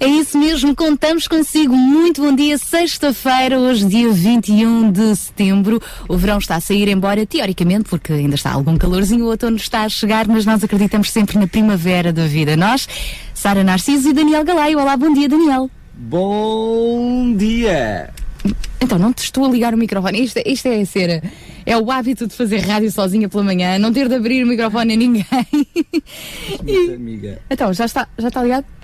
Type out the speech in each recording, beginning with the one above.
É isso mesmo, contamos consigo. Muito bom dia, sexta-feira, hoje, dia 21 de setembro. O verão está a sair, embora teoricamente, porque ainda está algum calorzinho, o outono está a chegar, mas nós acreditamos sempre na primavera da vida. Nós, Sara Narciso e Daniel Galaio. Olá, bom dia, Daniel. Bom dia! Então, não te estou a ligar o microfone. Isto, isto é ser. É o hábito de fazer rádio sozinha pela manhã, não ter de abrir o microfone a ninguém. e... amiga. Então, já está, já está ligado?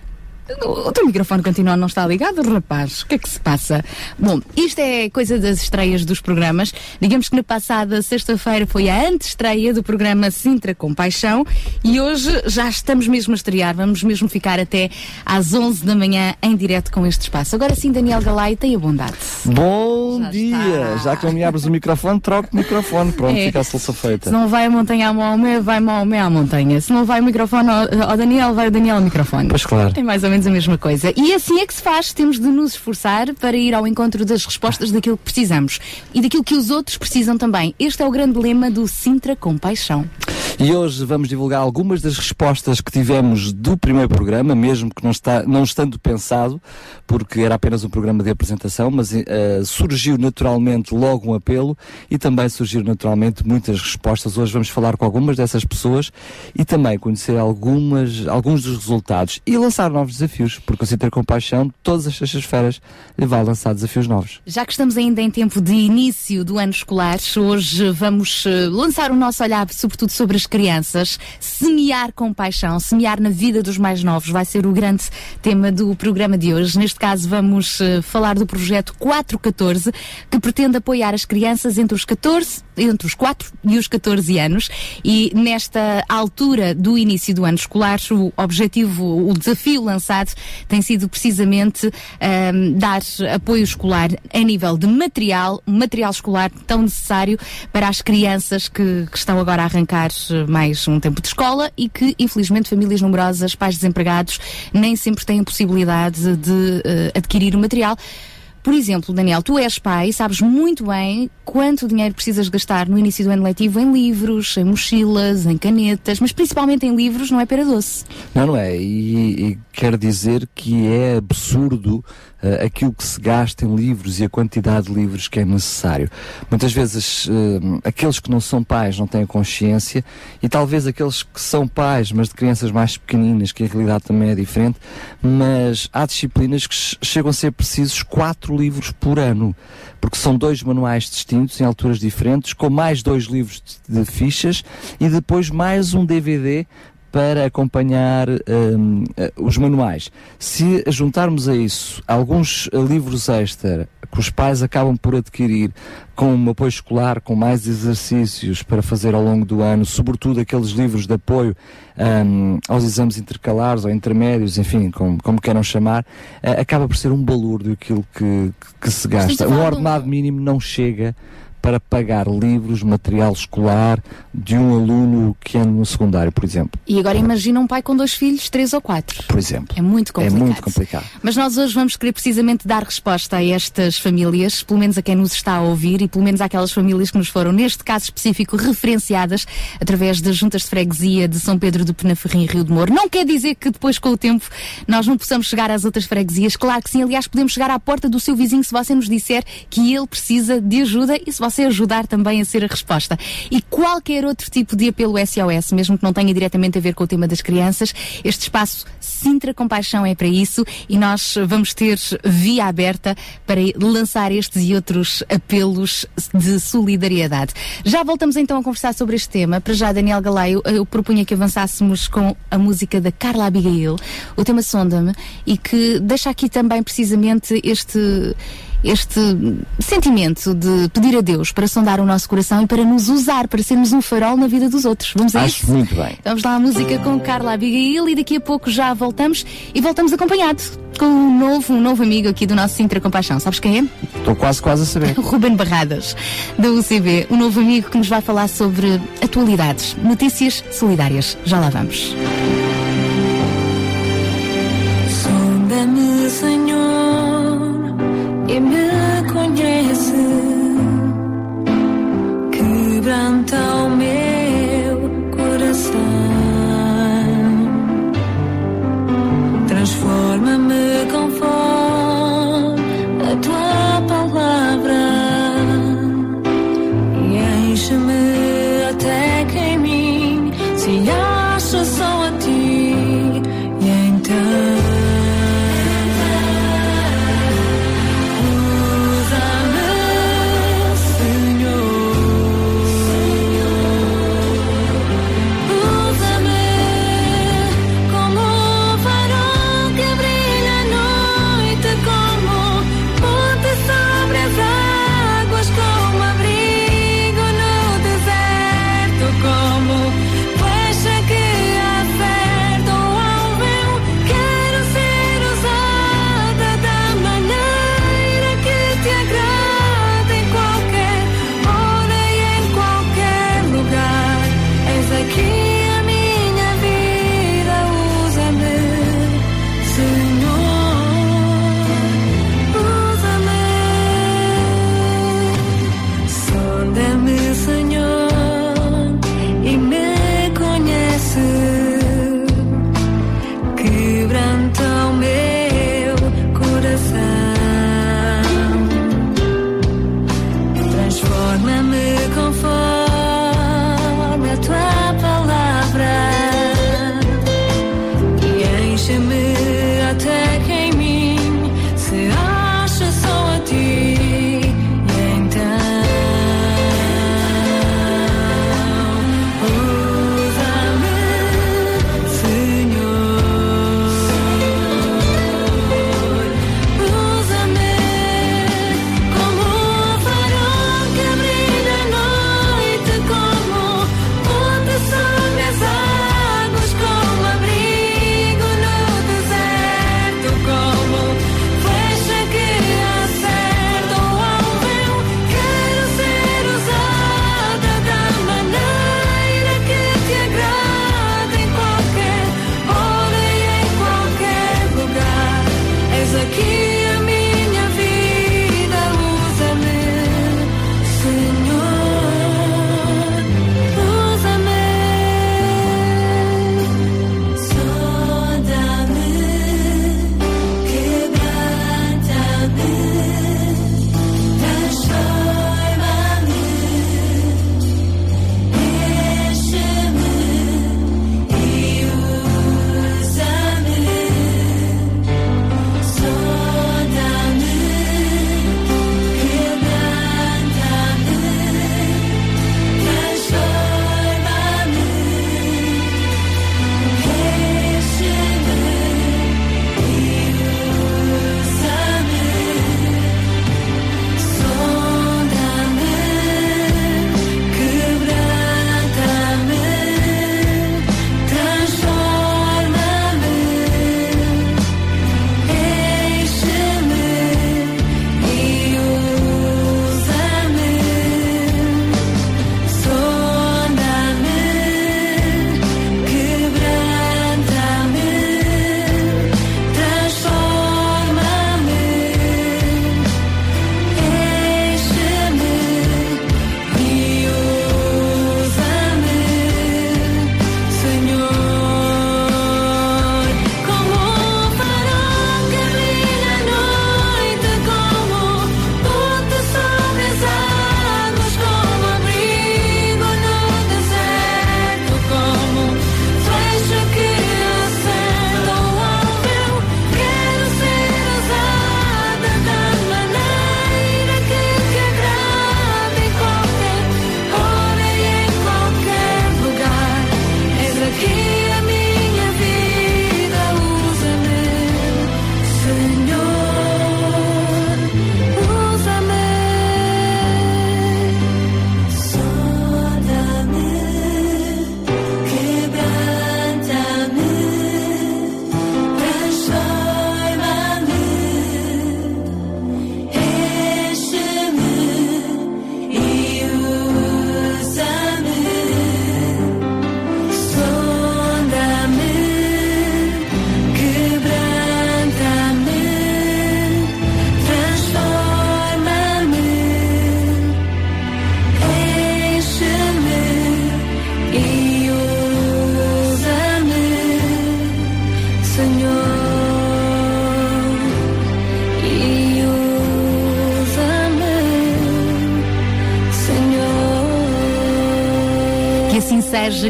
O teu microfone continua não está ligado, rapaz? O que é que se passa? Bom, isto é coisa das estreias dos programas. Digamos que na passada sexta-feira foi a antestreia do programa Sintra com Paixão e hoje já estamos mesmo a estrear. Vamos mesmo ficar até às 11 da manhã em direto com este espaço. Agora sim, Daniel Galay, tenha bondade. Bom já dia! Está. Já que não me abres o microfone, troco o microfone. Pronto, é. fica a solução feita. Se não vai a montanha à Maomé, vai Maomé à montanha. Se não vai o microfone ao, ao Daniel, vai o Daniel ao microfone. Pois claro. É mais ou menos a mesma coisa. E assim é que se faz, temos de nos esforçar para ir ao encontro das respostas daquilo que precisamos e daquilo que os outros precisam também. Este é o grande lema do Sintra com Paixão. E hoje vamos divulgar algumas das respostas que tivemos do primeiro programa, mesmo que não, está, não estando pensado, porque era apenas um programa de apresentação, mas uh, surgiu naturalmente logo um apelo e também surgiram naturalmente muitas respostas. Hoje vamos falar com algumas dessas pessoas e também conhecer algumas, alguns dos resultados e lançar novos desafios, porque o Sinter Compaixão, todas as sextas-feiras, vai lançar desafios novos. Já que estamos ainda em tempo de início do ano escolar, hoje vamos uh, lançar o nosso olhar, sobretudo sobre as as crianças, semear com paixão, semear na vida dos mais novos, vai ser o grande tema do programa de hoje. Neste caso, vamos uh, falar do projeto 414, que pretende apoiar as crianças entre os 14, entre os 4 e os 14 anos. E nesta altura do início do ano escolar, o objetivo, o desafio lançado tem sido precisamente um, dar apoio escolar a nível de material, material escolar tão necessário para as crianças que, que estão agora a arrancar mais um tempo de escola e que, infelizmente, famílias numerosas, pais desempregados, nem sempre têm a possibilidade de uh, adquirir o material. Por exemplo, Daniel, tu és pai, sabes muito bem quanto dinheiro precisas gastar no início do ano letivo em livros, em mochilas, em canetas, mas principalmente em livros, não é pera doce. Não, não é. E, e quero dizer que é absurdo uh, aquilo que se gasta em livros e a quantidade de livros que é necessário. Muitas vezes uh, aqueles que não são pais não têm consciência e talvez aqueles que são pais, mas de crianças mais pequeninas, que a realidade também é diferente, mas há disciplinas que chegam a ser precisos quatro livros por ano, porque são dois manuais distintos em alturas diferentes, com mais dois livros de, de fichas e depois mais um DVD para acompanhar um, eh, os manuais. Se juntarmos a isso alguns livros extra que os pais acabam por adquirir com um apoio escolar, com mais exercícios para fazer ao longo do ano, sobretudo aqueles livros de apoio um, aos exames intercalares ou intermédios, enfim, como, como queiram chamar, uh, acaba por ser um balúrdio aquilo que, que, que se gasta. O ordenado mínimo não chega para pagar livros, material escolar de um aluno que anda no secundário, por exemplo. E agora imagina um pai com dois filhos, três ou quatro. Por exemplo. É muito complicado. É muito complicado. Mas nós hoje vamos querer precisamente dar resposta a estas famílias, pelo menos a quem nos está a ouvir e pelo menos àquelas famílias que nos foram, neste caso específico, referenciadas através das juntas de freguesia de São Pedro do Penaferrim e Rio de Moro. Não quer dizer que depois, com o tempo, nós não possamos chegar às outras freguesias. Claro que sim. Aliás, podemos chegar à porta do seu vizinho se você nos disser que ele precisa de ajuda e se você você ajudar também a ser a resposta. E qualquer outro tipo de apelo SOS, mesmo que não tenha diretamente a ver com o tema das crianças, este espaço Sintra Compaixão é para isso e nós vamos ter via aberta para lançar estes e outros apelos de solidariedade. Já voltamos então a conversar sobre este tema. Para já, Daniel Galaio, eu propunha que avançássemos com a música da Carla Abigail, o tema Sonda-me, e que deixa aqui também precisamente este este sentimento de pedir a Deus para sondar o nosso coração e para nos usar, para sermos um farol na vida dos outros. Vamos a Acho isso? muito bem. Vamos lá à música com Carla Abigail e daqui a pouco já voltamos e voltamos acompanhados com um novo, um novo amigo aqui do nosso Sintra Compaixão. Sabes quem é? Estou quase, quase a saber. Ruben Barradas, da UCB, um novo amigo que nos vai falar sobre atualidades, notícias solidárias. Já lá vamos. Sonda-me, Senhor, e me conhece. Quebranta o meu coração. Transforma-me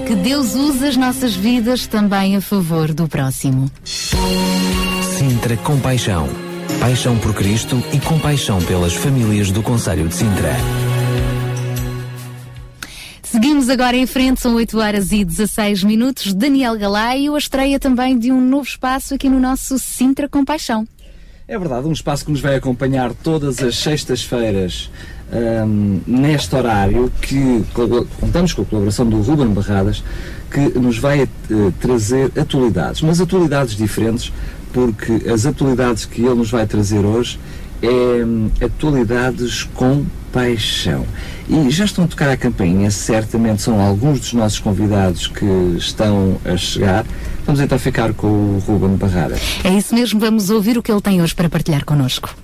que Deus use as nossas vidas também a favor do próximo. Sintra Compaixão. Paixão por Cristo e compaixão pelas famílias do Conselho de Sintra. Seguimos agora em frente, são 8 horas e 16 minutos. Daniel Galaio, a estreia também de um novo espaço aqui no nosso Sintra Compaixão. É verdade, um espaço que nos vai acompanhar todas as sextas-feiras um, neste horário, que contamos com a colaboração do Ruben Barradas, que nos vai uh, trazer atualidades, mas atualidades diferentes, porque as atualidades que ele nos vai trazer hoje é um, atualidades com paixão. E já estão a tocar a campainha, certamente são alguns dos nossos convidados que estão a chegar. Vamos então ficar com o Ruben Barradas. É isso mesmo, vamos ouvir o que ele tem hoje para partilhar connosco.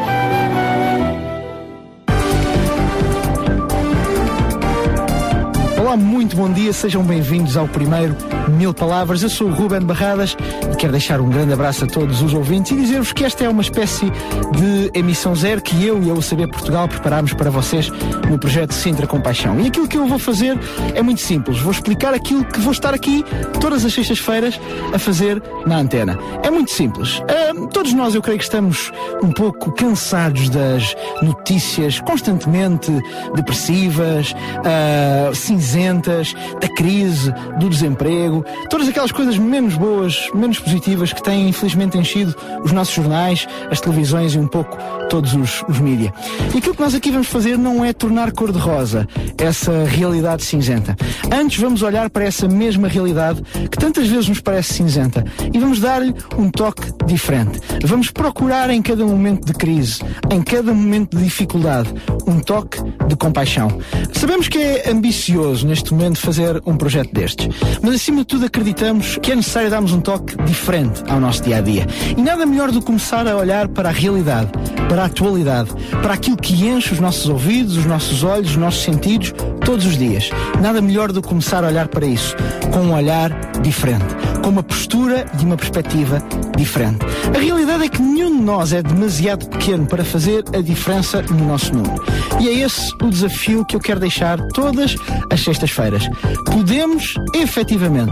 Olá, muito bom dia, sejam bem-vindos ao primeiro Mil Palavras. Eu sou o Ruben Barradas e quero deixar um grande abraço a todos os ouvintes e dizer-vos que esta é uma espécie de emissão zero que eu e a UCB Portugal preparámos para vocês no projeto Sintra Compaixão. E aquilo que eu vou fazer é muito simples. Vou explicar aquilo que vou estar aqui todas as sextas-feiras a fazer na antena. É muito simples. Uh, todos nós, eu creio que estamos um pouco cansados das notícias constantemente depressivas, uh, cinzentas, da crise, do desemprego, todas aquelas coisas menos boas, menos positivas que têm infelizmente enchido os nossos jornais, as televisões e um pouco todos os, os mídia. E aquilo que nós aqui vamos fazer não é tornar cor-de-rosa essa realidade cinzenta. Antes vamos olhar para essa mesma realidade que tantas vezes nos parece cinzenta e vamos dar-lhe um toque diferente. Vamos procurar em cada momento de crise, em cada momento de dificuldade, um toque de compaixão. Sabemos que é ambicioso neste momento fazer um projeto destes, mas acima de tudo acreditamos que é necessário darmos um toque diferente ao nosso dia a dia. E nada melhor do que começar a olhar para a realidade, para a atualidade, para aquilo que enche os nossos ouvidos, os nossos olhos, os nossos sentidos todos os dias. Nada melhor do que começar a olhar para isso com um olhar diferente, com uma postura e uma perspectiva diferente. A realidade é que nenhum de nós é demasiado pequeno para fazer a diferença no nosso mundo. E é esse o desafio que eu quero deixar todas as sextas-feiras. Podemos, efetivamente,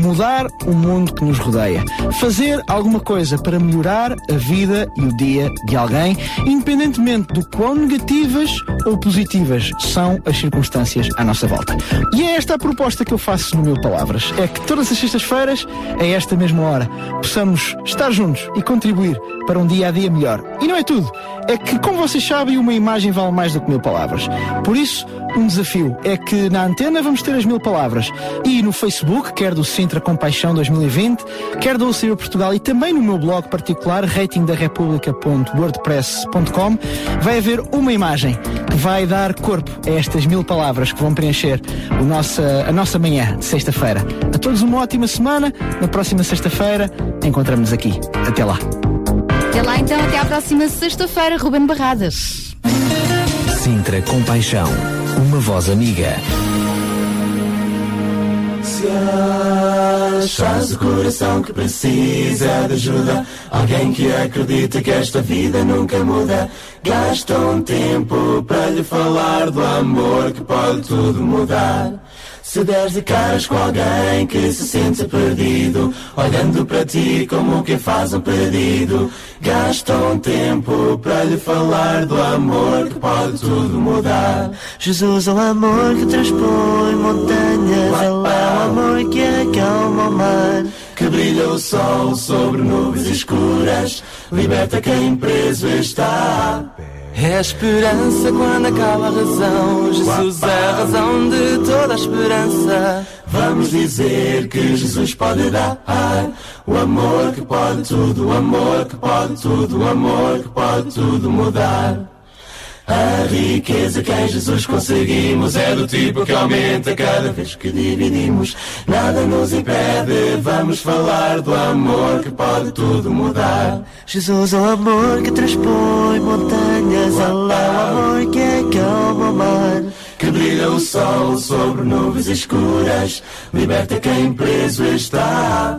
mudar o mundo que nos rodeia. Fazer alguma coisa para melhorar a vida e o dia de alguém, independentemente do quão negativas ou positivas são as circunstâncias à nossa volta. E é esta a proposta que eu faço no meu Palavras. É que todas as sextas-feiras, a esta mesma hora, possamos estar juntos e contribuir para um dia a dia melhor. E não é tudo. É que, como vocês sabem, uma imagem vale mais do que mil palavras. Por isso, um desafio é que na antena vamos ter as mil palavras. E no Facebook, quer do Sintra Compaixão 2020, quer do OCB Portugal e também no meu blog particular, ratingdarepublica.wordpress.com, vai haver uma imagem que vai dar corpo a estas mil palavras que vão preencher o nossa, a nossa manhã de sexta-feira. A todos uma ótima semana. Na próxima sexta-feira encontramos-nos aqui. Até lá. Até lá então, até à próxima sexta-feira, Ruben Barradas. Sintra Compaixão. Uma voz amiga. Se achas o coração que precisa de ajuda, alguém que acredita que esta vida nunca muda, gasta um tempo para lhe falar do amor que pode tudo mudar. Se deres de caras com alguém que se sente perdido, olhando para ti como quem faz um pedido, gasta um tempo para lhe falar do amor que pode tudo mudar. Jesus é o amor que transpõe montanhas, é o amor que acalma o mar. Que brilha o sol sobre nuvens escuras, liberta quem preso está. É a esperança quando acaba a razão. Jesus é a razão de toda a esperança. Vamos dizer que Jesus pode dar o amor que pode tudo, o amor que pode tudo, o amor que pode tudo mudar. A riqueza que em Jesus conseguimos é do tipo que aumenta cada vez que dividimos. Nada nos impede, vamos falar do amor que pode tudo mudar. Jesus é o amor que transpõe montanhas, Ele é o amor que acalma o mar. Que brilha o sol sobre nuvens escuras, liberta quem preso está.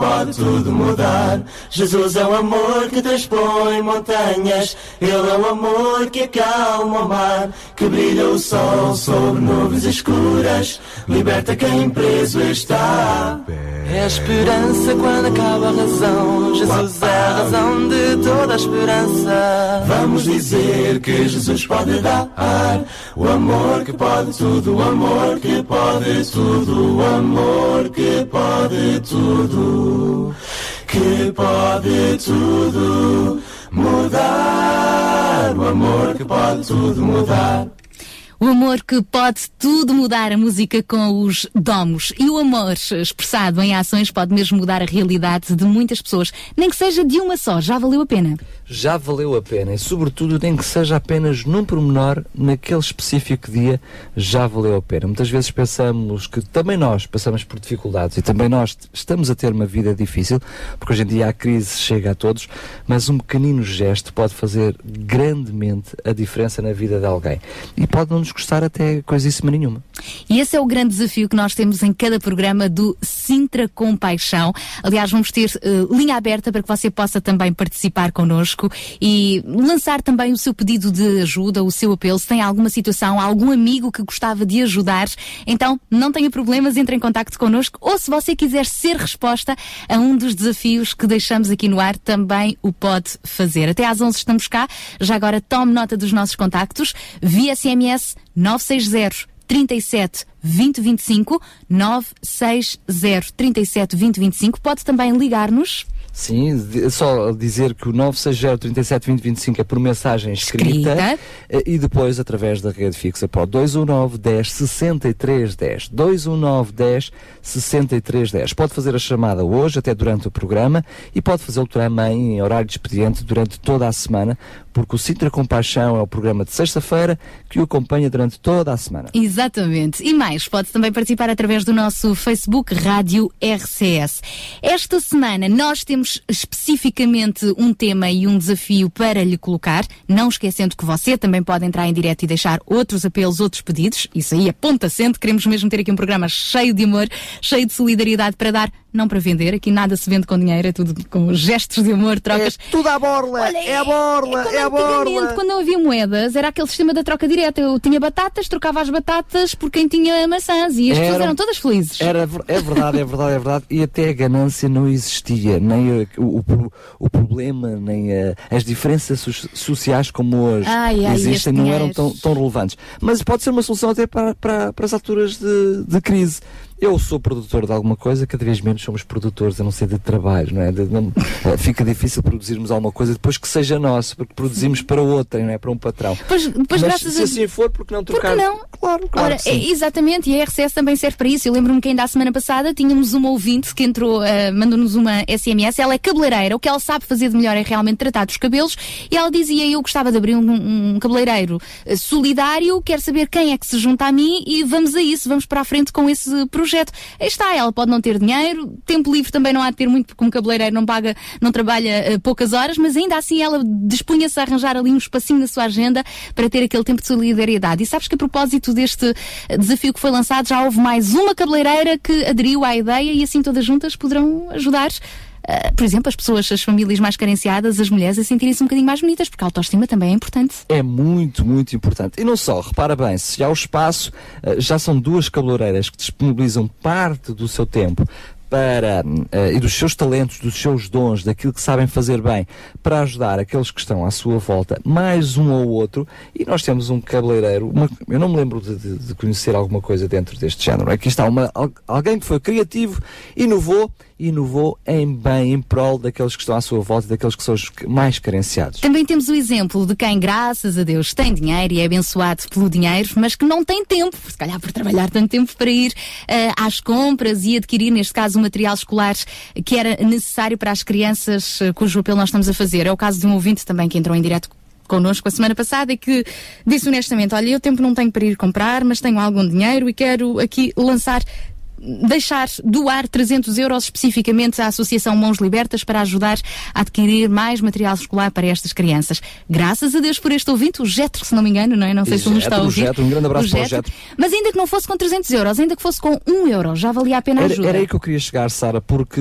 pode tudo mudar. Jesus é o amor que transpõe montanhas. Ele é o amor que acalma o mar. Que brilha o sol sobre nuvens escuras. Liberta quem preso está. É a esperança quando acaba a razão. Jesus é a razão de toda a esperança. Vamos dizer que Jesus pode dar o amor que pode tudo, o amor que pode tudo, o amor que pode tudo, que pode tudo mudar, o amor que pode tudo mudar. O amor que pode tudo mudar a música com os domos. E o amor expressado em ações pode mesmo mudar a realidade de muitas pessoas. Nem que seja de uma só, já valeu a pena. Já valeu a pena e, sobretudo, nem que seja apenas num pormenor, naquele específico dia, já valeu a pena. Muitas vezes pensamos que também nós passamos por dificuldades e também nós estamos a ter uma vida difícil, porque hoje em dia a crise chega a todos, mas um pequenino gesto pode fazer grandemente a diferença na vida de alguém. E pode não nos custar até coisíssima nenhuma. E esse é o grande desafio que nós temos em cada programa do Sintra Compaixão. Aliás, vamos ter uh, linha aberta para que você possa também participar connosco e lançar também o seu pedido de ajuda, o seu apelo. Se tem alguma situação, algum amigo que gostava de ajudar, então não tenha problemas, entre em contato connosco. Ou se você quiser ser resposta a um dos desafios que deixamos aqui no ar, também o pode fazer. Até às 11 estamos cá. Já agora tome nota dos nossos contactos via SMS 960 37 20 25 960 37 20 25. Pode também ligar-nos. Sim, só dizer que o 960 37 20 25 é por mensagem escrita, Escrita. eh, e depois através da rede fixa para o 219 10 63 10. 219 10 63 10. Pode fazer a chamada hoje, até durante o programa, e pode fazê-lo também em horário de expediente durante toda a semana, porque o Sintra Compaixão é o programa de sexta-feira que o acompanha durante toda a semana. Exatamente. E mais, pode também participar através do nosso Facebook Rádio RCS. Esta semana nós temos especificamente um tema e um desafio para lhe colocar, não esquecendo que você também pode entrar em direto e deixar outros apelos, outros pedidos. Isso aí é ponto assente. Queremos mesmo ter aqui um programa cheio de amor, cheio de solidariedade para dar, não para vender. Aqui nada se vende com dinheiro, é tudo com gestos de amor, trocas. tudo à borla, é a borla, é a antigamente, borla. quando não havia moedas, era aquele sistema da troca direta. Eu tinha batatas, trocava as batatas por quem tinha maçãs e as pessoas Era- eram todas felizes. Era, é verdade, é verdade, é verdade. E até a ganância não existia, nem o, o, o- o problema, nem a- as diferenças so- sociais como hoje Ai, ai, existem, não eram tão, tão relevantes. Mas pode ser uma solução até para, para, para as alturas de, de crise. Eu sou produtor de alguma coisa, cada vez menos somos produtores, a não ser de trabalho, não é? De- não- eh, fica difícil produzirmos alguma coisa depois que seja nosso, porque produzimos para outra, não é? Para um patrão. Pois, depois, Mas graças se a assim for, porque não trocar? não? Claro, claro. Ora, é, exatamente, e a RCS também serve para isso. Eu lembro-me que ainda a semana passada tínhamos uma ouvinte que entrou, eh, mandou-nos uma SMS. Ela é cabeleireira, o que ela sabe fazer de melhor é realmente tratar dos cabelos. E ela dizia: Eu gostava de abrir um, um cabeleireiro eh, solidário, quero saber quem é que se junta a mim e vamos a isso, vamos para a frente com esse projeto. Aí está, ela pode não ter dinheiro, tempo livre também não há de ter muito, porque um cabeleireiro não paga, não trabalha eh, poucas horas, mas ainda assim ela dispunha-se a arranjar ali um espacinho na sua agenda para ter aquele tempo de solidariedade. E sabes que a propósito deste eh, desafio que foi lançado, já houve mais uma cabeleireira que aderiu à ideia e assim todas juntas poderão ajudar. Eh, por exemplo, as pessoas, as famílias mais carenciadas, as mulheres, a sentirem-se um bocadinho mais bonitas, porque a autoestima também é importante. É muito, muito importante. E não só, repara bem, se há o espaço, eh, já são duas cabeleireiras que disponibilizam parte do seu tempo para, eh, e dos seus talentos, dos seus dons, daquilo que sabem fazer bem, para ajudar aqueles que estão à sua volta, mais um ou outro, e nós temos um cabeleireiro, uma- eu não me lembro de, de- de conhecer alguma coisa dentro deste género. Aqui está uma, al- alguém que foi criativo, inovou, inovou em bem, em prol daqueles que estão à sua volta, daqueles que são os mais carenciados. Também temos o exemplo de quem, graças a Deus, tem dinheiro e é abençoado pelo dinheiro, mas que não tem tempo, se calhar por trabalhar tanto tempo para ir eh, às compras e adquirir, neste caso, o material escolar que era necessário para as crianças eh, cujo apelo nós estamos a fazer. É o caso de um ouvinte também que entrou em direto connosco a semana passada e que disse honestamente, olha, eu tempo não tenho para ir comprar, mas tenho algum dinheiro e quero aqui lançar deixar doar 300 euros especificamente à Associação Mãos Libertas para ajudar a adquirir mais material escolar para estas crianças. Graças a Deus por este ouvinte, o Jetro, se não me engano, não é? Não sei se ele está a ouvir. Jetro, um grande abraço O para o Jetro. Jetro. Mas ainda que não fosse com 300 euros, ainda que fosse com 1 euro, já valia a pena Era, ajuda. era aí que eu queria chegar, Sara, porque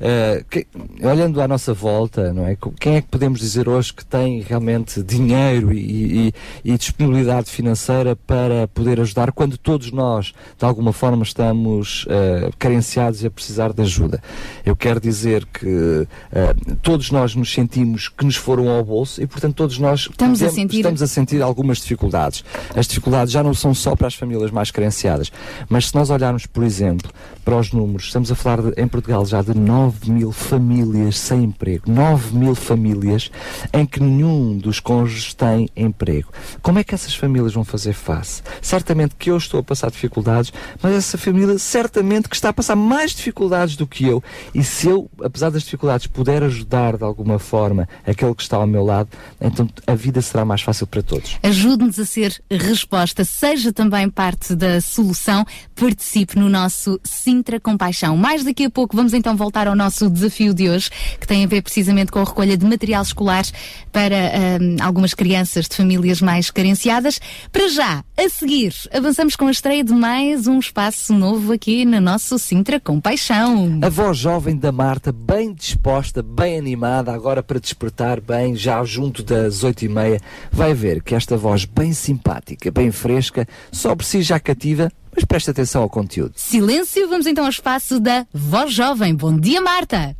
eh, que- olhando à nossa volta, não é? Quem é que podemos dizer hoje que tem realmente dinheiro e, e- e disponibilidade financeira para poder ajudar quando todos nós, de alguma forma, estamos eh, carenciados e a precisar de ajuda? Eu quero dizer que eh, todos nós nos sentimos que nos foram ao bolso e, portanto, todos nós Estamos a podemos- sentir- estamos a sentir algumas dificuldades. As dificuldades já não são só para as famílias mais carenciadas, mas se nós olharmos, por exemplo, para os números, estamos a falar de- em Portugal já de 9 mil famílias sem emprego. 9 mil famílias em que nenhum dos cônjuges tem emprego. Como é que essas famílias vão fazer face? Certamente que eu estou a passar dificuldades, mas essa família certamente que está a passar mais dificuldades do que eu. E se eu, apesar das dificuldades, puder ajudar de alguma forma aquele que está ao meu lado, então a vida será mais fácil para todos. Ajude-nos a ser resposta, seja também parte da solução, participe no nosso Sintra Compaixão. Mais daqui a pouco vamos então voltar ao nosso desafio de hoje, que tem a ver precisamente com a recolha de material escolar para hum, algumas crianças de famílias mais carenciadas. Para já, a seguir, avançamos com a estreia de mais um espaço novo aqui no nosso Sintra Compaixão. A voz jovem da Marta, bem disposta, bem animada, agora para despertar bem, já junto das oito e meia, vai ver que esta voz bem simpática, bem fresca, só por si já cativa, mas presta atenção ao conteúdo. Silêncio, vamos então ao espaço da voz jovem. Bom dia, Marta!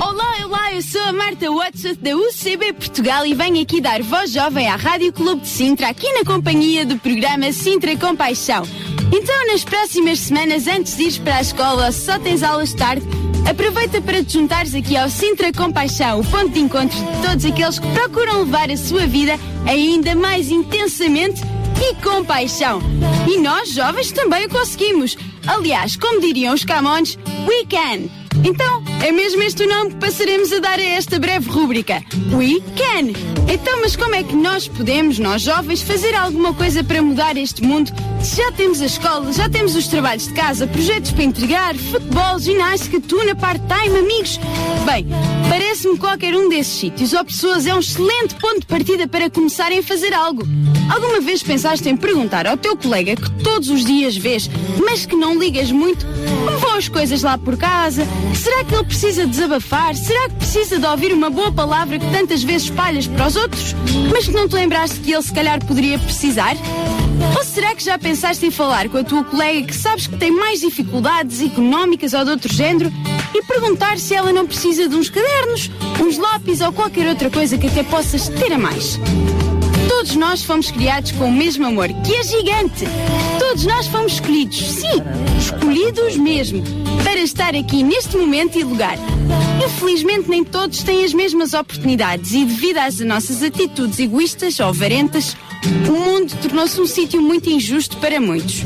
Olá, olá, eu sou a Marta Watson da UCB Portugal e venho aqui dar voz jovem à Rádio Clube de Sintra, aqui na companhia do programa Sintra com Paixão. Então, nas próximas semanas, antes de ires para a escola só tens aulas de tarde, aproveita para te juntares aqui ao Sintra com Paixão, o ponto de encontro de todos aqueles que procuram levar a sua vida ainda mais intensamente e com paixão. E nós, jovens, também o conseguimos. Aliás, como diriam os Camões, we can. Então, é mesmo este o nome que passaremos a dar a esta breve rúbrica. We can. Então, mas como é que nós podemos, nós jovens, fazer alguma coisa para mudar este mundo? Se já temos a escola, já temos os trabalhos de casa, projetos para entregar, futebol, ginástica, tuna, part-time, amigos. Bem, parece-me que qualquer um desses sítios ou pessoas é um excelente ponto de partida para começarem a fazer algo. Alguma vez pensaste em perguntar ao teu colega que todos os dias vês, mas que não ligas muito, como vão as coisas lá por casa? Será que ele precisa desabafar? Será que precisa de ouvir uma boa palavra que tantas vezes espalhas para os outros, mas que não te lembraste que ele se calhar poderia precisar? Ou será que já pensaste em falar com a tua colega que sabes que tem mais dificuldades económicas ou de outro género e perguntar se ela não precisa de uns cadernos, uns lápis ou qualquer outra coisa que até possas ter a mais? Todos nós fomos criados com o mesmo amor, que é gigante. Todos nós fomos escolhidos, sim, escolhidos mesmo, para estar aqui neste momento e lugar. Infelizmente, nem todos têm as mesmas oportunidades e, devido às nossas atitudes egoístas ou avarentas, o mundo tornou-se um sítio muito injusto para muitos.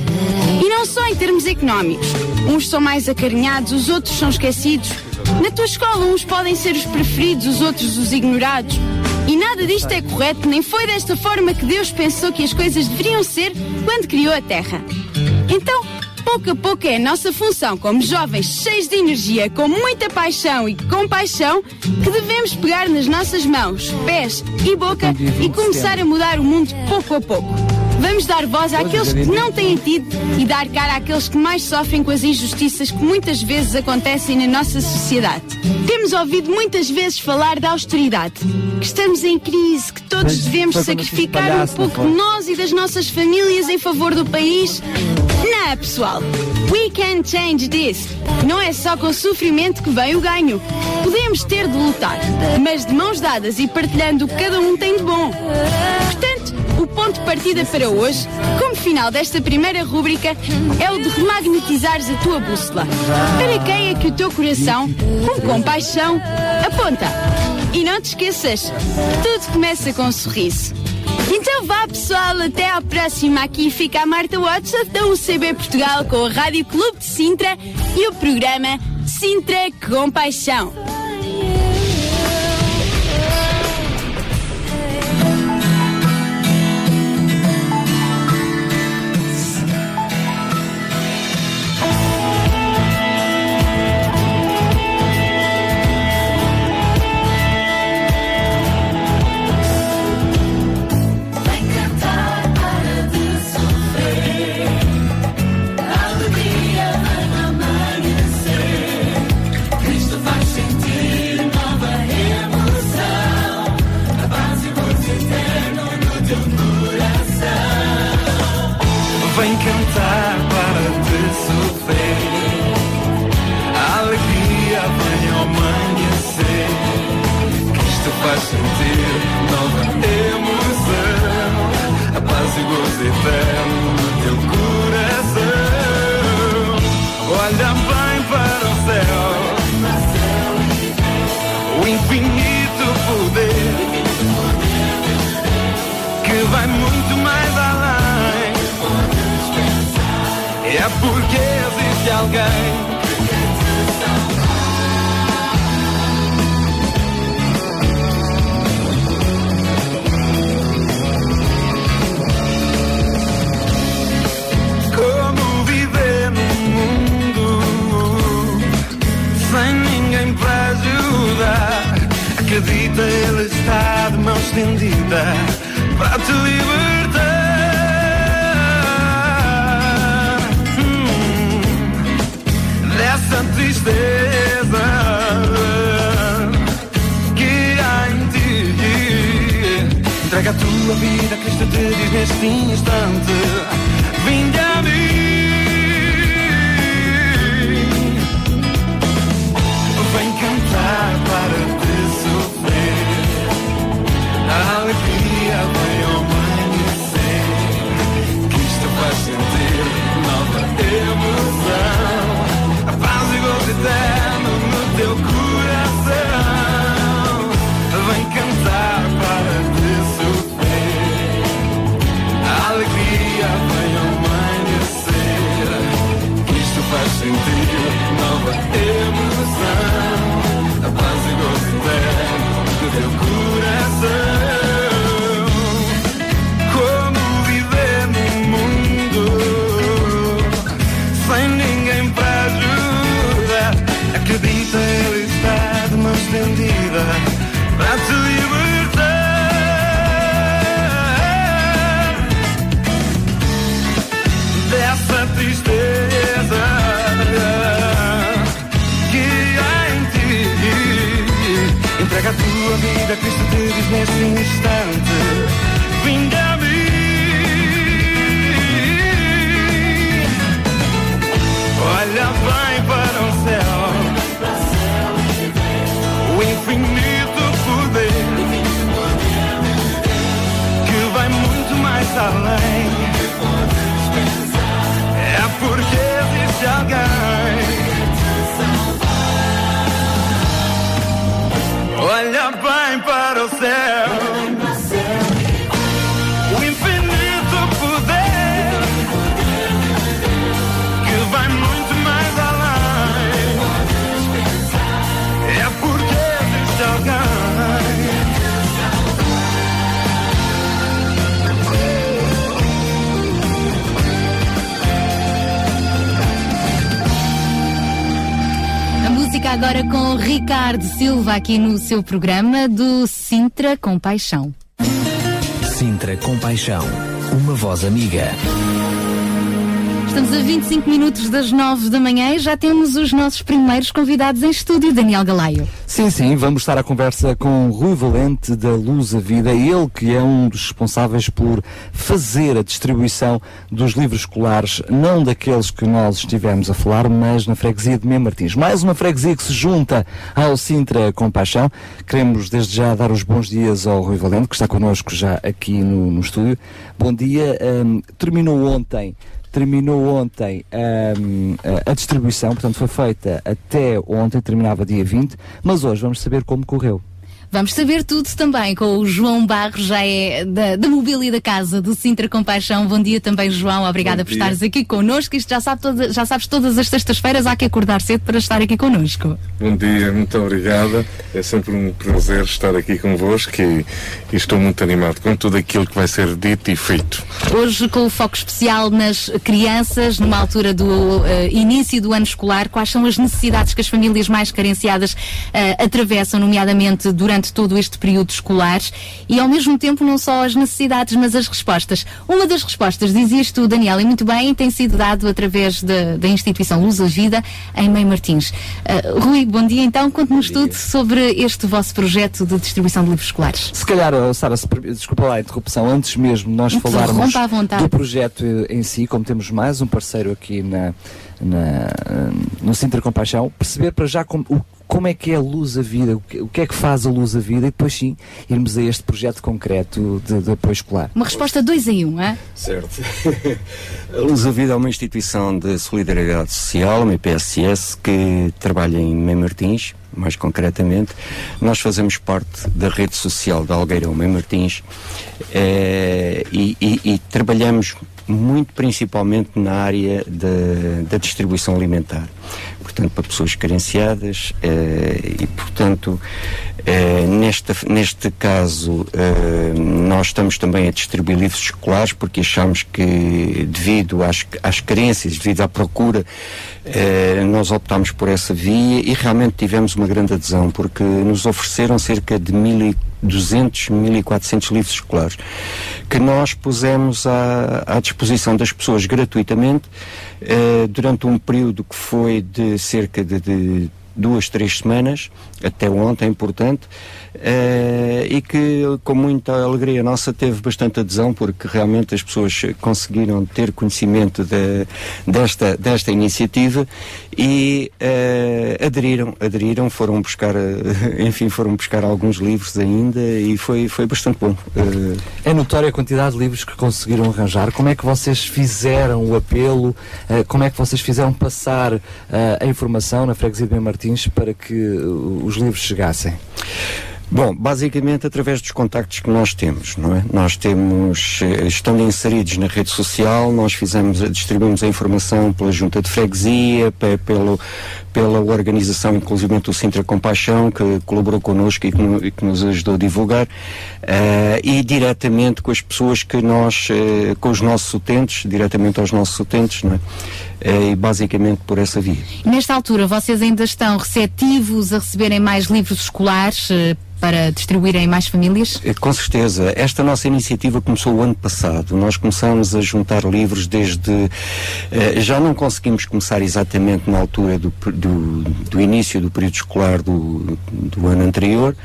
E não só em termos económicos. Uns são mais acarinhados, os outros são esquecidos. Na tua escola, uns podem ser os preferidos, os outros os ignorados. E nada disto é correto, nem foi desta forma que Deus pensou que as coisas deveriam ser quando criou a Terra. Então, pouco a pouco é a nossa função, como jovens cheios de energia, com muita paixão e compaixão, que devemos pegar nas nossas mãos, pés e boca e começar a mudar o mundo pouco a pouco. Vamos dar voz àqueles que não têm tido e dar cara àqueles que mais sofrem com as injustiças que muitas vezes acontecem na nossa sociedade. Temos ouvido muitas vezes falar da austeridade, que estamos em crise, que todos devemos sacrificar um pouco de nós e das nossas famílias em favor do país. Ah, pessoal, we can change this. Não é só com sofrimento que vem o ganho. Podemos ter de lutar, mas de mãos dadas e partilhando o que cada um tem de bom. Portanto, o ponto de partida para hoje, como final desta primeira rúbrica, é o de remagnetizares a tua bússola. Para quem é que o teu coração, com compaixão, aponta? E não te esqueças, tudo começa com um sorriso. Então vá pessoal, até à próxima. Aqui fica a Marta Watson da UCB Portugal com a Rádio Clube de Sintra e o programa Sintra com Paixão. Gozo eterno no teu coração. Olha bem para o céu. O infinito poder que vai muito mais além. É porque existe alguém Acredita, ele está de mão estendida para te libertar. Hum, dessa tristeza que há em ti. Entrega a tua vida, Cristo te diz neste instante. Ricardo Silva aqui no seu programa do Sintra com Paixão. Sintra Compaixão, uma voz amiga. Estamos a 25 minutos das 9 da manhã e já temos os nossos primeiros convidados em estúdio, Daniel Galaio. Sim, sim, vamos estar à conversa com Rui Valente da Luz a Vida, ele que é um dos responsáveis por fazer a distribuição dos livros escolares, não daqueles que nós estivemos a falar, mas na freguesia de Mem Martins. Mais uma freguesia que se junta ao Sintra Compaixão. Queremos desde já dar os bons dias ao Rui Valente, que está connosco já aqui no, no estúdio. Bom dia, hum, terminou ontem terminou ontem a, a distribuição, portanto foi feita até ontem, terminava dia 20, mas hoje vamos saber como correu. Vamos saber tudo também com o João Barros, já é da, da mobília da casa do Sintra Compaixão. Bom dia também, João. Obrigada por estares aqui connosco. Isto já, sabe toda- já sabes, todas as sextas-feiras há que acordar cedo para estar aqui connosco. Bom dia, muito obrigada. É sempre um prazer estar aqui convosco e, e estou muito animado com tudo aquilo que vai ser dito e feito. Hoje com o foco especial nas crianças, numa altura do eh, início do ano escolar, quais são as necessidades que as famílias mais carenciadas eh, atravessam, nomeadamente durante todo este período escolar, e ao mesmo tempo não só as necessidades, mas as respostas. Uma das respostas, dizias tu, Daniel, e muito bem, tem sido dado através da, da instituição Luz a Vida, em Mãe Martins. Eh, Rui, bom dia então, conte-nos tudo sobre este vosso projeto de distribuição de livros escolares. Se calhar, oh, Sara, se desculpa lá a interrupção, antes mesmo de nós falarmos à vontade. do projeto em si, como temos mais um parceiro aqui na, na, no Sintra Compaixão, perceber para já como, o- como é que é a Luz a Vida, o que, é que faz a Luz a Vida e depois sim irmos a este projeto concreto de, de apoio escolar. Uma resposta dois em um, é? Certo. A Luz a Vida é uma instituição de solidariedade social, uma IPSS, que trabalha em Mem Martins, mais concretamente. Nós fazemos parte da rede social da Algueirão Mem Martins eh, e, e- e trabalhamos muito principalmente na área da, distribuição alimentar. Portanto, para pessoas carenciadas eh, e, portanto, eh, neste caso, eh, nós estamos também a distribuir livros escolares porque achamos que, devido às, às carências, devido à procura, eh, nós optámos por essa via e realmente tivemos uma grande adesão porque nos ofereceram cerca de 1.200, 1.400 livros escolares que nós pusemos à, à disposição das pessoas gratuitamente eh, durante um período que foi de cerca de, de duas, três semanas, até ontem, portanto, eh, e que com muita alegria nossa teve bastante adesão, porque realmente as pessoas conseguiram ter conhecimento de- desta, desta iniciativa e eh, aderiram, aderiram, foram buscar, eh, enfim, foram buscar alguns livros ainda e foi, foi bastante bom. É notória a quantidade de livros que conseguiram arranjar. Como é que vocês fizeram o apelo? como é que vocês fizeram passar a informação na freguesia de Bem Martins para que uh, os livros chegassem? Bom, basicamente através dos contactos que nós temos, não é? Nós temos, eh, estando inseridos na rede social, nós fizemos, distribuímos a informação pela junta de freguesia, pe- pelo, pela organização, inclusive do Sintra Compaixão, que colaborou connosco e que, no- e que nos ajudou a divulgar, eh, e diretamente com as pessoas que nós, eh, com os nossos utentes, diretamente aos nossos utentes, não é? Eh, e basicamente por essa via. Nesta altura, vocês ainda estão receptivos a receberem mais livros escolares para distribuírem em mais famílias? Com certeza. Esta nossa iniciativa começou o ano passado. Nós começámos a juntar livros desde. eh, já não conseguimos começar exatamente na altura do, do, do início do período escolar do, do ano anterior.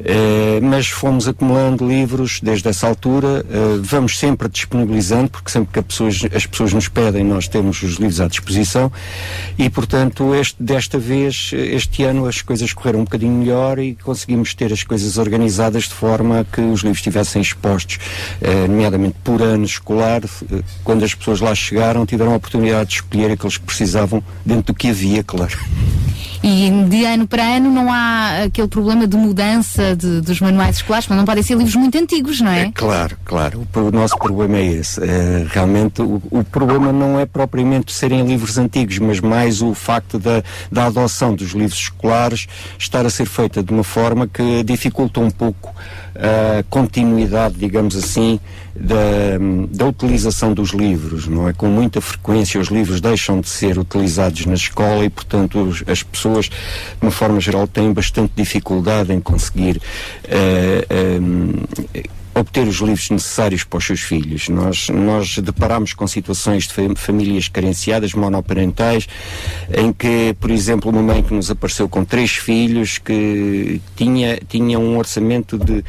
Eh, mas fomos acumulando livros desde essa altura, eh, vamos sempre disponibilizando, porque sempre que pessoas- as pessoas nos pedem, nós temos os livros à disposição e, portanto, este, desta vez, este ano, as coisas correram um bocadinho melhor e conseguimos ter as coisas organizadas de forma a que os livros estivessem expostos, eh, nomeadamente por ano escolar. Quando as pessoas lá chegaram, tiveram a oportunidade de escolher aqueles que precisavam dentro do que havia, claro. E de ano para ano não há aquele problema de mudança de- dos manuais escolares, mas não podem ser livros muito antigos, não é? Claro, claro. O, o nosso problema é esse. Eh, realmente, o, o problema não é propriamente serem livros antigos, mas mais o facto da, da adoção dos livros escolares estar a ser feita de uma forma que dificulta um pouco a continuidade, digamos assim, da, da utilização dos livros, não é? Com muita frequência os livros deixam de ser utilizados na escola e, portanto, os- as pessoas, de uma forma geral, têm bastante dificuldade em conseguir eh, eh, obter os livros necessários para os seus filhos. Nós, nós deparamos com situações de fam- famílias carenciadas, monoparentais, em que, por exemplo, uma mãe que nos apareceu com três filhos que tinha, tinha um orçamento de.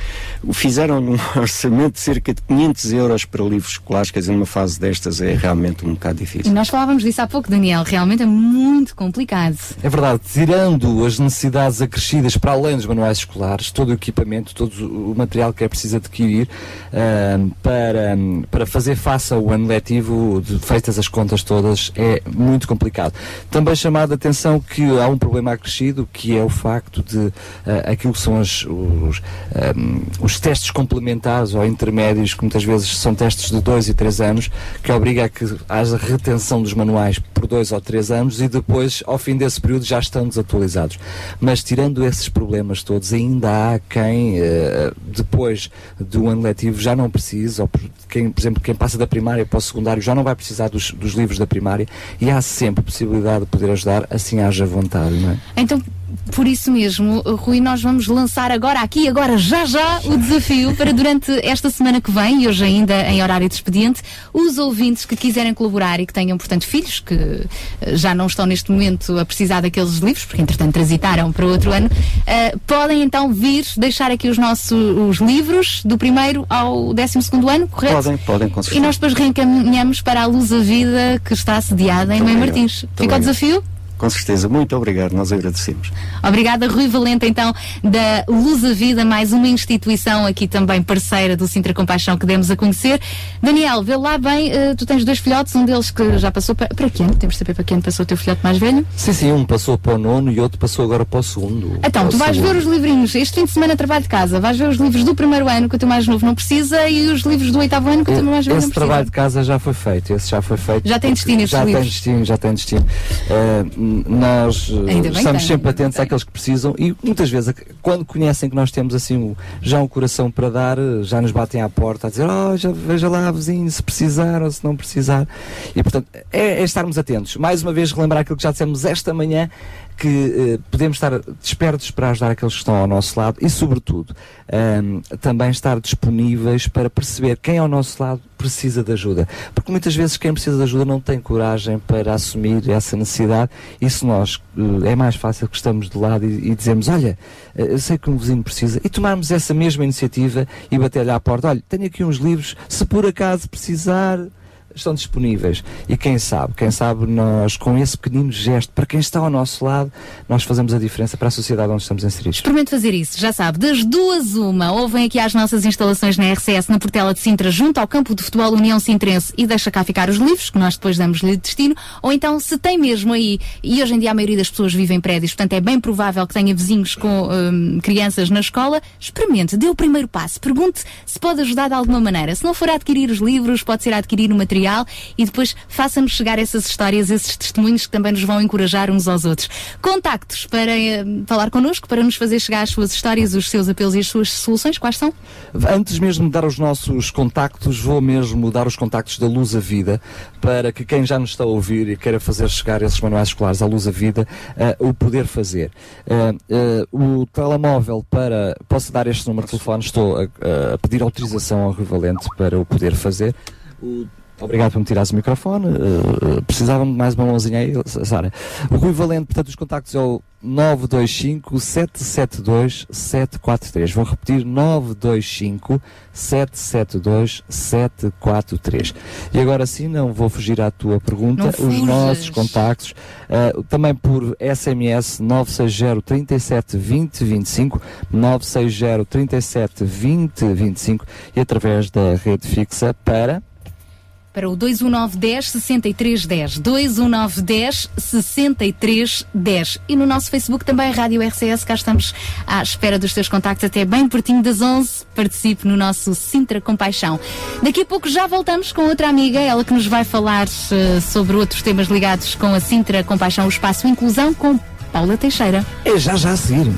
fizeram um orçamento de cerca de 500 euros para livros escolares, quer dizer, numa fase destas é realmente um bocado E difícil. nós falávamos disso há pouco, Daniel. Realmente é muito complicado. É verdade, tirando as necessidades acrescidas para além dos manuais escolares, todo o equipamento, todo o material que é preciso adquirir ahm, para, para fazer face ao ano letivo, de- feitas as contas todas, é muito complicado. Também chamado a atenção que há um problema acrescido, que é o facto de ah, aquilo que são as- os, ahm, os testes complementares ou intermédios, que muitas vezes são testes de dois e três anos, que obriga a que haja retenção dos manuais por dois ou três anos e depois, ao fim desse período, já estão desatualizados. Mas tirando esses problemas todos, ainda há quem, eh, depois do ano letivo, já não precisa, ou quem, por exemplo, quem passa da primária para o secundário já não vai precisar dos, dos livros da primária e há sempre possibilidade de poder ajudar, assim haja vontade, não é? Então, por isso mesmo, Rui, nós vamos lançar agora aqui, agora já já, o desafio para durante esta semana que vem, e hoje ainda em horário de expediente, os ouvintes que quiserem colaborar e que tenham, portanto, filhos que eh, já não estão neste momento a precisar daqueles livros, porque entretanto transitaram para outro ano, eh, podem então vir deixar aqui os nossos os livros do primeiro ao décimo segundo ano, correto? Podem, podem, com E certeza. nós depois reencaminhamos para a Luz a Vida que está sediada em Mãe. Martins. Fica o desafio? Com certeza, muito obrigado, nós agradecemos. Obrigada, Rui Valente, então, da Luz a Vida, mais uma instituição aqui também parceira do Sintra Compaixão que demos a conhecer. Daniel, vê lá bem, eh, tu tens dois filhotes, um deles que já passou para, para que ano? Temos de saber para que ano passou o teu filhote mais velho? Sim, sim, um passou para o nono e outro passou agora para o segundo. Então, tu vais segundo. ver os livrinhos, este fim de semana trabalho de casa, vais ver os livros do primeiro ano que o teu mais novo não precisa e os livros do oitavo ano que o teu mais velho Esse não precisa. trabalho de casa já foi feito, esse já foi feito. Já tem destino esses Já livros? tem destino, já tem destino. N- nós eh, bem estamos tem, sempre atentos àqueles que precisam e muitas vezes, quando conhecem que nós temos assim o- já um coração para dar, eh, já nos batem à porta a dizer, oh, já, veja lá, vizinho, se precisar ou se não precisar. E portanto, é, é estarmos atentos. Mais uma vez, relembrar aquilo que já dissemos esta manhã, que eh, podemos estar despertos para ajudar aqueles que estão ao nosso lado e, sobretudo, ahm, também estar disponíveis para perceber quem ao nosso lado precisa de ajuda. Porque muitas vezes quem precisa de ajuda não tem coragem para assumir essa necessidade e se nós eh, é mais fácil que estamos de lado e, e dizemos, olha, eh, eu sei que um vizinho precisa e tomarmos essa mesma iniciativa e bater-lhe à porta, olha, tenho aqui uns livros, se por acaso precisar estão disponíveis. E quem sabe, quem sabe nós, com esse pequenino gesto, para quem está ao nosso lado, nós fazemos a diferença para a sociedade onde estamos inseridos. Experimente fazer isso, já sabe, das duas uma, ou vem aqui às nossas instalações na RCS, na Portela de Sintra, junto ao campo de futebol União Sintrense e deixa cá ficar os livros, que nós depois damos-lhe destino, ou então se tem mesmo aí, e hoje em dia a maioria das pessoas vive em prédios, portanto é bem provável que tenha vizinhos com hum, crianças na escola, experimente, dê o primeiro passo, pergunte se pode ajudar de alguma maneira. Se não for adquirir os livros, pode ser adquirir o material e depois faça-nos chegar essas histórias, esses testemunhos que também nos vão encorajar uns aos outros. Contactos para eh, falar connosco, para nos fazer chegar as suas histórias, os seus apelos e as suas soluções, quais são? Antes mesmo de dar os nossos contactos, vou mesmo dar os contactos da Luz a Vida, para que quem já nos está a ouvir e queira fazer chegar esses manuais escolares à Luz a Vida, eh, o poder fazer. Eh, o telemóvel para. Posso dar este número de telefone? Estou a, a pedir autorização ao Rui Valente para o poder fazer. O- Obrigado por me tirares o microfone. eh, precisava de mais uma mãozinha aí, Sara. O Rui Valente, portanto, os contactos é o 925 772 743. Vou repetir: 925 772 743. E agora sim, não vou fugir à tua pergunta. Não Os fujas. nossos contactos, eh, também por SMS 960 37 20 25, 960 37 20 25 e através da rede fixa para. Para o 21910 6310. 21910 6310. E no nosso Facebook também, Rádio RCS, cá estamos à espera dos teus contactos até bem pertinho das 11. Participe no nosso Sintra Compaixão. Daqui a pouco já voltamos com outra amiga, ela que nos vai falar eh, sobre outros temas ligados com a Sintra Compaixão, o Espaço Inclusão, com Paula Teixeira. É já já a seguir.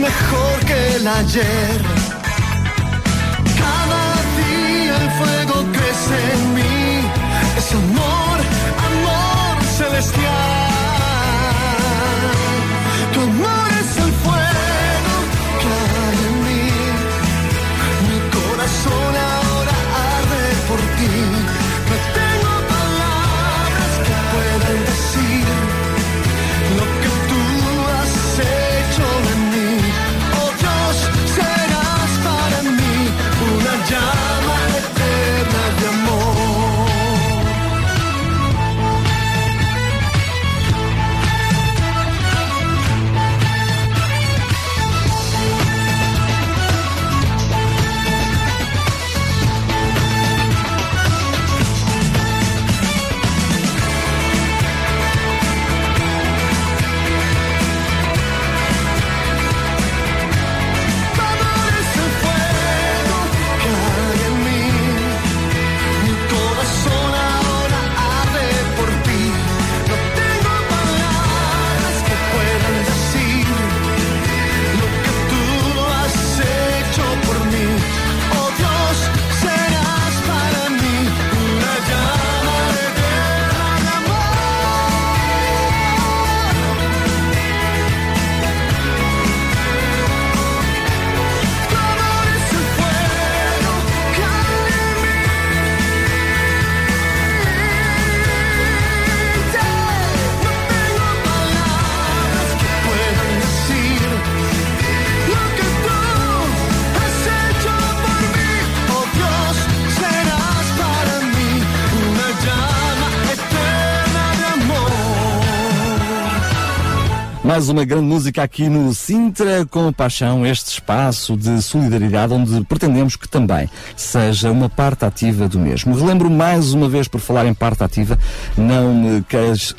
Mejor que el ayer. Cada día el fuego crece en mí, es amor, amor celestial. Tu amor es el fuego que hay en mí, mi corazón ahora Mais uma grande música aqui no Sintra com Paixão, este espaço de solidariedade onde pretendemos que também seja uma parte ativa do mesmo. Relembro mais uma vez por falar em parte ativa, não me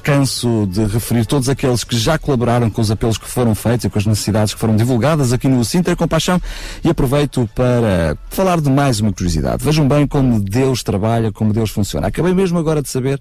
canso de referir todos aqueles que já colaboraram com os apelos que foram feitos e com as necessidades que foram divulgadas aqui no Sintra com Paixão e aproveito para falar de mais uma curiosidade. Vejam bem como Deus trabalha, como Deus funciona. Acabei mesmo agora de saber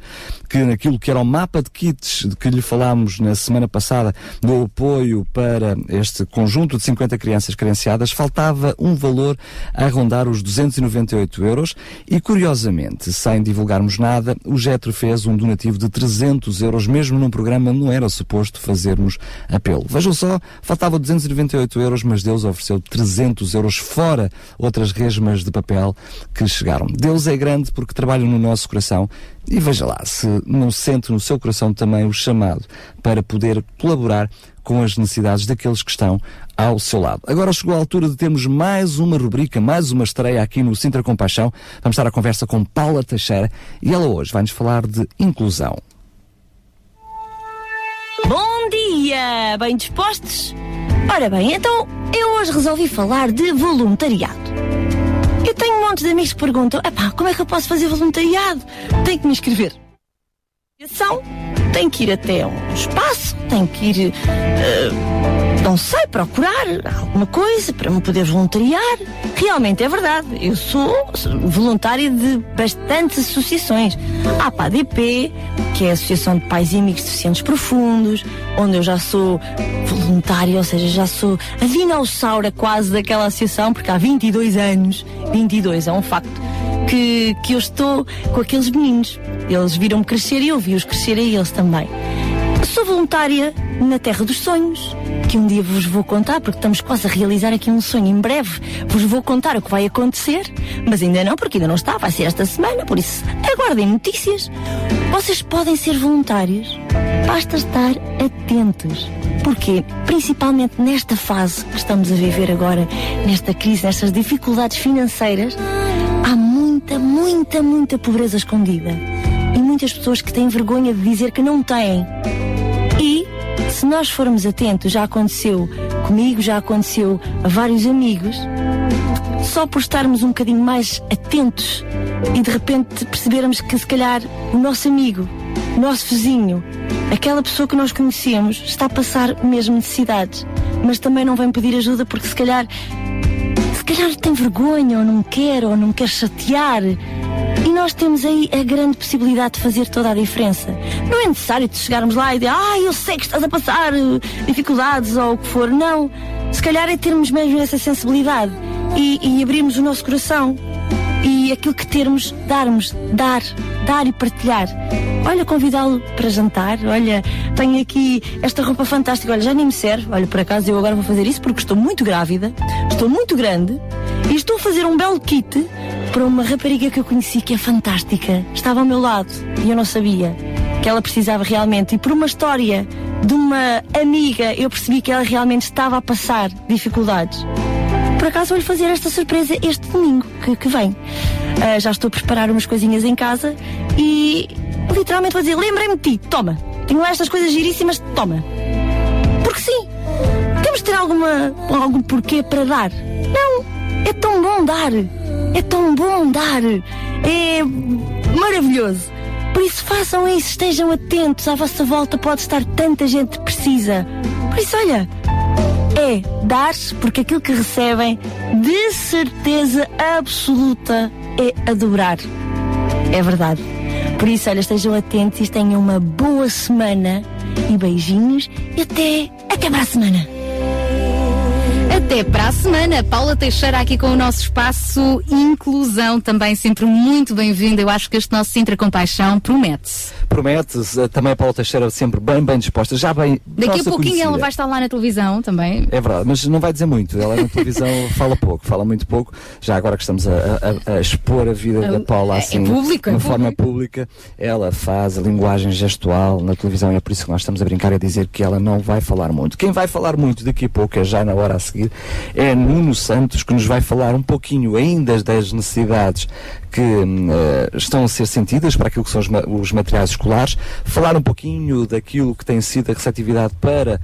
que naquilo que era o mapa de kits de que lhe falámos na semana passada, do apoio para este conjunto de 50 crianças carenciadas, faltava um valor a rondar os 298 euros e, curiosamente, sem divulgarmos nada, o Getro fez um donativo de 300 euros, mesmo num programa não era suposto fazermos apelo. Vejam só, faltava 298 euros, mas Deus ofereceu 300 euros fora outras resmas de papel que chegaram. Deus é grande porque trabalha no nosso coração e veja lá, se não sente no seu coração também o chamado para poder colaborar com as necessidades daqueles que estão ao seu lado. Agora chegou a altura de termos mais uma rubrica, mais uma estreia aqui no Sintra Compaixão. Vamos estar à conversa com Paula Teixeira e ela hoje vai-nos falar de inclusão. Bom dia! Bem dispostos? Ora bem, então eu hoje resolvi falar de voluntariado. Eu tenho um monte de amigos que perguntam: como é que eu posso fazer voluntariado? Tenho que me inscrever. Ação, Tenho que ir até um espaço, tenho que ir, eh, não sei, procurar alguma coisa para me poder voluntariar. Realmente é verdade. Eu sou voluntária de bastantes associações. Há a PADP, que é a Associação de Pais e Amigos Deficientes Profundos, onde eu já sou voluntária, ou seja, já sou a dinossauro quase daquela associação, porque há 22 anos, 22 é um facto, que, que eu estou com aqueles meninos. Eles viram-me crescer e eu vi-os crescer a eles também. Sou voluntária na Terra dos Sonhos, que um dia vos vou contar, porque estamos quase a realizar aqui um sonho em breve. Vos vou contar o que vai acontecer, mas ainda não, porque ainda não está, vai ser esta semana, por isso aguardem notícias. Vocês podem ser voluntários, basta estar atentos. Porque, principalmente nesta fase que estamos a viver agora, nesta crise, nestas dificuldades financeiras, há muita, muita, muita pobreza escondida. Muitas pessoas que têm vergonha de dizer que não têm. E, se nós formos atentos, já aconteceu comigo, já aconteceu a vários amigos, só por estarmos um bocadinho mais atentos e de repente percebermos que se calhar o nosso amigo, o nosso vizinho, aquela pessoa que nós conhecemos está a passar mesmo necessidades, mas também não vem pedir ajuda porque se calhar se calhar tem vergonha, ou não quer, ou não quer chatear. Nós temos aí a grande possibilidade de fazer toda a diferença. Não é necessário de chegarmos lá e dizer, ah, eu sei que estás a passar eh, dificuldades ou o que for. Não. Se calhar é termos mesmo essa sensibilidade e, e abrirmos o nosso coração e aquilo que termos, darmos, dar, dar e partilhar. Olha, convidá-lo para jantar, olha, tenho aqui esta roupa fantástica, olha, já nem me serve, olha, por acaso eu agora vou fazer isso porque estou muito grávida, estou muito grande e estou a fazer um belo kit para uma rapariga que eu conheci que é fantástica. Estava ao meu lado e eu não sabia que ela precisava realmente. E por uma história de uma amiga, eu percebi que ela realmente estava a passar dificuldades. Por acaso vou-lhe fazer esta surpresa este domingo que, que vem. Ah, já estou a preparar umas coisinhas em casa e literalmente vou dizer: lembrei-me de ti, toma. Tenho lá estas coisas giríssimas, toma. Porque sim, temos de ter alguma, algum porquê para dar. Não, é tão bom dar. É tão bom dar. É maravilhoso. Por isso façam isso, estejam atentos. À vossa volta pode estar tanta gente precisa. Por isso, olha, é dar, porque aquilo que recebem, de certeza absoluta, é adorar. É verdade. Por isso, olha, estejam atentos e tenham uma boa semana. E beijinhos e até, até para a semana. Até para a semana. Paula Teixeira aqui com o nosso espaço Inclusão, também sempre muito bem-vinda. Eu acho que este nosso Sintra Compaixão promete. Promete-se, eh, também a Paula Teixeira sempre bem, bem disposta, já bem. Daqui a pouquinho ela conhecida. vai estar lá na televisão também. É verdade, mas não vai dizer muito. Ela na televisão fala pouco, fala muito pouco. Já agora que estamos a, a- a expor a vida da Paula é assim, público, de é uma forma pública, ela faz a linguagem gestual na televisão e é por isso que nós estamos a brincar a dizer que ela não vai falar muito. Quem vai falar muito daqui a pouco, é já na hora a seguir, é Nuno Santos, que nos vai falar um pouquinho ainda das necessidades que eh, estão a ser sentidas para aquilo que são os, ma- os materiais escolares, falar um pouquinho daquilo que tem sido a receptividade para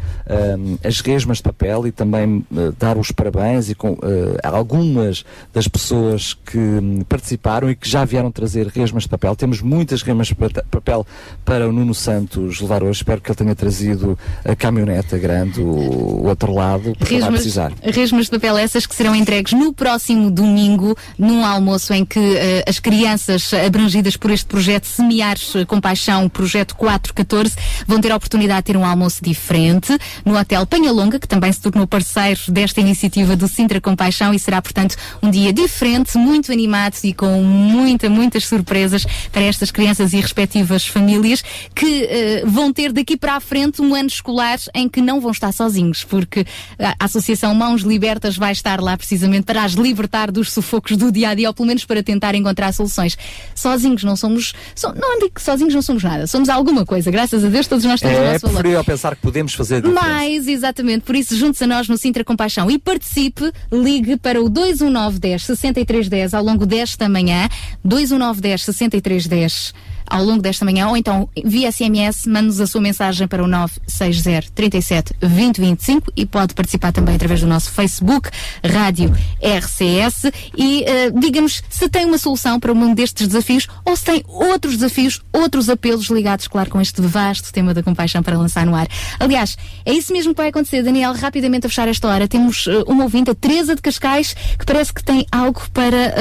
hum, as resmas de papel e também eh, dar os parabéns e com a algumas das pessoas que hum, participaram e que já vieram trazer resmas de papel. Temos muitas resmas de papel para o Nuno Santos levar hoje. Espero que ele tenha trazido a caminhoneta grande, o, o outro lado, porque vai Resmas, precisar. resmas de papel essas que serão entregues no próximo domingo, num almoço em que as crianças abrangidas por este projeto Semear eh, com Paixão, projeto 414, vão ter a oportunidade de ter um almoço diferente no Hotel Penhalonga, que também se tornou parceiro desta iniciativa do Sintra com Paixão e será, portanto, um dia diferente, muito animado e com muita, muitas surpresas para estas crianças e respectivas famílias que eh, vão ter daqui para a frente um ano escolar em que não vão estar sozinhos, porque a Associação Mãos Libertas vai estar lá precisamente para as libertar dos sufocos do dia a dia, ou pelo menos para tentar encontrar soluções. Sozinhos não somos, so- não digo que sozinhos não somos nada, somos alguma coisa, graças a Deus todos nós temos o É nosso valor. preferível pensar que podemos fazer diferença. Mais, exatamente. Por isso, junte-se a nós no Sintra Compaixão e participe. Ligue para o 21910 6310 ao longo desta manhã. 21910 6310 ao longo desta manhã, ou então via SMS, mande-nos a sua mensagem para o 960 37 20 25 e pode participar também através do nosso Facebook, Rádio RCS e diga-nos se tem uma solução para um destes desafios ou se tem outros desafios, outros apelos ligados, claro, com este vasto tema da compaixão para lançar no ar. Aliás, é isso mesmo que vai acontecer. Daniel, rapidamente a fechar esta hora, temos eh, uma ouvinte, a Teresa de Cascais, que parece que tem algo para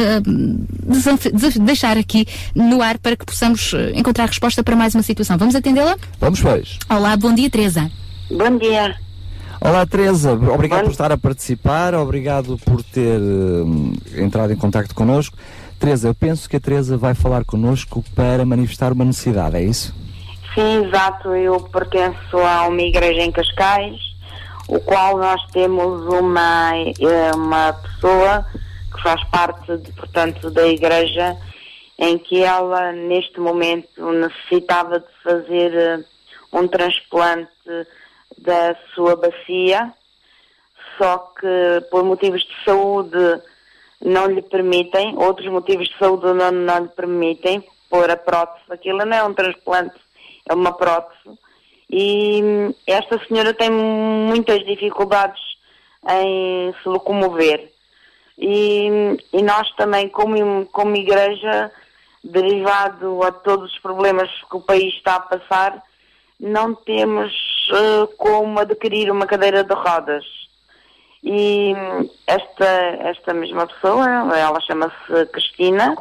desaf- deixar aqui no ar para que possamos encontrar resposta para mais uma situação. Vamos atendê-la? Vamos, pois. Olá, bom dia, Teresa. Bom dia. Olá Teresa, obrigado por estar a participar, obrigado por ter eh, entrado em contacto connosco. Teresa, eu penso que a Teresa vai falar connosco para manifestar uma necessidade, é isso? Sim, exato. Eu pertenço a uma igreja em Cascais, o qual nós temos uma, eh, uma pessoa que faz parte, de, portanto, da igreja, em que ela, neste momento, necessitava de fazer eh, um transplante da sua bacia, só que por motivos de saúde não lhe permitem, outros motivos de saúde não, não lhe permitem pôr a prótese. Aquilo não é um transplante, é uma prótese. E hum, esta senhora tem muitas dificuldades em se locomover. E, hum, e nós também, como, como igreja, derivado a todos os problemas que o país está a passar, não temos eh, como adquirir uma cadeira de rodas. E esta, esta mesma pessoa, ela chama-se Cristina,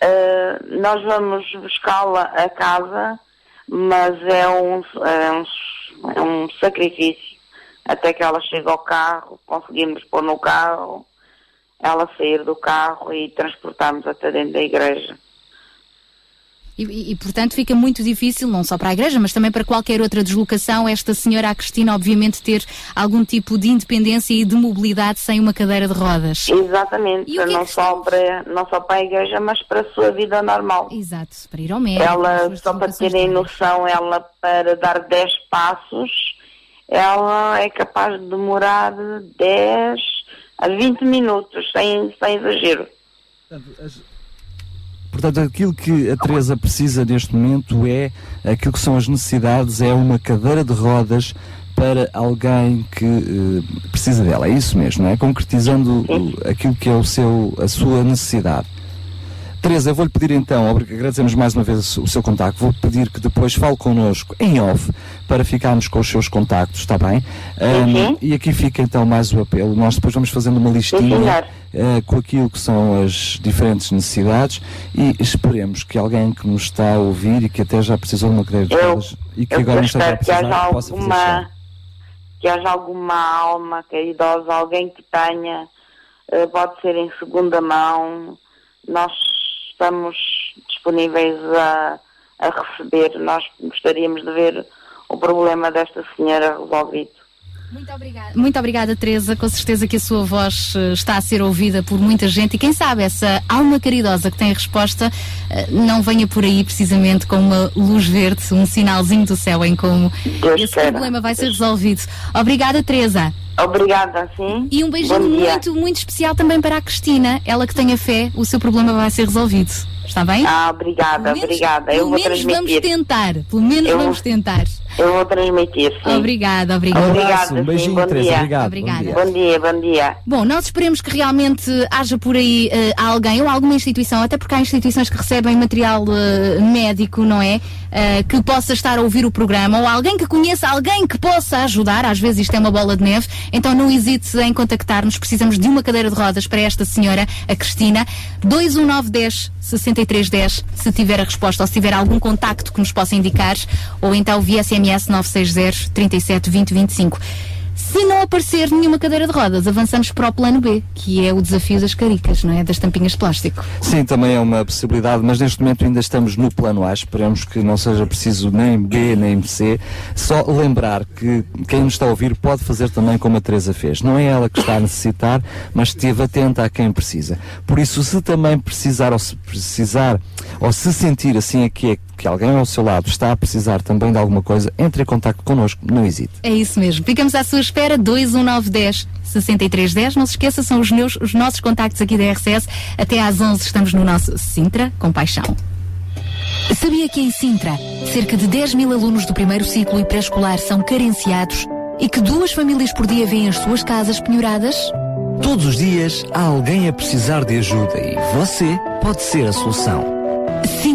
eh, nós vamos buscá-la a casa, mas é um, é, um, é um sacrifício. Até que ela chegue ao carro, conseguimos pôr no carro, ela sair do carro e transportarmos até dentro da igreja. E, e- e, portanto fica muito difícil, não só para a igreja, mas também para qualquer outra deslocação, esta senhora, a Cristina, obviamente ter algum tipo de independência e de mobilidade sem uma cadeira de rodas. Exatamente, E que é não, só para, não só para a igreja, mas para a sua vida normal. Exato, para ir ao médico. as Ela, só para terem noção, ela para dar 10 passos, ela é capaz de demorar 10 a 20 minutos, sem, sem exagero. Portanto, aquilo que a Teresa precisa neste momento é aquilo que são as necessidades, é uma cadeira de rodas para alguém que eh, precisa dela. É isso mesmo, é? Concretizando aquilo que é o seu, a sua necessidade. Teresa, eu vou-lhe pedir então, agradecemos mais uma vez o seu contacto, vou pedir que depois fale connosco em off para ficarmos com os seus contactos, está bem? Ahm, e aqui fica então mais o apelo. Nós depois vamos fazendo uma listinha eh, com aquilo que são as diferentes necessidades e esperemos que alguém que nos está a ouvir e que até já precisou de uma rodas e que agora não esteja a espero que haja precisar, possa fazer alguma que haja alguma alma caridosa, alguém que tenha, eh, pode ser em segunda mão. Nós estamos disponíveis a, a receber. Nós gostaríamos de ver o problema desta senhora resolvido. Muito obrigada, Teresa. Com certeza que a sua voz eh, está a ser ouvida por muita gente e quem sabe essa alma caridosa que tem a resposta eh, não venha por aí precisamente com uma luz verde, um sinalzinho do céu em como Deus esse queira. problema vai ser resolvido. Obrigada, Teresa. Obrigada, sim. E um beijinho muito, muito especial também para a Cristina. Ela que tenha fé, o seu problema vai ser resolvido. Está bem? Ah, obrigada, obrigada. Eu Pelo vou menos vamos transmitir. tentar. Pelo menos Eu vamos tentar. Eu vou transmitir, sim. Obrigada, obrigada. Obrigada, sim. bom dia. Obrigada. Bom dia, bom dia. Bom, nós esperemos que realmente haja por aí eh, alguém ou alguma instituição, até porque há instituições que recebem material eh, médico, não é? Eh, que possa estar a ouvir o programa ou alguém que conheça alguém que possa ajudar. Às vezes isto é uma bola de neve. Então não hesite em contactar-nos. Precisamos de uma cadeira de rodas para esta senhora, a Cristina. 21910 6310, se tiver a resposta ou se tiver algum contacto que nos possa indicar, ou então via SMS 960 37 20 25. Se não aparecer nenhuma cadeira de rodas, avançamos para o plano B, que é o desafio das caricas, não é? Das tampinhas de plástico. Sim, também é uma possibilidade, mas neste momento ainda estamos no plano A. Esperamos que não seja preciso nem B nem C. Só lembrar que quem nos está a ouvir pode fazer também como a Teresa fez. Não é ela que está a necessitar, mas esteve atenta a quem precisa. Por isso, se também precisar ou se precisar ou se sentir assim aqui é que alguém ao seu lado está a precisar também de alguma coisa, entre em contato connosco, não hesite. É isso mesmo. Ficamos à sua espera, 21910 6310. Não se esqueça, são os, meus, os nossos contactos aqui da RCS. Até às 11 estamos no nosso Sintra com Paixão. Sabia que em Sintra, cerca de 10 mil alunos do primeiro ciclo e pré-escolar são carenciados e que duas famílias por dia vêm as suas casas penhoradas? Todos os dias há alguém a precisar de ajuda e você pode ser a solução.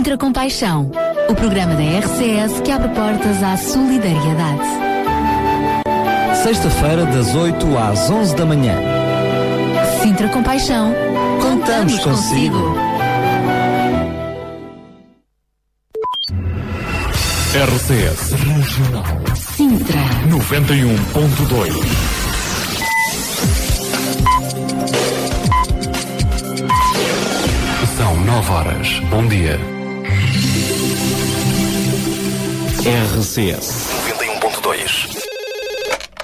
Sintra com Paixão, o programa da RCS que abre portas à solidariedade. Sexta-feira, das 8 às 11 da manhã. Sintra com Paixão, contamos consigo. RCS Regional Sintra. 91.2 São 9 horas. Bom dia. RCS 91.2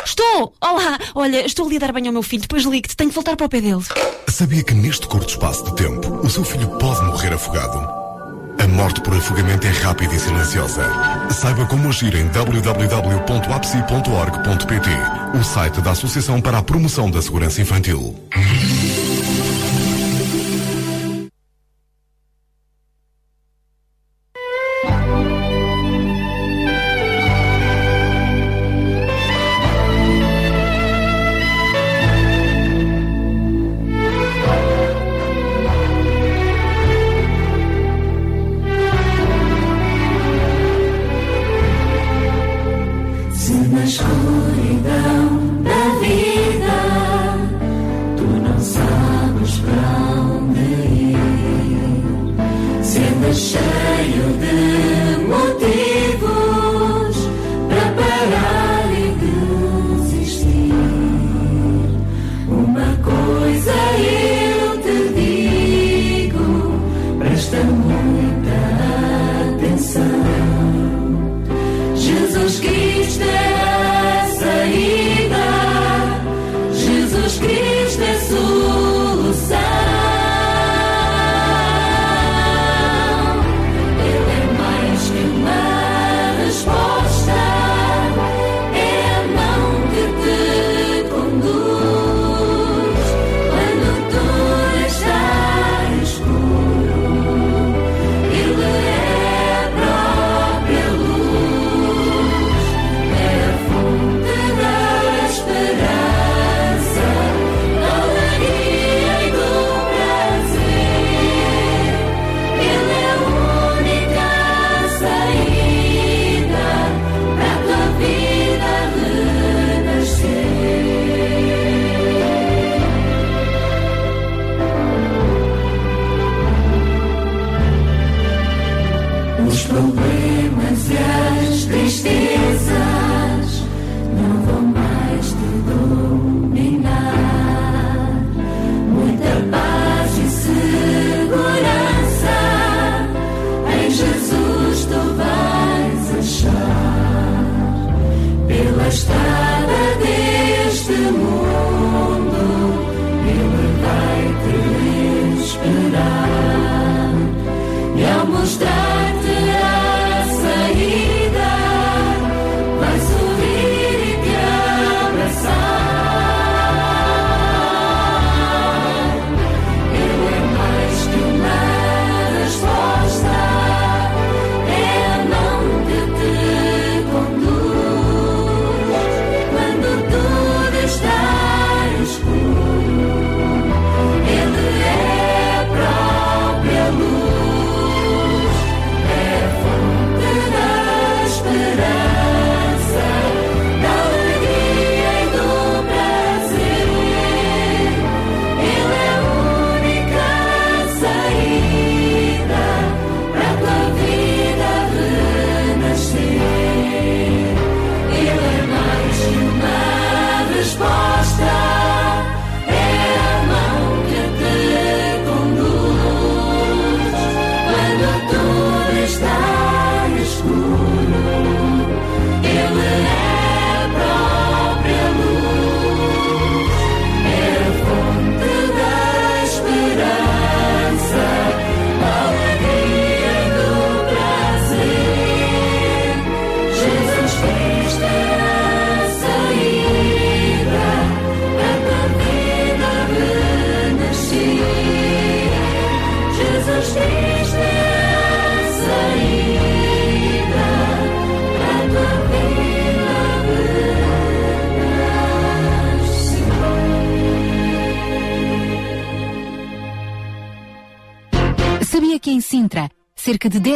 Estou! Olá! Olha, estou ali a dar banho ao meu filho, depois ligo-te, tenho que voltar para o pé dele. Sabia que neste curto espaço de tempo o seu filho pode morrer afogado? A morte por afogamento é rápida e silenciosa. Saiba como agir em www.apsi.org.pt, o site da Associação para a Promoção da Segurança Infantil.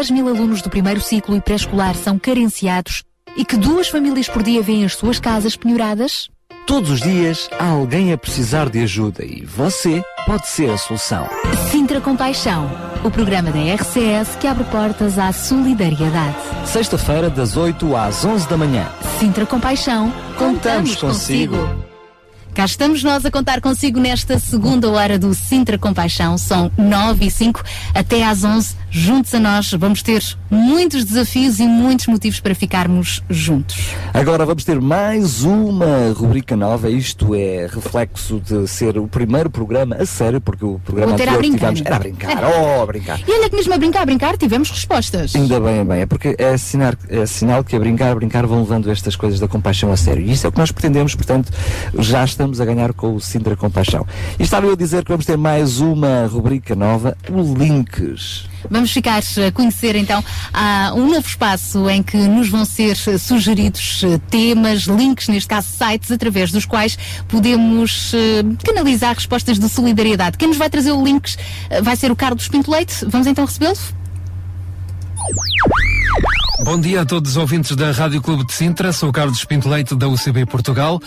10 mil alunos do primeiro ciclo e pré-escolar são carenciados e que duas famílias por dia vêm as suas casas penhoradas? Todos os dias há alguém a precisar de ajuda e você pode ser a solução. Sintra Compaixão, o programa da RCS que abre portas à solidariedade. Sexta-feira, das 8 às 11 da manhã. Sintra Compaixão, Contamos consigo. Cá estamos nós a contar consigo nesta segunda hora do Sintra Compaixão. São 9 e 5 até às 11. Juntos a nós vamos ter muitos desafios e muitos motivos para ficarmos juntos. Agora vamos ter mais uma rubrica nova. Isto é reflexo de ser o primeiro programa a sério, porque o programa anterior tivemos era a brincar. Era. Oh, a brincar. E olha que mesmo a brincar, a brincar, tivemos respostas. Ainda bem, bem, é porque é, assinar, é sinal que a brincar, a brincar vão levando estas coisas da compaixão a sério. E isso é o que nós pretendemos, portanto, já estamos a ganhar com o Sintra Compaixão. E estava eu a dizer que vamos ter mais uma rubrica nova, o Links. Vamos ficar a conhecer então um novo espaço em que nos vão ser eh, sugeridos eh, temas, links, neste caso sites, através dos quais podemos eh, canalizar respostas de solidariedade. Quem nos vai trazer o links eh, vai ser o Carlos Pinto Leite. Vamos então recebê-lo? Bom dia a todos os ouvintes da Rádio Clube de Sintra, sou o Carlos Pinto Leite da UCB Portugal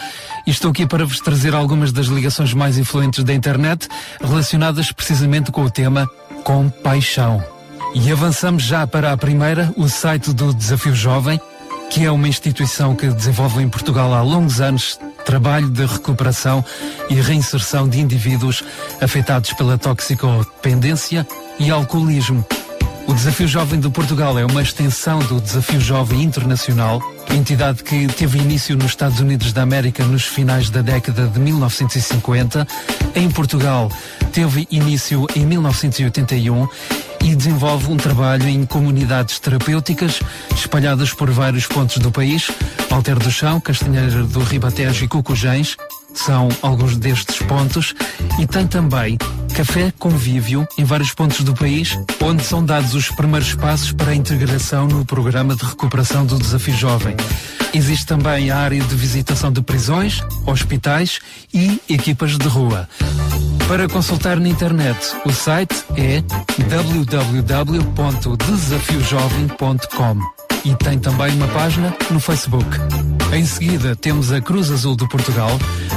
e estou aqui para vos trazer algumas das ligações mais influentes da internet relacionadas precisamente com o tema compaixão. E avançamos já para a primeira, o site do Desafio Jovem, que é uma instituição que desenvolve em Portugal há longos anos trabalho de recuperação e reinserção de indivíduos afetados pela toxicodependência e alcoolismo. O Desafio Jovem de Portugal é uma extensão do Desafio Jovem Internacional, entidade que teve início nos Estados Unidos da América nos finais da década de 1950. Em Portugal, teve início em 1981 e desenvolve um trabalho em comunidades terapêuticas espalhadas por vários pontos do país. Alter do Chão, Castanheira do Ribatejo e Cucujens são alguns destes pontos e tem também café convívio em vários pontos do país, onde são dados os primeiros passos para a integração no programa de recuperação do desafio jovem. Existe também a área de visitação de prisões, hospitais e equipas de rua. Para consultar na internet, o site é www.desafiojovem.com e tem também uma página no Facebook. Em seguida, temos a Cruz Azul de Portugal.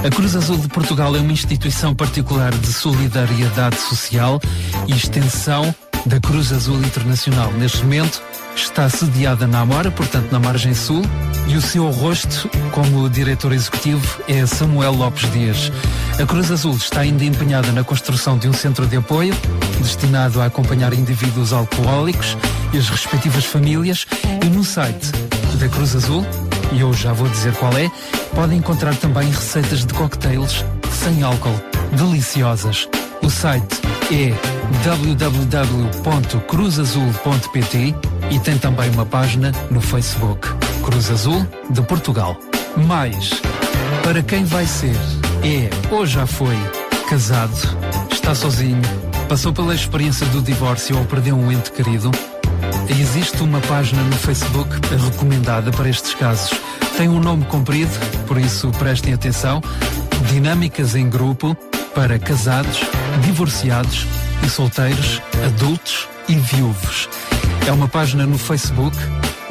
A Cruz Azul de Portugal é uma instituição particular de solidariedade social e extensão da Cruz Azul Internacional. Neste momento, está sediada na Amora, portanto na margem sul, e o seu rosto como diretor executivo é Samuel Lopes Dias. A Cruz Azul está ainda empenhada na construção de um centro de apoio destinado a acompanhar indivíduos alcoólicos e as respectivas famílias e no site da Cruz Azul, e eu já vou dizer qual é, podem encontrar também receitas de cocktails sem álcool, deliciosas. O site é www.cruzazul.pt e tem também uma página no Facebook, Cruz Azul de Portugal. Mais, para quem vai ser, é ou já foi casado, está sozinho, passou pela experiência do divórcio ou perdeu um ente querido, existe uma página no Facebook recomendada para estes casos. Tem um nome comprido, por isso prestem atenção. Dinâmicas em grupo para casados, divorciados e solteiros, adultos e viúvos. É uma página no Facebook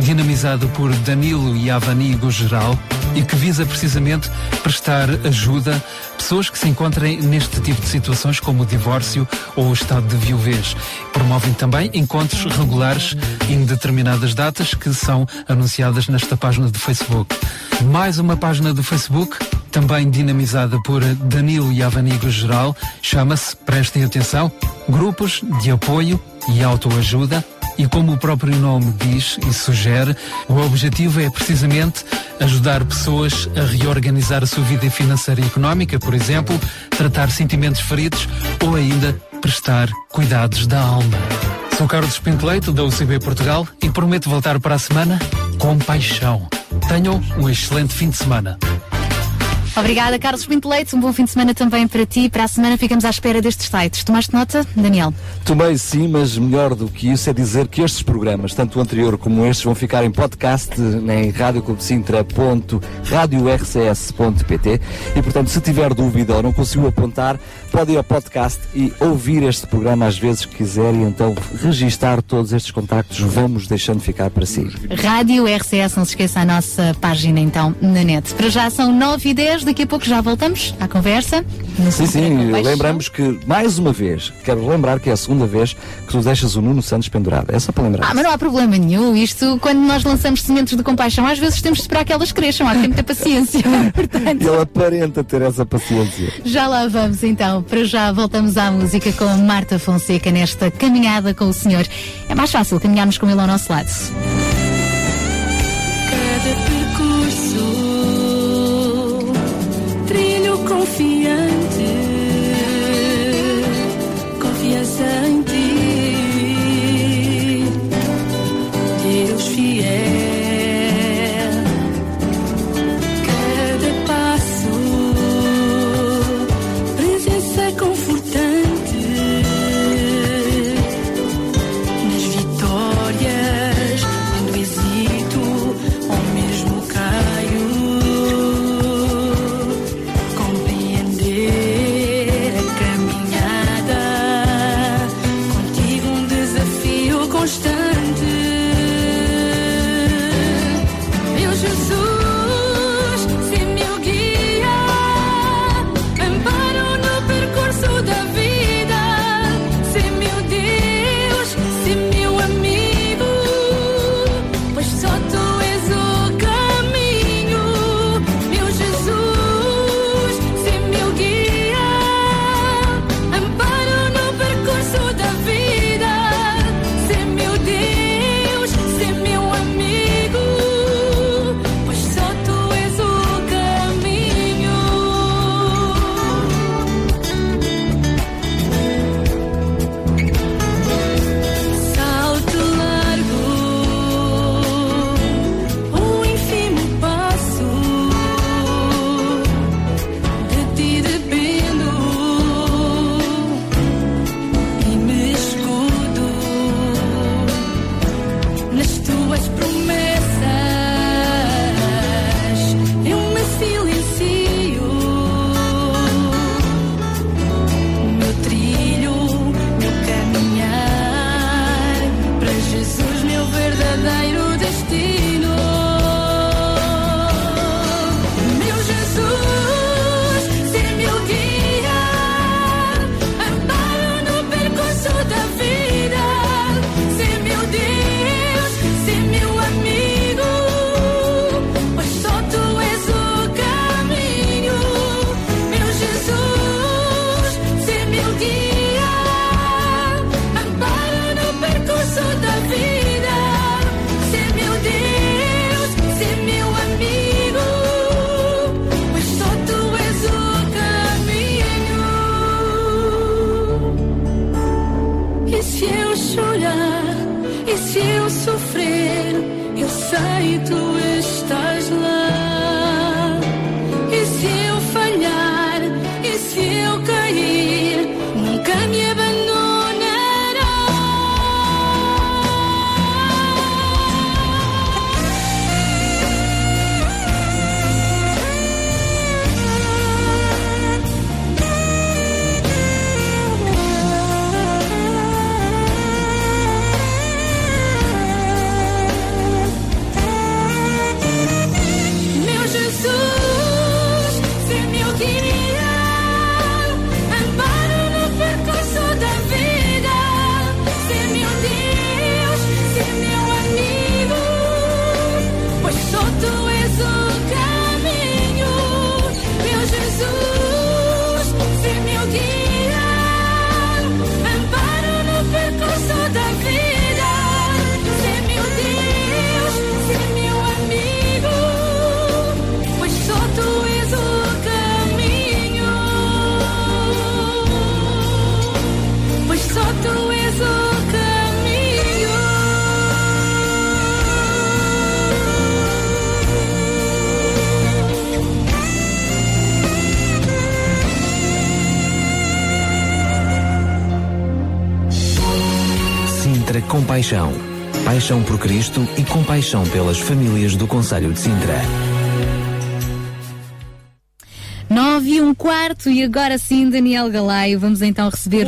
dinamizada por Danilo e Avanigo Geral e que visa precisamente prestar ajuda a pessoas que se encontrem neste tipo de situações como o divórcio ou o estado de viuvez. Promovem também encontros regulares em determinadas datas que são anunciadas nesta página do Facebook. Mais uma página do Facebook também dinamizada por Danilo e Avanigo Geral, chama-se, prestem atenção, Grupos de Apoio e Autoajuda e como o próprio nome diz e sugere, o objetivo é precisamente ajudar pessoas a reorganizar a sua vida financeira e económica, por exemplo, tratar sentimentos feridos ou ainda prestar cuidados da alma. Sou Carlos Pinto da UCB Portugal, e prometo voltar para a semana com paixão. Tenham um excelente fim de semana. Obrigada, Carlos Pinto Leite. Um bom fim de semana também para ti. Para a semana ficamos à espera destes sites. Tomaste nota, Daniel? Tomei sim, mas melhor do que isso é dizer que estes programas, tanto o anterior como estes, vão ficar em podcast em radioclubsintra.radiorcs.pt e, portanto, se tiver dúvida ou não conseguiu apontar, pode ir ao podcast e ouvir este programa às vezes que quiser e então registar todos estes contactos. Vamos deixando ficar para si. Rádio RCS, não se esqueça a nossa página então na net. Para já são 9 e 10, daqui a pouco já voltamos à conversa. Sim, sim, lembramos que, mais uma vez, quero lembrar que é a segunda vez que tu deixas o Nuno Santos pendurado. É só para lembrar. Ah, mas não há problema nenhum. Isto, quando nós lançamos sementes de compaixão, às vezes temos de esperar que elas cresçam. Há que ter paciência. Portanto, Ele aparenta ter essa paciência. já lá vamos então. Para já voltamos à música com Marta Fonseca nesta caminhada com o Senhor. É mais fácil caminharmos com ele ao nosso lado. Paixão por Cristo e compaixão pelas famílias do Conselho de Sintra. Nove e um quarto e agora sim, Daniel Galaio, vamos então receber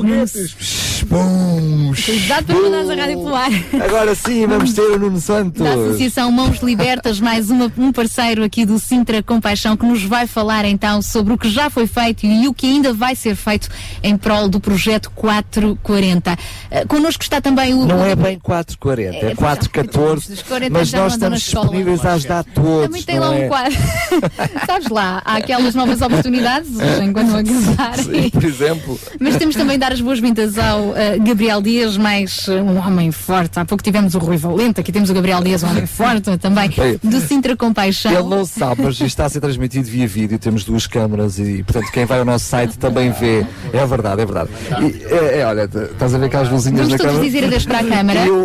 Bons. Cuidado para mandares a rádio pelo ar. Agora sim, vamos ter o Nuno Santos. Da Associação Mãos Libertas, mais uma- um parceiro aqui do Sintra Compaixão que nos vai falar então sobre o que já foi feito e o que ainda vai ser feito em prol do projeto 440. Uh, connosco está também o. Não é bem 440, é, É, 414, os 40 mas nós estamos disponíveis a ajudar todos. Também tem lá é? um quadro. Sabes lá, há aquelas novas oportunidades, enquanto não acabarem. Sim, por exemplo. Mas temos também de dar as boas-vindas ao eh, Gabriel Dias, mais eh, um homem forte. Há pouco tivemos o Rui Valente, aqui temos o Gabriel Dias, um homem forte também, do Sintra Compaixão. Ele não sabe, mas está a ser transmitido via vídeo, temos duas câmaras e, portanto, quem vai ao nosso site também vê. É verdade, é verdade. E, é, é, olha, estás a ver aquelas luzinhas Vamos na câmara? dizer adeus para a câmara. E o,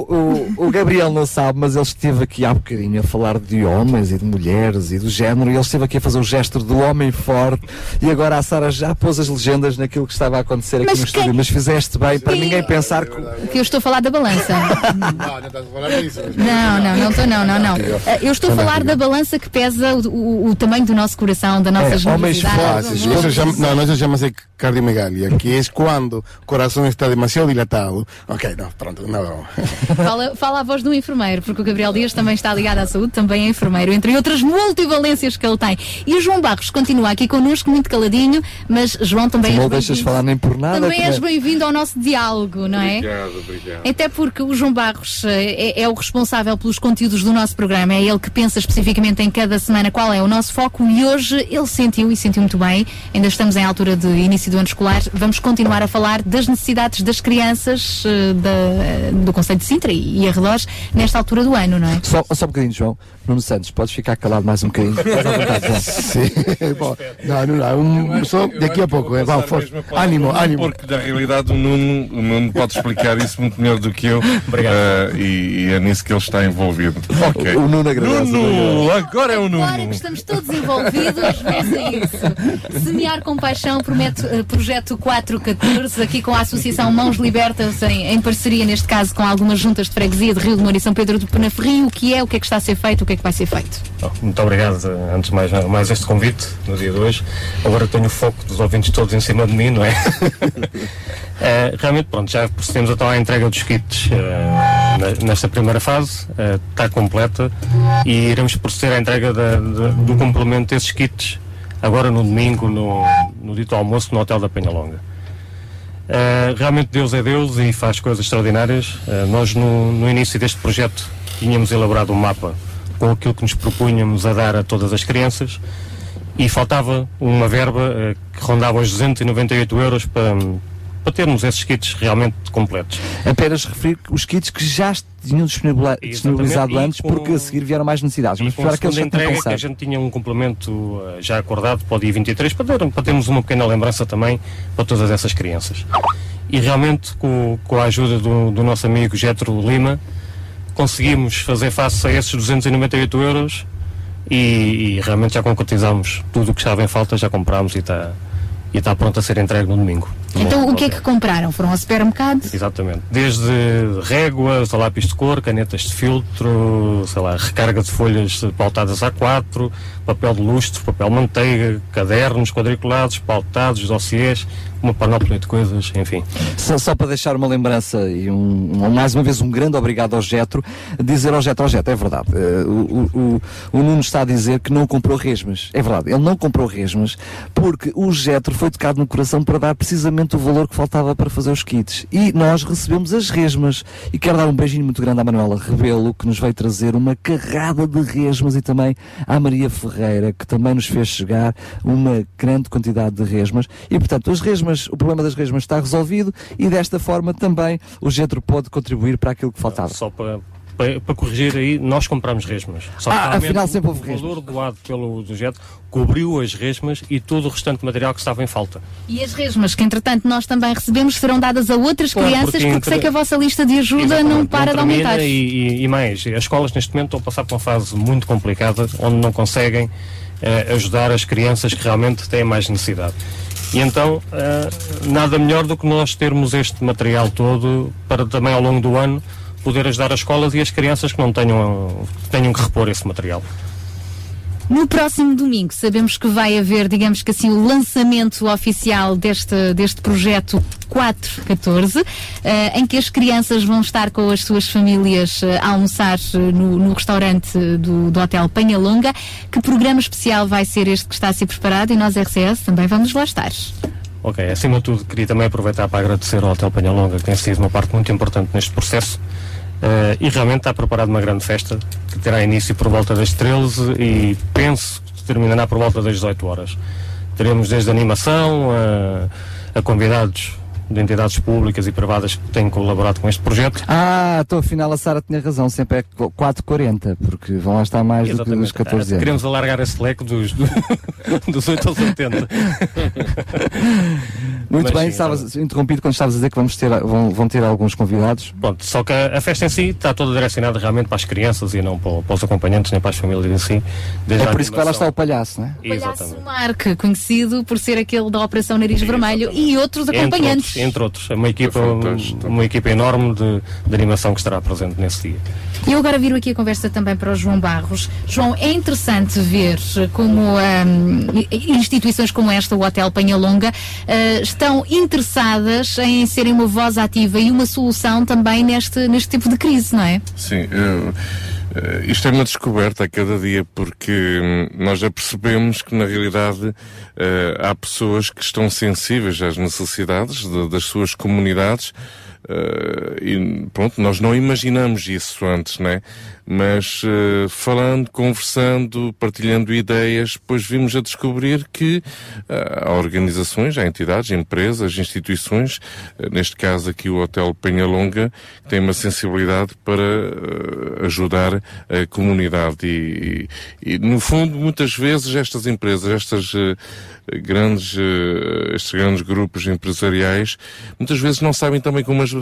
o, o Gabriel não sabe, mas ele esteve aqui há bocadinho a falar de homens e de mulheres e do género, e ele esteve aqui a fazer o gesto do homem forte, e agora a Sara já pôs as legendas naquilo que estava a acontecer aqui Mas no quem- estúdio, mas fizeste bem para ninguém pensar que. Que eu estou a falar da balança. Não, não, não estou, não, não, não. Eh, Eu estou a falar da balança que pesa o, o- o tamanho do nosso coração, da nossa Ah, generosidade. se llama- no, no, eso se llama cardiomegalia, que es cuando el corazón está demasiado dilatado. Ok, no, pronto, no, no. Fala, fala a voz do enfermeiro, porque o Gabriel Dias também está ligado à saúde, também é enfermeiro, entre outras multivalências que ele tem. E o João Barros continua aqui connosco, muito caladinho, mas João também Tu és não deixas bem-vindo. falar nem por nada. Também és é- bem-vindo ao nosso diálogo, não é? Obrigado, obrigado. Até porque o João Barros eh, é, é o responsável pelos conteúdos do nosso programa, é ele que pensa especificamente em cada semana qual é o nosso foco e hoje ele sentiu e sentiu muito bem. Ainda estamos em altura de início do ano escolar. Vamos continuar a falar das necessidades das crianças eh, da- do Conselho de Sintra e, e arredores nesta altura do ano, não é? Só, só um bocadinho, João. Nuno Santos, podes ficar calado mais um bocadinho. Estás à vontade, João. Sí, bueno, no, no, no, un, só daqui a pouco, eh, vamos, força. Ánimo, ánimo. Porque na realidade o Nuno Nuno pode explicar isso muito melhor do que eu. Obrigado. Ah, e, e é nisso que ele está envolvido. Ok. O Nuno agradece. Nuno, agora é o Nuno. Agora que estamos todos envolvidos, vamos a isso. Semear com Paixão promete, eh, projeto 414, aqui com a Associação Mãos Libertas, em, em parceria, neste caso, com algumas juntas de freguesia de Rio de Moura e São Pedro do Penaferrinho. O que é, o que é que está a ser feito, o que é que vai ser feito? Muito obrigado, antes de mais, mais este convite no dia de hoje. Agora tenho o foco dos ouvintes todos em cima de mim, não é? Eh, realmente, pronto, já procedemos então à entrega dos kits na- nesta primeira fase, eh, está completa e iremos proceder à entrega da- da- do complemento desses kits agora no domingo, no, no dito almoço, no Hotel da Penhalonga. Uh, realmente Deus é Deus e faz coisas extraordinárias. Uh, nós, no, no início deste projeto, tínhamos elaborado um mapa com aquilo que nos propunhamos a dar a todas as crianças e faltava uma verba uh, que rondava os 298 euros para, para termos esses kits realmente completos. Apenas referir os kits que já tinham disponibilizado, antes, com- porque a seguir vieram mais necessidades. Mas para aqueles tinham entrega que a gente tinha um complemento uh, já acordado para o dia 23 para, ter, para termos uma pequena lembrança também para todas essas crianças. E realmente com, com a ajuda do, do nosso amigo Getro Lima conseguimos fazer face a esses 298 euros e, e realmente já concretizámos tudo o que estava em falta, já comprámos e está, e está pronto a ser entregue no domingo. Então, o que é que compraram? Foram ao supermercado? Exatamente. Desde réguas, a lápis de cor, canetas de filtro, sei lá, recarga de folhas pautadas A4, papel de lustro, papel manteiga, cadernos quadriculados, pautados, dossiês, uma panóplia de coisas, enfim. Só, só para deixar uma lembrança e um, um- mais uma vez um grande obrigado ao Getro, dizer ao Getro, ao Getro, é verdade, o, o, o- o Nuno está a dizer que não comprou resmas. É verdade, ele não comprou resmas porque o Getro foi tocado no coração para dar precisamente o valor que faltava para fazer os kits. E nós recebemos as resmas. E quero dar um beijinho muito grande à Manuela Rebelo, que nos veio trazer uma carrada de resmas e também à Maria Ferreira, que também nos fez chegar uma grande quantidade de resmas. E portanto, as resmas, o problema das resmas está resolvido e desta forma também o Getro pode contribuir para aquilo que faltava. Só para, para, para corrigir aí, nós compramos resmas. Só que Ah, afinal o- sempre houve O valor doado pelo projeto cobriu as resmas e todo o restante material que estava em falta. E as resmas que, entretanto, nós também recebemos serão dadas a outras Claro, crianças, porque porque, entre- sei que a vossa lista de ajuda não para de termina aumentar. E, e- e mais, as escolas neste momento estão a passar por uma fase muito complicada onde não conseguem eh, ajudar as crianças que realmente têm mais necessidade. E então, eh, nada melhor do que nós termos este material todo para também ao longo do ano poder ajudar as escolas e as crianças que não tenham, que tenham que repor esse material. No próximo domingo, sabemos que vai haver, digamos que assim, o lançamento oficial deste, deste projeto 414, eh, em que as crianças vão estar com as suas famílias eh, a almoçar eh, no, no restaurante do, do Hotel Penhalonga. Que programa especial vai ser este que está a ser preparado e nós, RCS, também vamos lá estar. Ok, acima de tudo, queria também aproveitar para agradecer ao Hotel Penhalonga, que tem sido uma parte muito importante neste processo. Eh, e realmente está preparada uma grande festa que terá início por volta das 13 e penso que terminará por volta das 18 horas. Teremos desde animação a, a convidados de entidades públicas e privadas que têm colaborado com este projeto. Ah, então afinal a Sara tinha razão, sempre é 4,40, porque vão lá estar mais do que os 14 Ah, anos. Queremos alargar esse leque dos, do- dos 8 aos 80. Muito Mas bem, sim, estavas interrompido quando estavas a dizer que vamos ter, vão, vão ter alguns convidados. Pronto, só que a, a festa em si está toda direcionada realmente para as crianças e não para, para os acompanhantes nem para as famílias em si. Desde É por isso que vai lá estar o palhaço, não é? Exatamente. Mark, conhecido por ser aquele da Operação Nariz Vermelho e outros acompanhantes. Entre outros. É uma equipa, uma equipa enorme de, de animação que estará presente nesse dia. E eu agora viro aqui a conversa também para o João Barros. João, é interessante ver como hum, instituições como esta, o Hotel Penhalonga, eh, estão interessadas em serem uma voz ativa e uma solução também neste, neste tipo de crise, não é? Sim, eu- eh, isto é uma descoberta a cada dia porque hum, nós já percebemos que na realidade eh, há pessoas que estão sensíveis às necessidades de- das suas comunidades eh, e pronto, nós não imaginamos isso antes, né? Mas eh, falando, conversando, partilhando ideias, depois vimos a descobrir que eh, há organizações, há entidades, empresas, instituições, neste caso aqui o Hotel Penhalonga, que tem uma sensibilidade para ajudar a comunidade e, e, e, no fundo, muitas vezes estas empresas, estas grandes, estes grandes grupos empresariais, muitas vezes não sabem também como ajudar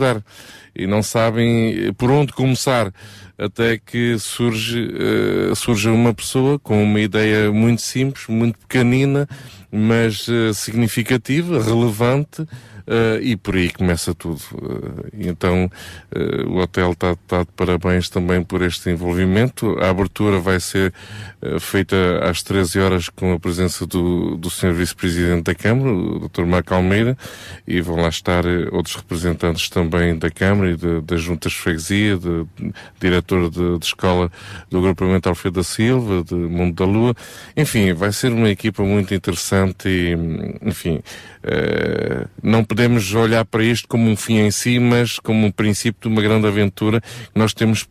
e não sabem eh, por onde começar até que surge, eh, surge uma pessoa com uma ideia muito simples, muito pequenina, mas eh, significativa, relevante, eh, e por aí começa tudo. Eh, então, eh, o hotel está tá de parabéns também por este envolvimento. A abertura vai ser feita às 13 horas com a presença do, do Sr. Vice-Presidente da Câmara, o Dr. Marco Almeida, e vão lá estar outros representantes também da Câmara e de- das juntas de freguesia, de, diretor de, de escola do agrupamento Alfredo da Silva, de Mundo da Lua. Enfim, vai ser uma equipa muito interessante e, enfim, eh, não podemos olhar para isto como um fim em si, mas como um princípio de uma grande aventura que nós temos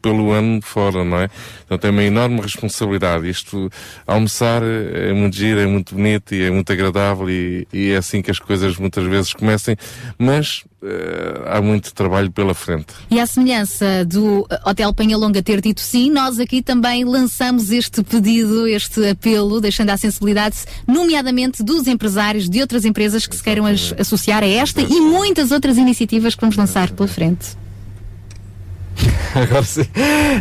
pelo ano fora, não é? Então tem uma enorme responsabilidade. Isto, almoçar é muito giro, é muito bonito e é muito agradável e, e é assim que as coisas muitas vezes começam, mas eh, há muito trabalho pela frente. E à semelhança do eh, Hotel Penhalonga ter dito sim, nós aqui também lançamos este pedido, este apelo, deixando à sensibilidade, nomeadamente dos empresários de outras empresas que se queiram as- associar a esta e muitas outras iniciativas que vamos lançar pela frente. Agora sim.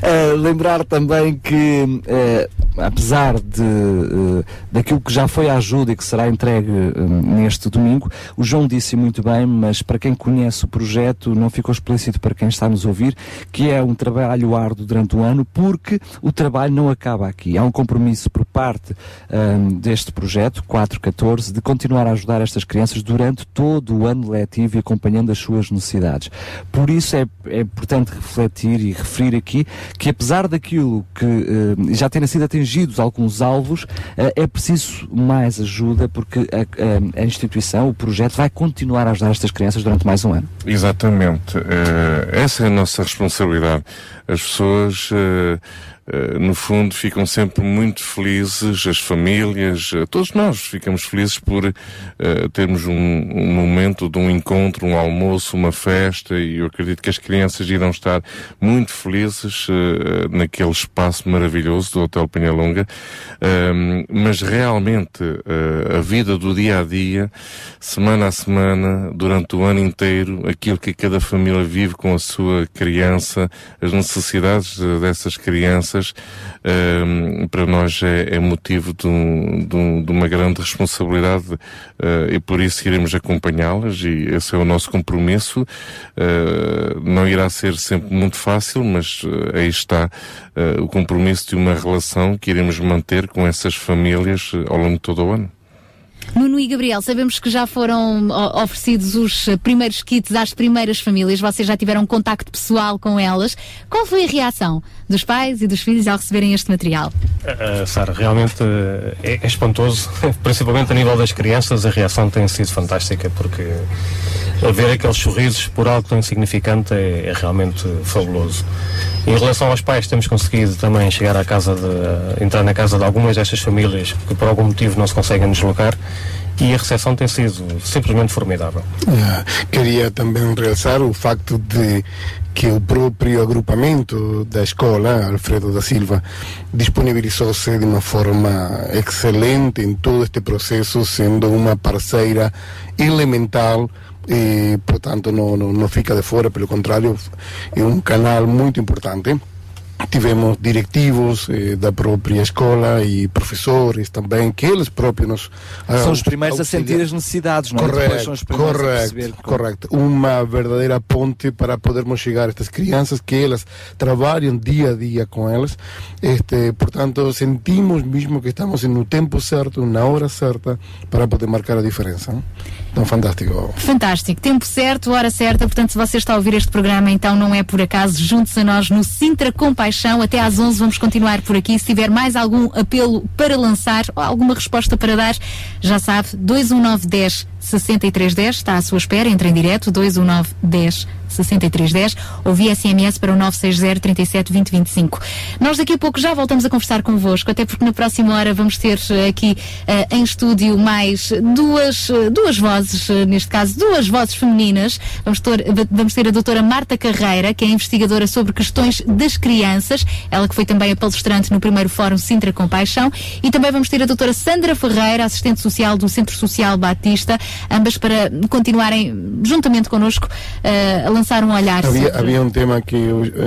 Eh, lembrar também que, eh, apesar de, eh, daquilo que já foi a ajuda e que será entregue neste domingo, o João disse muito bem, mas para quem conhece o projeto, não ficou explícito para quem está a nos ouvir, que é um trabalho árduo durante o ano, porque o trabalho não acaba aqui. Há um compromisso por parte deste projeto, 414, de continuar a ajudar estas crianças durante todo o ano letivo e acompanhando as suas necessidades. Por isso é, é importante refletir e referir aqui que apesar daquilo que eh, já terem sido atingidos alguns alvos, eh, é preciso mais ajuda porque a, a- a instituição, o projeto, vai continuar a ajudar estas crianças durante mais um ano. Exatamente. Eh, essa é a nossa responsabilidade. As pessoas, no fundo, ficam sempre muito felizes, as famílias, eh, todos nós ficamos felizes por eh, termos um, um momento de um encontro, um almoço, uma festa, e eu acredito que as crianças irão estar muito felizes eh, naquele espaço maravilhoso do Hotel Penhalonga. Ahm, mas realmente, eh, a vida do dia a dia, semana a semana, durante o ano inteiro, aquilo que cada família vive com a sua criança, as necessidades eh, dessas crianças, ehm, para nós é, é motivo de, um- de um- de uma grande responsabilidade eh, e por isso iremos acompanhá-las e esse é o nosso compromisso. Eh, não irá ser sempre muito fácil, mas eh, aí está o compromisso de uma relação que iremos manter com essas famílias ao longo de todo o ano. Nuno e Gabriel, sabemos que já foram oferecidos os primeiros kits às primeiras famílias, vocês já tiveram contacto pessoal com elas. Qual foi a reação dos pais e dos filhos ao receberem este material? Uh, Sara, realmente uh, é, é espantoso, principalmente a nível das crianças, a reação tem sido fantástica, porque ver aqueles sorrisos por algo tão insignificante é, é realmente fabuloso. Em relação aos pais, temos conseguido também chegar à casa de, entrar na casa de algumas destas famílias que por algum motivo não se conseguem deslocar e a recepção tem sido simplesmente formidável. Ah, Queria também realçar o facto de que o próprio agrupamento da escola, Alfredo da Silva, disponibilizou-se de uma forma excelente em todo este processo, sendo uma parceira elemental e, portanto, não, não, não fica de fora, pelo contrário, é um canal muito importante. Tivemos directivos eh, da própria escola e professores também, que eles próprios nos São ah, os primeiros a sentir as necessidades, não é? Correto, são correto. Uma verdadeira ponte para podermos chegar a estas crianças, que elas trabalham dia a dia com elas. Este, portanto, sentimos mesmo que estamos no tempo certo, na hora certa, para poder marcar a diferença. não? Fantástico. Fantástico, tempo certo, hora certa, portanto se você está a ouvir este programa então não é por acaso, junte-se a nós no Sintra Compaixão, até às 11 vamos continuar por aqui, se tiver mais algum apelo para lançar ou alguma resposta para dar, já sabe, 21910 6310 está à sua espera, entre em direto 219 10 6310 ou via SMS para o 960 37 20 25. Nós daqui a pouco já voltamos a conversar convosco, até porque na próxima hora vamos ter eh, aqui eh, em estúdio mais duas, eh, duas vozes, eh, neste caso duas vozes femininas. Vamos ter, vamos ter a doutora Marta Carreira, que é investigadora sobre questões das crianças, ela que foi também a palestrante no primeiro Fórum Sintra Compaixão, e também vamos ter a doutora Sandra Ferreira, assistente social do Centro Social Batista, ambas para continuarem juntamente connosco eh, a lançar um olhar Havia, havia um tema que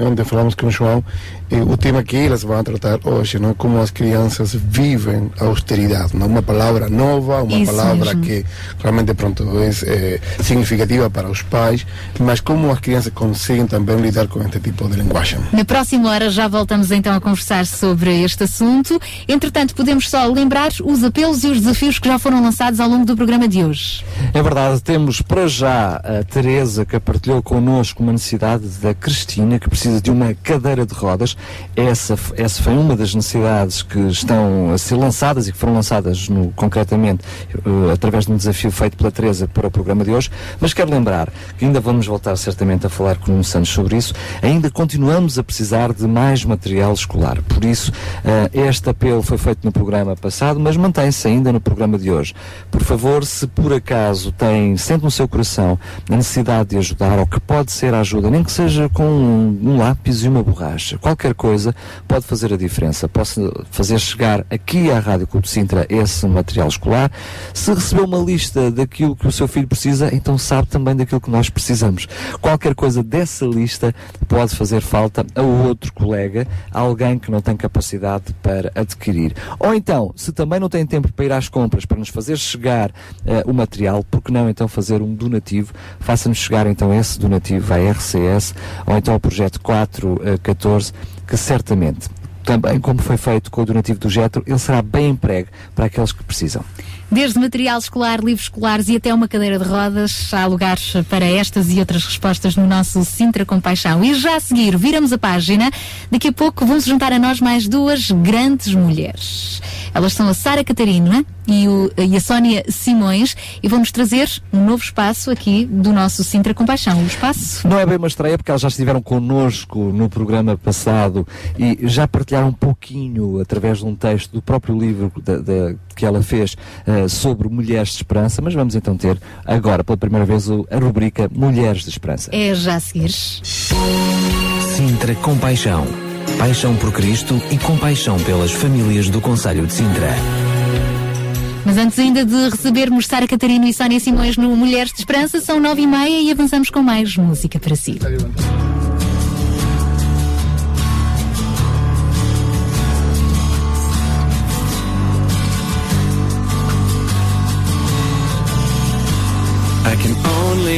ontem falamos com o João, e o tema que elas vão tratar hoje, não? como as crianças vivem a austeridade, não? uma palavra nova, uma Isso palavra mesmo. que realmente pronto, é eh, significativa para os pais, mas como as crianças conseguem também lidar com este tipo de linguagem. Na próxima hora já voltamos então a conversar sobre este assunto. Entretanto, podemos só lembrar os apelos e os desafios que já foram lançados ao longo do programa de hoje. É verdade, temos para já a Teresa que partilhou connosco uma necessidade da Cristina que precisa de uma cadeira de rodas. Essa, essa foi uma das necessidades que estão a ser lançadas e que foram lançadas no, concretamente eh, através de um desafio feito pela Teresa para o programa de hoje. Mas quero lembrar que ainda vamos voltar certamente a falar com o Nuno Santos sobre isso. Ainda continuamos a precisar de mais material escolar. Por isso, eh, este apelo foi feito no programa passado, mas mantém-se ainda no programa de hoje. Por favor, se por acaso tem, sente no seu coração a necessidade de ajudar, ou que pode ser ajuda, nem que seja com um, um lápis e uma borracha, qualquer coisa pode fazer a diferença. Posso fazer chegar aqui à Rádio Clube de Sintra esse material escolar. Se recebeu uma lista daquilo que o seu filho precisa, então sabe também daquilo que nós precisamos. Qualquer coisa dessa lista pode fazer falta a outro colega, a alguém que não tem capacidade para adquirir. Ou então, se também não tem tempo para ir às compras, para nos fazer chegar eh, o material, por que não então fazer um donativo? Faça-nos chegar então esse donativo à RCS ou então ao projeto 414, que certamente, também como foi feito com o donativo do Getro, ele será bem empregue para aqueles que precisam. Desde material escolar, livros escolares e até uma cadeira de rodas, há lugares para estas e outras respostas no nosso Sintra Compaixão. E já a seguir, viramos a página. Daqui a pouco vão se juntar a nós mais duas grandes mulheres. Elas são a Sara Catarina e, o- e a Sónia Simões e vão-nos trazer um novo espaço aqui do nosso Sintra Compaixão. O espaço Não é bem uma estreia, porque elas já estiveram connosco no programa passado e já partilharam um pouquinho, através de um texto do próprio livro da- da- que ela fez eh, sobre Mulheres de Esperança, mas vamos então ter agora, pela primeira vez, o- a rubrica Mulheres de Esperança. é já a seguir. Sintra Compaixão. Paixão por Cristo e compaixão pelas famílias do Conselho de Sintra. Mas antes ainda de recebermos Sara Catarina e Sónia Simões no Mulheres de Esperança, são nove e meia e avançamos com mais música para si.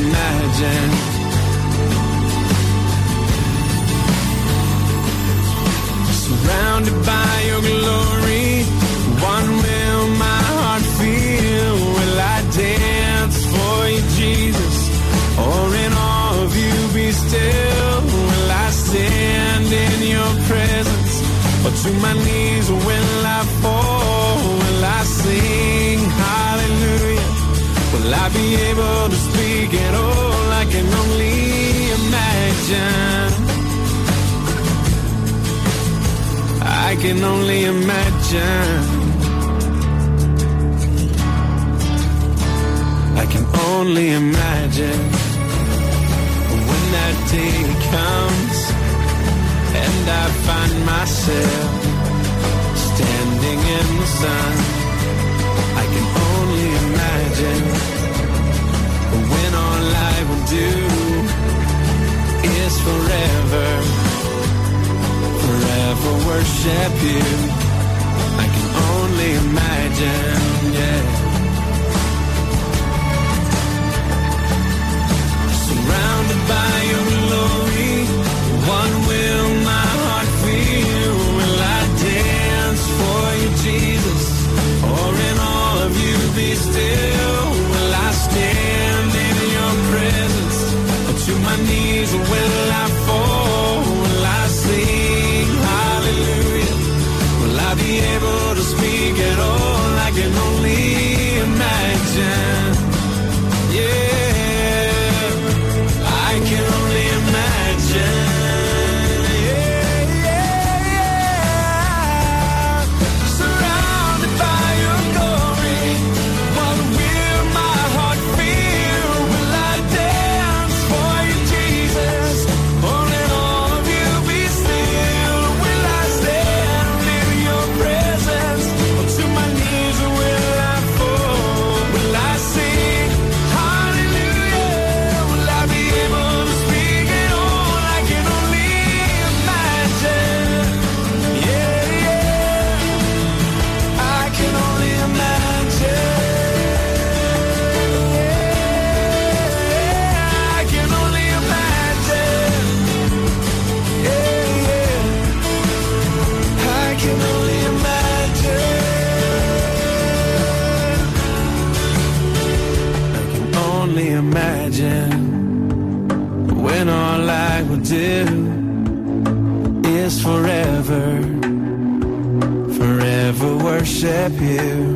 imagine. Surrounded by your glory, one will my heart feel. Will I dance for you, Jesus? Or in awe of you be still? Will I stand in your presence? Or to my knees Be able to speak at all? I can only imagine. I can only imagine. I can only imagine when that day comes and I find myself standing in the sun. I can only imagine do is forever, forever worship you. I can only imagine, yeah. Here.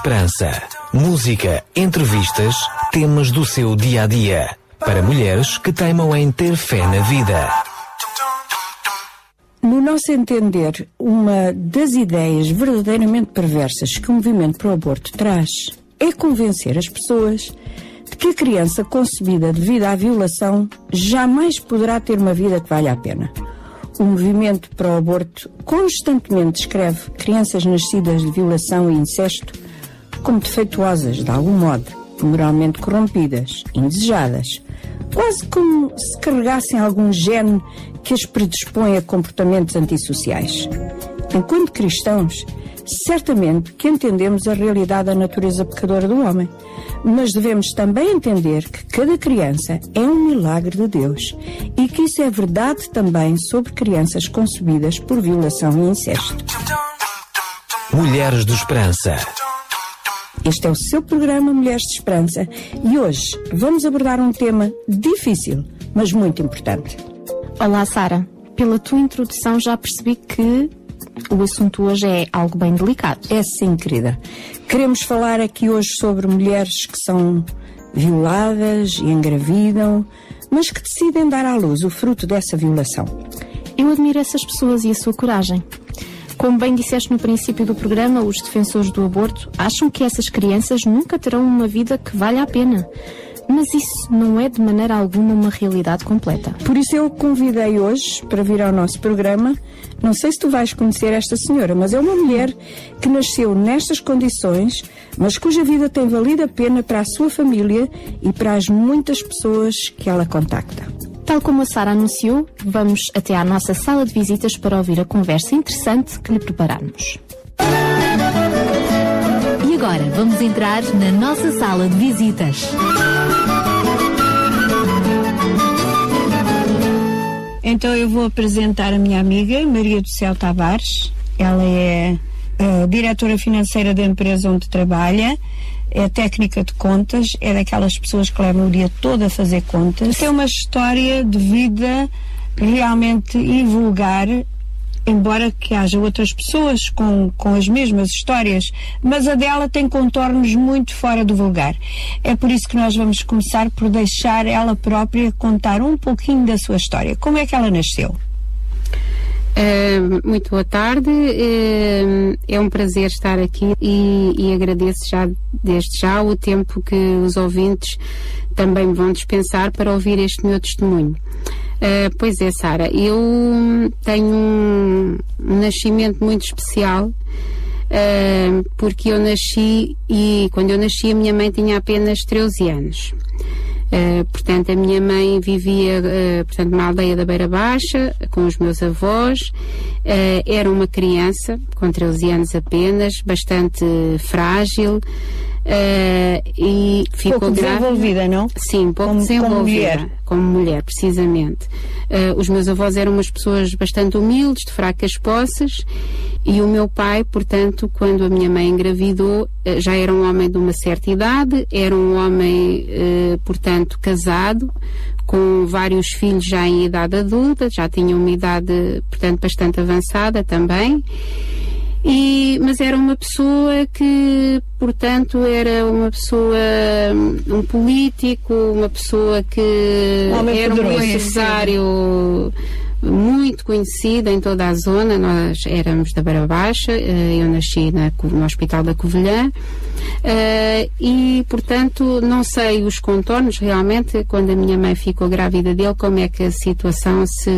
Esperança. Música, entrevistas, temas do seu dia a dia. Para mulheres que teimam em ter fé na vida. No nosso entender, uma das ideias verdadeiramente perversas que o movimento para o aborto traz é convencer as pessoas de que a criança concebida devido à violação jamais poderá ter uma vida que valha a pena. O movimento para o aborto constantemente descreve crianças nascidas de violação e incesto como defeituosas, de algum modo, moralmente corrompidas, indesejadas, quase como se carregassem algum gene que as predispõe a comportamentos antissociais. Enquanto cristãos, certamente que entendemos a realidade da natureza pecadora do homem, mas devemos também entender que cada criança é um milagre de Deus e que isso é verdade também sobre crianças concebidas por violação e incesto. Mulheres de Esperança. Este é o seu programa Mulheres de Esperança e hoje vamos abordar um tema difícil, mas muito importante. Olá, Sara. Pela tua introdução já percebi que o assunto hoje é algo bem delicado. É sim, querida. Queremos falar aqui hoje sobre mulheres que são violadas e engravidam, mas que decidem dar à luz o fruto dessa violação. Eu admiro essas pessoas e a sua coragem. Como bem disseste no princípio do programa, os defensores do aborto acham que essas crianças nunca terão uma vida que valha a pena. Mas isso não é de maneira alguma uma realidade completa. Por isso eu convidei hoje para vir ao nosso programa. Não sei se tu vais conhecer esta senhora, mas é uma mulher que nasceu nestas condições, mas cuja vida tem valido a pena para a sua família e para as muitas pessoas que ela contacta. Tal como a Sara anunciou, vamos até à nossa sala de visitas para ouvir a conversa interessante que lhe preparamos. E agora vamos entrar na nossa sala de visitas. Então eu vou apresentar a minha amiga Maria do Céu Tavares. Ela é a diretora financeira da empresa onde trabalha, é técnica de contas, é daquelas pessoas que levam o dia todo a fazer contas. Tem uma história de vida realmente invulgar, embora que haja outras pessoas com, com as mesmas histórias, mas a dela tem contornos muito fora do vulgar. É por isso que nós vamos começar por deixar ela própria contar um pouquinho da sua história. Como é que ela nasceu? Uh, muito boa tarde, uh, é um prazer estar aqui e, e, agradeço já desde já o tempo que os ouvintes também vão dispensar para ouvir este meu testemunho. Uh, pois é, Sara, eu tenho um, um, nascimento muito especial porque eu nasci e quando eu nasci a minha mãe tinha apenas 13 anos. Uh, portanto, a minha mãe vivia uh, portanto, numa aldeia da Beira Baixa, com os meus avós. Uh, era uma criança, com 13 anos apenas, bastante frágil. E ficou pouco grávida. desenvolvida, não? Sim, pouco Como- desenvolvida. como mulher. Como mulher, precisamente. os meus avós eram umas pessoas bastante humildes, de fracas posses, e o meu pai, portanto, quando a minha mãe engravidou, eh, já era um homem de uma certa idade, era um homem, portanto, casado, com vários filhos já em idade adulta, já tinha uma idade, portanto, bastante avançada também. E, mas era uma pessoa que, portanto, era uma pessoa, hum, um político, uma pessoa que Um era um empresário muito conhecido em toda a zona. Nós éramos da Beira Baixa, eh, eu nasci na no Hospital da Covilhã. eh, e, portanto, não sei os contornos realmente, quando a minha mãe ficou grávida dele, como é que a situação se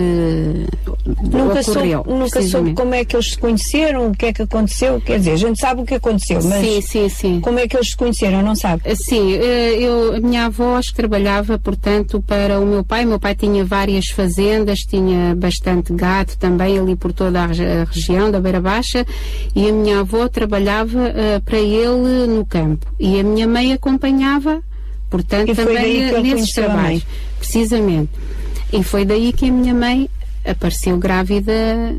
Nunca nunca soube, ocorreu. nunca soube como é que eles se conheceram, o que é que aconteceu. Quer dizer, a gente sabe o que aconteceu, mas Sim, sim, sim. como é que eles se conheceram, não sabe? Sim, eh, eu, a minha avó trabalhava, portanto, para o meu pai. O meu pai tinha várias fazendas, tinha bastante gado também ali por toda a, regi- a região da Beira Baixa e a minha avó trabalhava eh, para ele no campo. E a minha mãe acompanhava, portanto, E também ele nesses trabalhos. Precisamente. E foi daí que a minha mãe apareceu grávida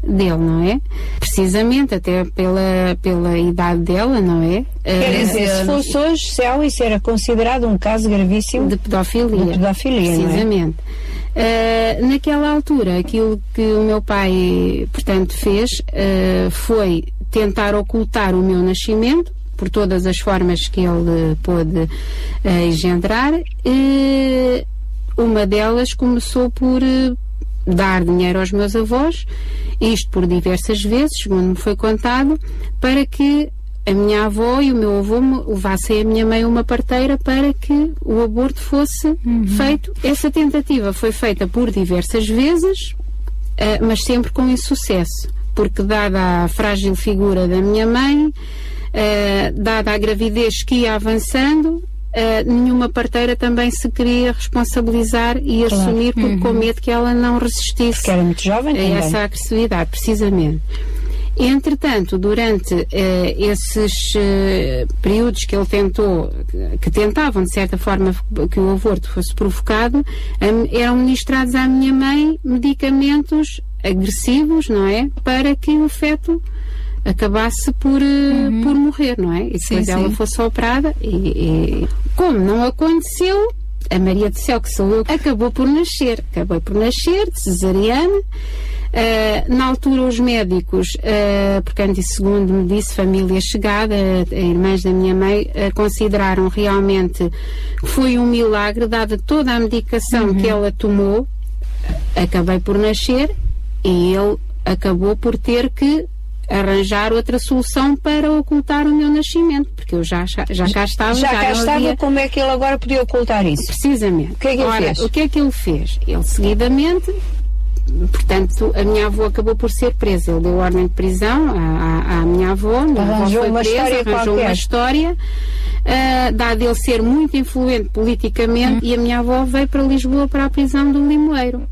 dele, não é? Precisamente, até pela, pela idade dela, não é? Quer Eh, dizer, se fosse hoje, Céu, isso era considerado um caso gravíssimo de pedofilia. De pedofilia, não é? Uh, naquela altura, aquilo que o meu pai, portanto, fez uh, foi tentar ocultar o meu nascimento por todas as formas que ele pôde uh, engendrar. Uma delas começou por dar dinheiro aos meus avós, isto por diversas vezes, segundo me foi contado, para que a minha avó e o meu avô levassem a minha mãe a uma parteira para que o aborto fosse feito. Essa tentativa foi feita por diversas vezes, eh, mas sempre com insucesso, porque dada a frágil figura da minha mãe, eh, dada a gravidez que ia avançando, eh, nenhuma parteira também se queria responsabilizar e Claro. assumir, porque Uhum. com medo que ela não resistisse Porque era muito jovem a também. essa agressividade, precisamente. Entretanto, durante eh, esses eh, períodos que ele tentou, que tentavam de certa forma que o aborto fosse provocado, am- eram ministrados à minha mãe medicamentos agressivos, não é? Para que o feto acabasse por, eh, por morrer, não é? E depois Sim, ela sim. fosse operada e, e como não aconteceu, a Maria do Céu, que sou eu, acabou por nascer. Acabou por nascer de cesariana. Ah, na altura, os médicos, uh, portanto, e segundo me disse, família chegada, uh, irmãs da minha mãe, ah, consideraram realmente que foi um milagre, dada toda a medicação que ela tomou, acabei por nascer e ele acabou por ter que arranjar outra solução para ocultar o meu nascimento, porque eu já, já, já cá estava. Já cá não estava, havia- como é que ele agora podia ocultar isso? Precisamente. O que é que ele Ora, fez? O que é que ele fez? Ele seguidamente, portanto, a minha avó acabou por ser presa. Ele deu ordem de prisão à, à, à minha avó. Minha Arranjou foi uma presa, história arranjou qualquer. uma história. ah, dado ele ser muito influente politicamente, e a minha avó veio para Lisboa para a prisão do Limoeiro.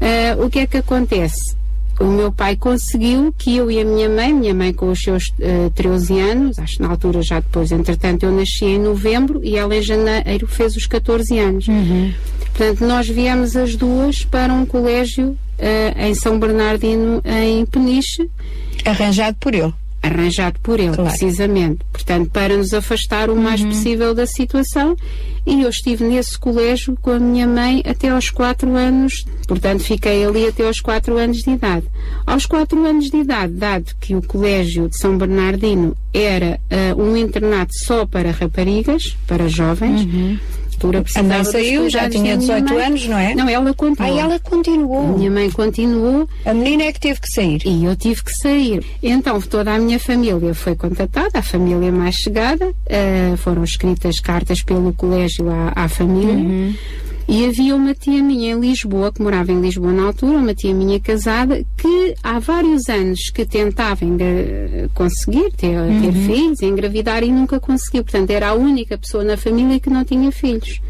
Ah, o que é que acontece? O meu pai conseguiu que eu e a minha mãe, minha mãe com os seus eh, 13 anos, acho que na altura já depois, entretanto eu nasci em novembro e ela em janeiro fez os 14 anos. Portanto, nós viemos as duas para um colégio eh, em São Bernardino, em Peniche. Arranjado por ele. Arranjado por ele, precisamente. Portanto, para nos afastar o mais possível da situação. E eu estive nesse colégio com a minha mãe até aos 4 anos. Portanto, fiquei ali até aos 4 anos de idade. Aos 4 anos de idade, dado que o colégio de São Bernardino era ah, um internato só para raparigas, para jovens, altura A precisava mãe dos saiu, já tinha da minha 18 mãe. anos, não é? Não, ela continuou. Ah, ela continuou. A minha mãe continuou. A menina é que teve que sair. E eu tive que sair. Então, toda a minha família foi contatada, a família mais chegada, eh, foram escritas cartas pelo colégio à, à família. Uhum. E havia uma tia minha em Lisboa, que morava em Lisboa na altura, uma tia minha casada, que há vários anos que tentava engra- conseguir ter, ter Uhum. filhos, engravidar e nunca conseguiu. Portanto, era a única pessoa na família que não tinha filhos.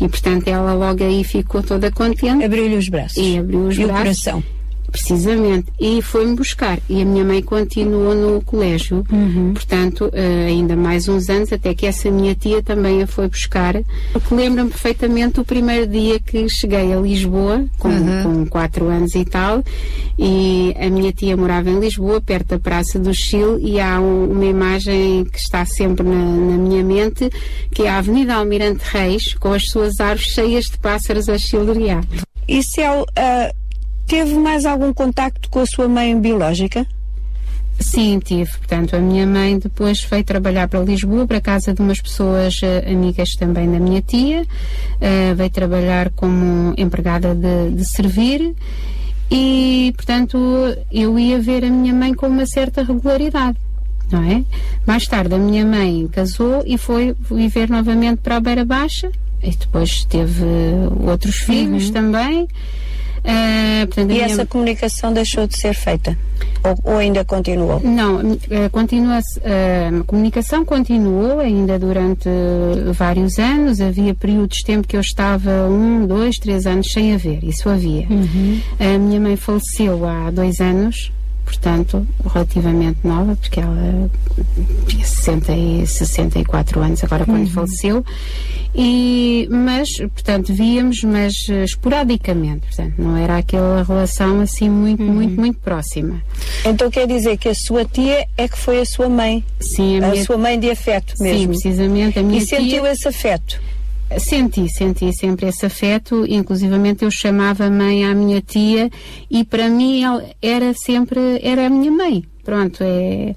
E, portanto, ela logo aí ficou toda contente. Abriu-lhe os braços. E abriu os E o braços. coração. Precisamente. E foi-me buscar. E a minha mãe continuou no colégio. Uhum. Portanto, eh, ainda mais uns anos, até que essa minha tia também a foi buscar. Porque lembro-me perfeitamente o primeiro dia que cheguei a Lisboa, com, Uhum. com quatro anos e tal. E a minha tia morava em Lisboa, perto da Praça do Chile, e há um- uma imagem que está sempre na, na minha mente, que é a Avenida Almirante Reis, com as suas árvores cheias de pássaros a chilrear. E Céu, ah, teve mais algum contacto com a sua mãe biológica? Sim, tive. Portanto, a minha mãe depois foi trabalhar para Lisboa, para a casa de umas pessoas eh, amigas também da minha tia. Eh, veio trabalhar como empregada de, de servir e, portanto, eu ia ver a minha mãe com uma certa regularidade. Não é? Mais tarde a minha mãe casou e foi viver novamente para a Beira Baixa e depois teve outros filhos também. Ah, portanto, E minha- essa comunicação deixou de ser feita? Ou, ou ainda continuou? Não, eh, continua eh, a comunicação continuou ainda durante eh, vários anos. Havia períodos de tempo que eu estava um, dois, três anos sem haver. Isso havia. A minha mãe faleceu há dois anos, portanto, relativamente nova, porque ela tinha 60 e 64 anos agora quando Uhum. faleceu. E, mas, portanto, víamos, mas eh, esporadicamente. Portanto, não era aquela relação assim muito, muito, muito próxima. Então quer dizer que a sua tia é que foi a sua mãe? Sim, a, minha- sua mãe de afeto Sim, mesmo? precisamente. A minha e sentiu tia- esse afeto? Senti, senti sempre esse afeto, inclusivamente eu chamava mãe à minha tia e para mim ela era sempre, era a minha mãe. Pronto, é,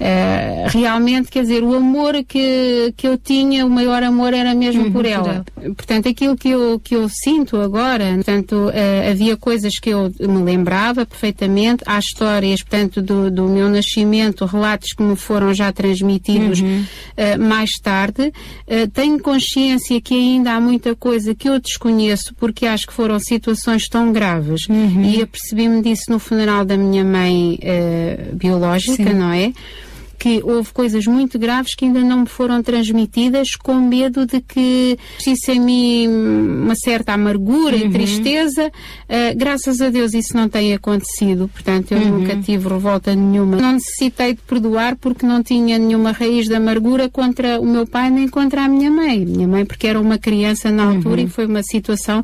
é, realmente, quer dizer, o amor que, que eu tinha, o maior amor era mesmo Uhum, por por ela. Portanto, aquilo que eu, que eu sinto agora, portanto, eh, havia coisas que eu me lembrava perfeitamente, há histórias, portanto, do, do meu nascimento, relatos que me foram já transmitidos eh, mais tarde. Eh, tenho consciência que ainda há muita coisa que eu desconheço, porque acho que foram situações tão graves, e apercebi-me disso no funeral da minha mãe eh, biológica, Sim. não é? Que houve coisas muito graves que ainda não me foram transmitidas com medo de que existisse em mim uma certa amargura e tristeza. Ah, graças a Deus isso não tem acontecido, portanto eu nunca tive revolta nenhuma. Não necessitei de perdoar porque não tinha nenhuma raiz de amargura contra o meu pai nem contra a minha mãe. Minha mãe porque era uma criança na altura e foi uma situação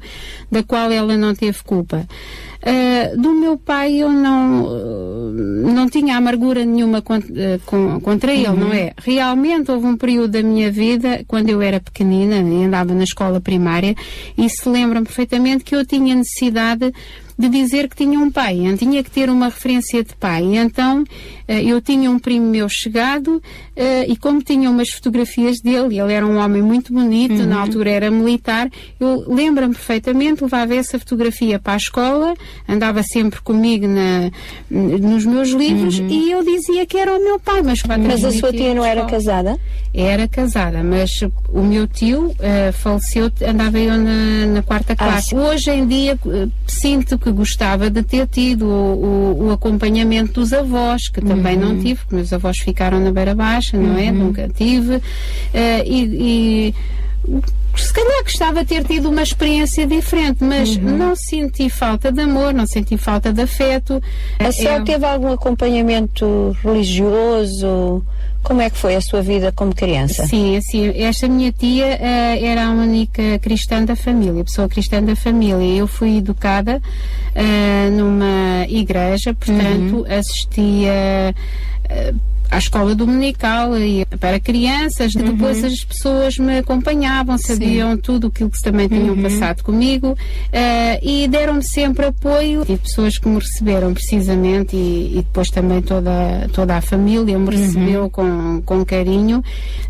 da qual ela não teve culpa. Uh, do meu pai eu não uh, não tinha amargura nenhuma uh, com- contra ele, não é? Realmente houve um período da minha vida, quando eu era pequenina e andava na escola primária, e se lembram perfeitamente que eu tinha necessidade de dizer que tinha um pai, tinha que ter uma referência de pai. Então eh, eu tinha um primo meu chegado eh, e como tinha umas fotografias dele, ele era um homem muito bonito, na altura era militar, eu lembro-me perfeitamente, levava essa fotografia para a escola, andava sempre comigo na, nos meus livros e eu dizia que era o meu pai. Mas, Mas a sua tia não era casada? Era casada, mas o meu tio eh, faleceu, andava eu na, na quarta Ah, classe. sim. Hoje em dia sinto que gostava de ter tido o, o- o acompanhamento dos avós, que também não tive, porque meus avós ficaram na beira baixa, não é? Nunca tive. Eh, e, e se calhar gostava de ter tido uma experiência diferente, mas não senti falta de amor, não senti falta de afeto. A senhora É- teve algum acompanhamento religioso? Como é que foi a sua vida como criança? Sim, assim, esta minha tia eh, era a única cristã da família, pessoa cristã da família. Eu fui educada eh, numa igreja, portanto, assistia eh, à escola dominical e para crianças. Depois as pessoas me acompanhavam, sabiam tudo aquilo que também tinham passado comigo eh, e deram-me sempre apoio. Tive pessoas que me receberam precisamente e, e depois também toda, toda a família me recebeu com, com carinho.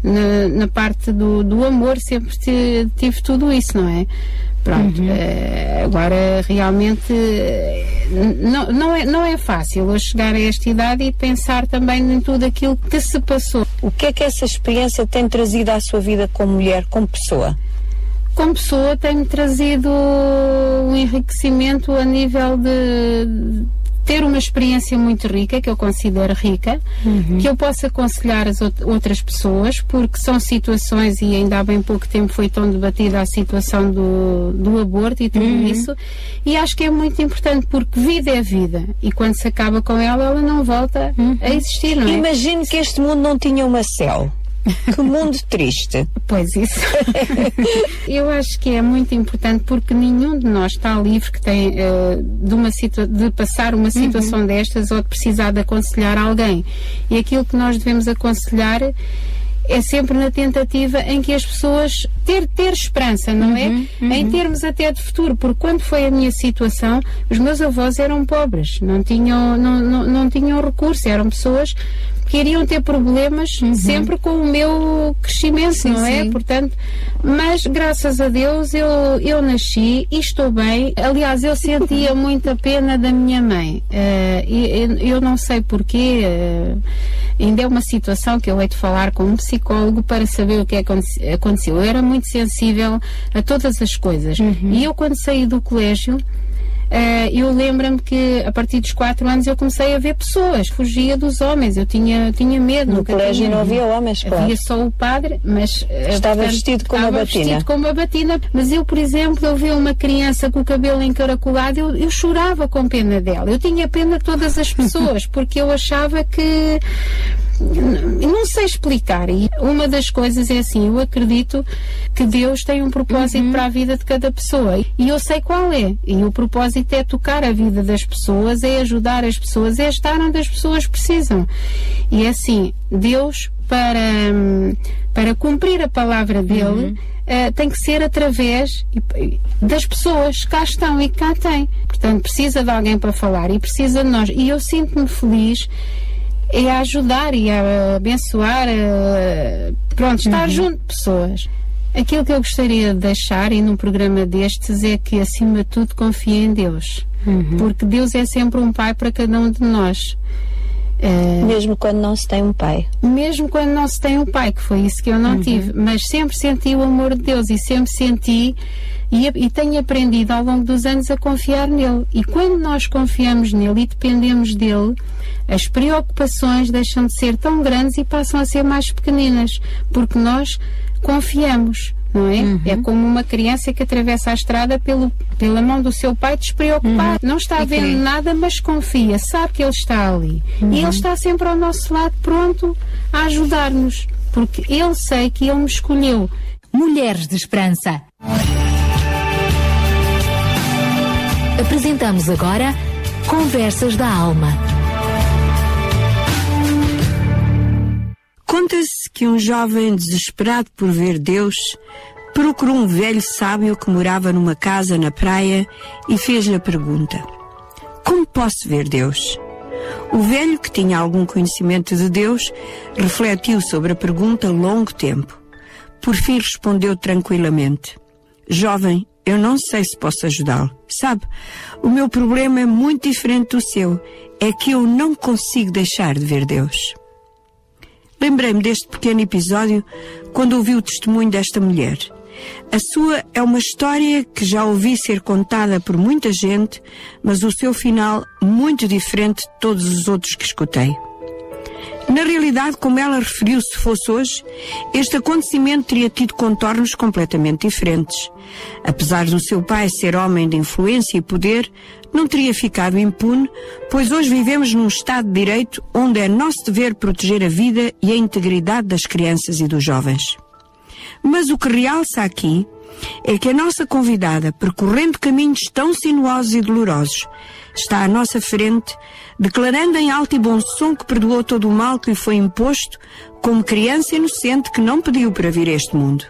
Na, na parte do, do amor sempre ti- tive tudo isso, não é? Pronto, eh, agora realmente eh, não, não, é, não é fácil eu chegar a esta idade e pensar também em tudo aquilo que se passou. O que é que essa experiência tem trazido à sua vida como mulher, como pessoa? Como pessoa tem-me trazido um enriquecimento a nível de ter uma experiência muito rica, que eu considero rica, que eu possa aconselhar as out- outras pessoas, porque são situações, e ainda há bem pouco tempo foi tão debatida a situação do, do aborto e tudo isso, e acho que é muito importante, porque vida é vida, e quando se acaba com ela, ela não volta a existir, não é? Imagino que este mundo não tinha uma céu. Que mundo triste. Pois isso. Eu acho que é muito importante porque nenhum de nós está livre que tem eh, de, uma situa de passar uma situação destas ou de precisar de aconselhar alguém. E aquilo que nós devemos aconselhar é sempre na tentativa em que as pessoas ter, ter esperança, não é? Em termos até de futuro, porque quando foi a minha situação, os meus avós eram pobres, não tinham, não, não, não tinham recurso, eram pessoas iriam ter problemas sempre com o meu crescimento, Sim, não é? sim. Portanto, mas graças a Deus eu, eu nasci e estou bem. Aliás, eu sentia muita pena da minha mãe. Eh, e eu, eu não sei porquê. eh, ainda é uma situação que eu hei de falar com um psicólogo para saber o que é aconteceu. Eu era muito sensível a todas as coisas. E eu, quando saí do colégio, eh, eu lembro-me que a partir dos 4 anos eu comecei a ver pessoas, fugia dos homens, eu tinha, tinha medo. No colégio tinha- não havia homens, claro. Havia só o padre, mas. eh, Estava portanto, vestido com uma estava batina. vestido com uma batina. Mas eu, por exemplo, eu vi uma criança com o cabelo encaracolado, eu, eu chorava com pena dela. Eu tinha pena de todas as pessoas, porque eu achava que. Não sei explicar. E uma das coisas é assim, eu acredito que Deus tem um propósito para a vida de cada pessoa. E eu sei qual é. E o propósito é tocar a vida das pessoas, é ajudar as pessoas, é estar onde as pessoas precisam. E é assim, Deus, para, hum, para cumprir a palavra dele, eh, tem que ser através das pessoas que cá estão e que cá têm. Portanto, precisa de alguém para falar e precisa de nós. E eu sinto-me feliz é a ajudar e a abençoar, a, pronto, estar junto de pessoas. Aquilo que eu gostaria de deixar e num programa destes é que, acima de tudo, confie em Deus. Porque Deus é sempre um pai para cada um de nós. Mesmo quando não se tem um pai. Mesmo quando não se tem um pai, que foi isso que eu não tive. Mas sempre senti o amor de Deus e sempre senti e, e tenho aprendido ao longo dos anos a confiar nele. E quando nós confiamos nele e dependemos dele, as preocupações deixam de ser tão grandes e passam a ser mais pequeninas, porque nós confiamos. Não é? É como uma criança que atravessa a estrada pelo, pela mão do seu pai despreocupado. Não está E vendo crê. nada, mas confia, sabe que ele está ali. E ele está sempre ao nosso lado, pronto a ajudar-nos. Porque ele sei que ele me escolheu. Mulheres de Esperança. Apresentamos agora Conversas da Alma. Conta-se que um jovem desesperado por ver Deus procurou um velho sábio que morava numa casa na praia e fez-lhe a pergunta: Como posso ver Deus? O velho, que tinha algum conhecimento de Deus, refletiu sobre a pergunta longo tempo. Por fim respondeu tranquilamente: Jovem, eu não sei se posso ajudá-lo. Sabe, o meu problema é muito diferente do seu. É que eu não consigo deixar de ver Deus. Lembrei-me deste pequeno episódio quando ouvi o testemunho desta mulher. A sua é uma história que já ouvi ser contada por muita gente, mas o seu final muito diferente de todos os outros que escutei. Na realidade, como ela referiu se fosse hoje, este acontecimento teria tido contornos completamente diferentes. Apesar do seu pai ser homem de influência e poder, não teria ficado impune, pois hoje vivemos num Estado de Direito onde é nosso dever proteger a vida e a integridade das crianças e dos jovens. Mas o que realça aqui é que a nossa convidada, percorrendo caminhos tão sinuosos e dolorosos, está à nossa frente, declarando em alto e bom som que perdoou todo o mal que lhe foi imposto, como criança inocente que não pediu para vir a este mundo.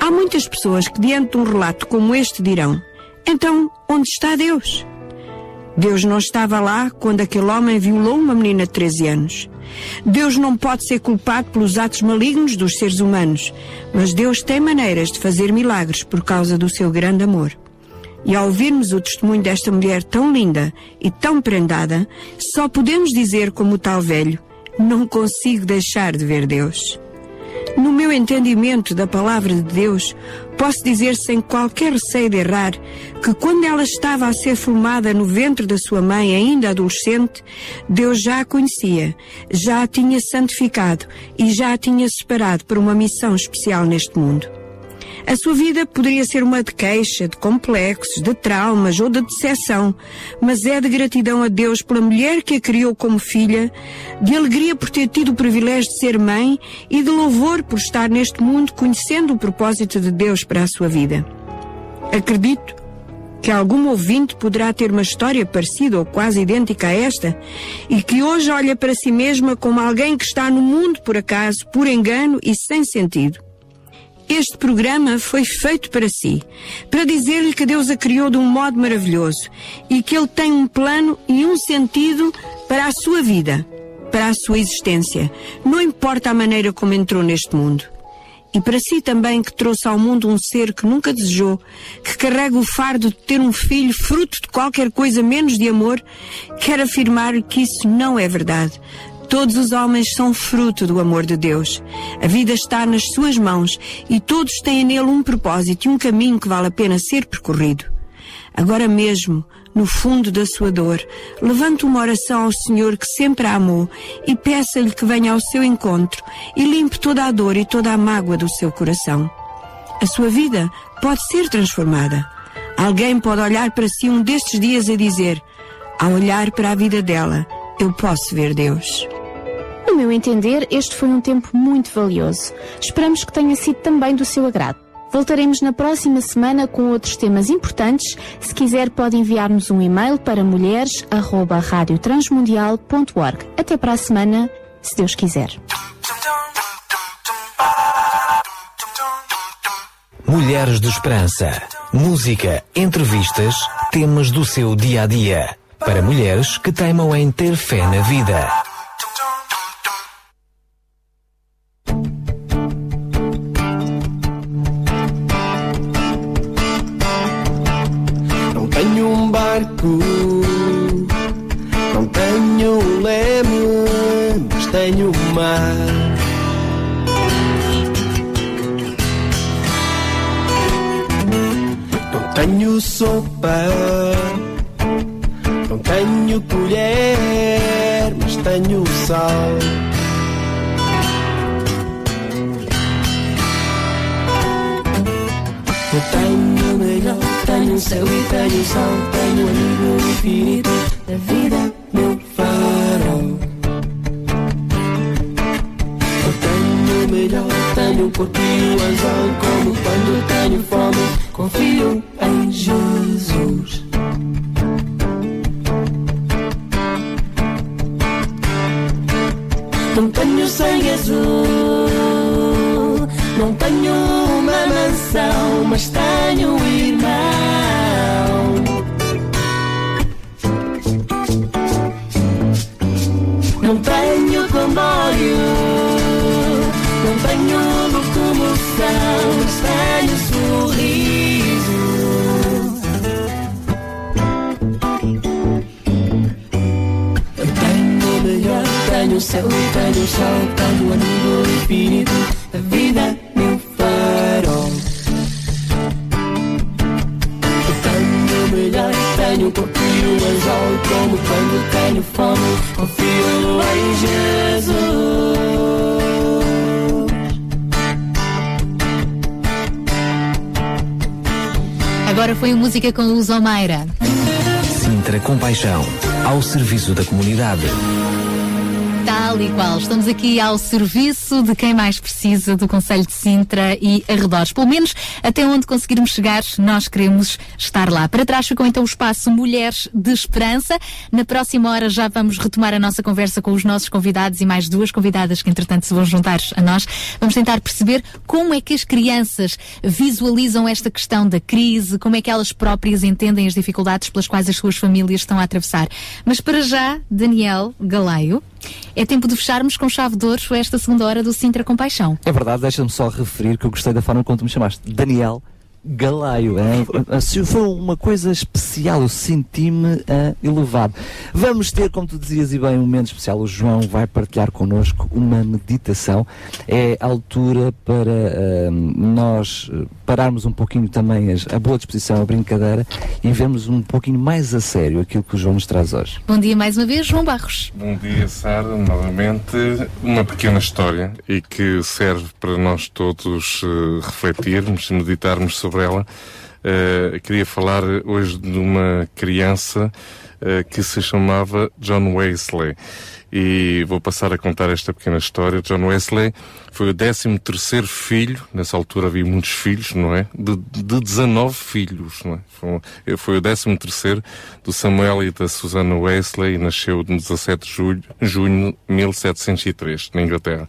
Há muitas pessoas que, diante de um relato como este, dirão: Então, onde está Deus? Deus não estava lá quando aquele homem violou uma menina de 13 anos. Deus não pode ser culpado pelos atos malignos dos seres humanos, mas Deus tem maneiras de fazer milagres por causa do seu grande amor. E ao ouvirmos o testemunho desta mulher tão linda e tão prendada, só podemos dizer como o tal velho: Não consigo deixar de ver Deus. No meu entendimento da palavra de Deus, posso dizer sem qualquer receio de errar que quando ela estava a ser formada no ventre da sua mãe, ainda adolescente, Deus já a conhecia, já a tinha santificado e já a tinha separado para uma missão especial neste mundo. A sua vida poderia ser uma de queixa, de complexos, de traumas ou de decepção, mas é de gratidão a Deus pela mulher que a criou como filha, de alegria por ter tido o privilégio de ser mãe e de louvor por estar neste mundo conhecendo o propósito de Deus para a sua vida. Acredito que algum ouvinte poderá ter uma história parecida ou quase idêntica a esta e que hoje olha para si mesma como alguém que está no mundo por acaso, por engano e sem sentido. Este programa foi feito para si, para dizer-lhe que Deus a criou de um modo maravilhoso e que Ele tem um plano e um sentido para a sua vida, para a sua existência, não importa a maneira como entrou neste mundo. E para si também que trouxe ao mundo um ser que nunca desejou, que carrega o fardo de ter um filho fruto de qualquer coisa menos de amor, quero afirmar que isso não é verdade. Todos os homens são fruto do amor de Deus. A vida está nas suas mãos e todos têm nele um propósito e um caminho que vale a pena ser percorrido. agora mesmo, no fundo da sua dor, levante uma oração ao Senhor que sempre a amou e peça-lhe que venha ao seu encontro e limpe toda a dor e toda a mágoa do seu coração. A sua vida pode ser transformada. Alguém pode olhar para si um destes dias e dizer: Ao olhar para a vida dela, eu posso ver Deus. No meu entender, este foi um tempo muito valioso. Esperamos que tenha sido também do seu agrado. Voltaremos na próxima semana com outros temas importantes. Se quiser, pode enviar-nos um e-mail para mulheres@radiotransmundial.org. Até para a semana, se Deus quiser. Mulheres de Esperança. Música, entrevistas, temas do seu dia a dia. Para mulheres que teimam em ter fé na vida. Sopa, não tenho colher, mas tenho sal. Eu tenho melhor, tenho céu e tenho o sol, tenho amigo infinito da vida, meu tenho o corpo e o anzol, como quando tenho fome, confio em Jesus. Não tenho sangue azul, não tenho uma mansão, mas tenho um irmão. Não tenho comboio, não tenho locomoção, mas tenho sorriso. Eu tenho o melhor, tenho o céu tenho o sol, tenho o amigo infinito da vida, meu farol. Eu tenho o melhor, tenho o corpo e o anzol, como quando tenho fome, confio em Jesus. Agora foi a música com Luz Almeida. Sintra Compaixão. Ao serviço da comunidade. Tal e qual. Estamos aqui ao serviço de quem mais precisa do Conselho de Sintra e arredores. Pelo menos até onde conseguirmos chegar, nós queremos estar lá. Para trás ficou então o espaço Mulheres de Esperança. Na próxima hora já vamos retomar a nossa conversa com os nossos convidados e mais duas convidadas que entretanto se vão juntar a nós. Vamos tentar perceber como é que as crianças visualizam esta questão da crise, como é que elas próprias entendem as dificuldades pelas quais as suas famílias estão a atravessar. Mas para já, Daniel Galaio, é tempo de fecharmos com chave de ouro esta segunda hora do Sintra Compaixão. É verdade, deixa-me só referir que eu gostei da forma como tu me chamaste. Daniel Galaio. É? Se foi uma coisa especial, eu senti-me ah, elevado. Vamos ter, como tu dizias e bem, um momento especial. O João vai partilhar connosco uma meditação. É a altura para ah, nós ah, pararmos um pouquinho também as- a boa disposição, a brincadeira e vermos um pouquinho mais a sério aquilo que o João nos traz hoje. Bom dia mais uma vez, João Barros. Bom dia, Sara. Novamente, uma pequena história e que serve para nós todos eh, refletirmos, meditarmos sobre ela. Eh, queria falar hoje de uma criança eh, que se chamava John Wesley. E vou passar a contar esta pequena história. John Wesley foi o 13 terceiro filho, nessa altura havia muitos filhos, não é? De, de 19 filhos, não é? Foi, foi o 13 terceiro do Samuel e da Susana Wesley e nasceu no 17 de julho, junho de 1703, na Inglaterra.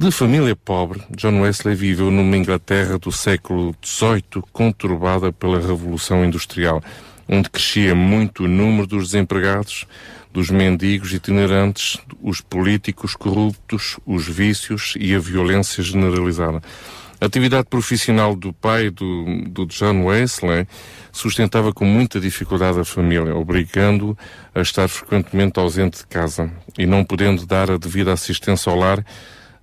De família pobre, John Wesley viveu numa Inglaterra do século XVIII conturbada pela Revolução Industrial, onde crescia muito o número dos desempregados, dos mendigos itinerantes, os políticos corruptos, os vícios e a violência generalizada. A atividade profissional do pai do, do John Wesley sustentava com muita dificuldade a família, obrigando-o a estar frequentemente ausente de casa e não podendo dar a devida assistência ao lar,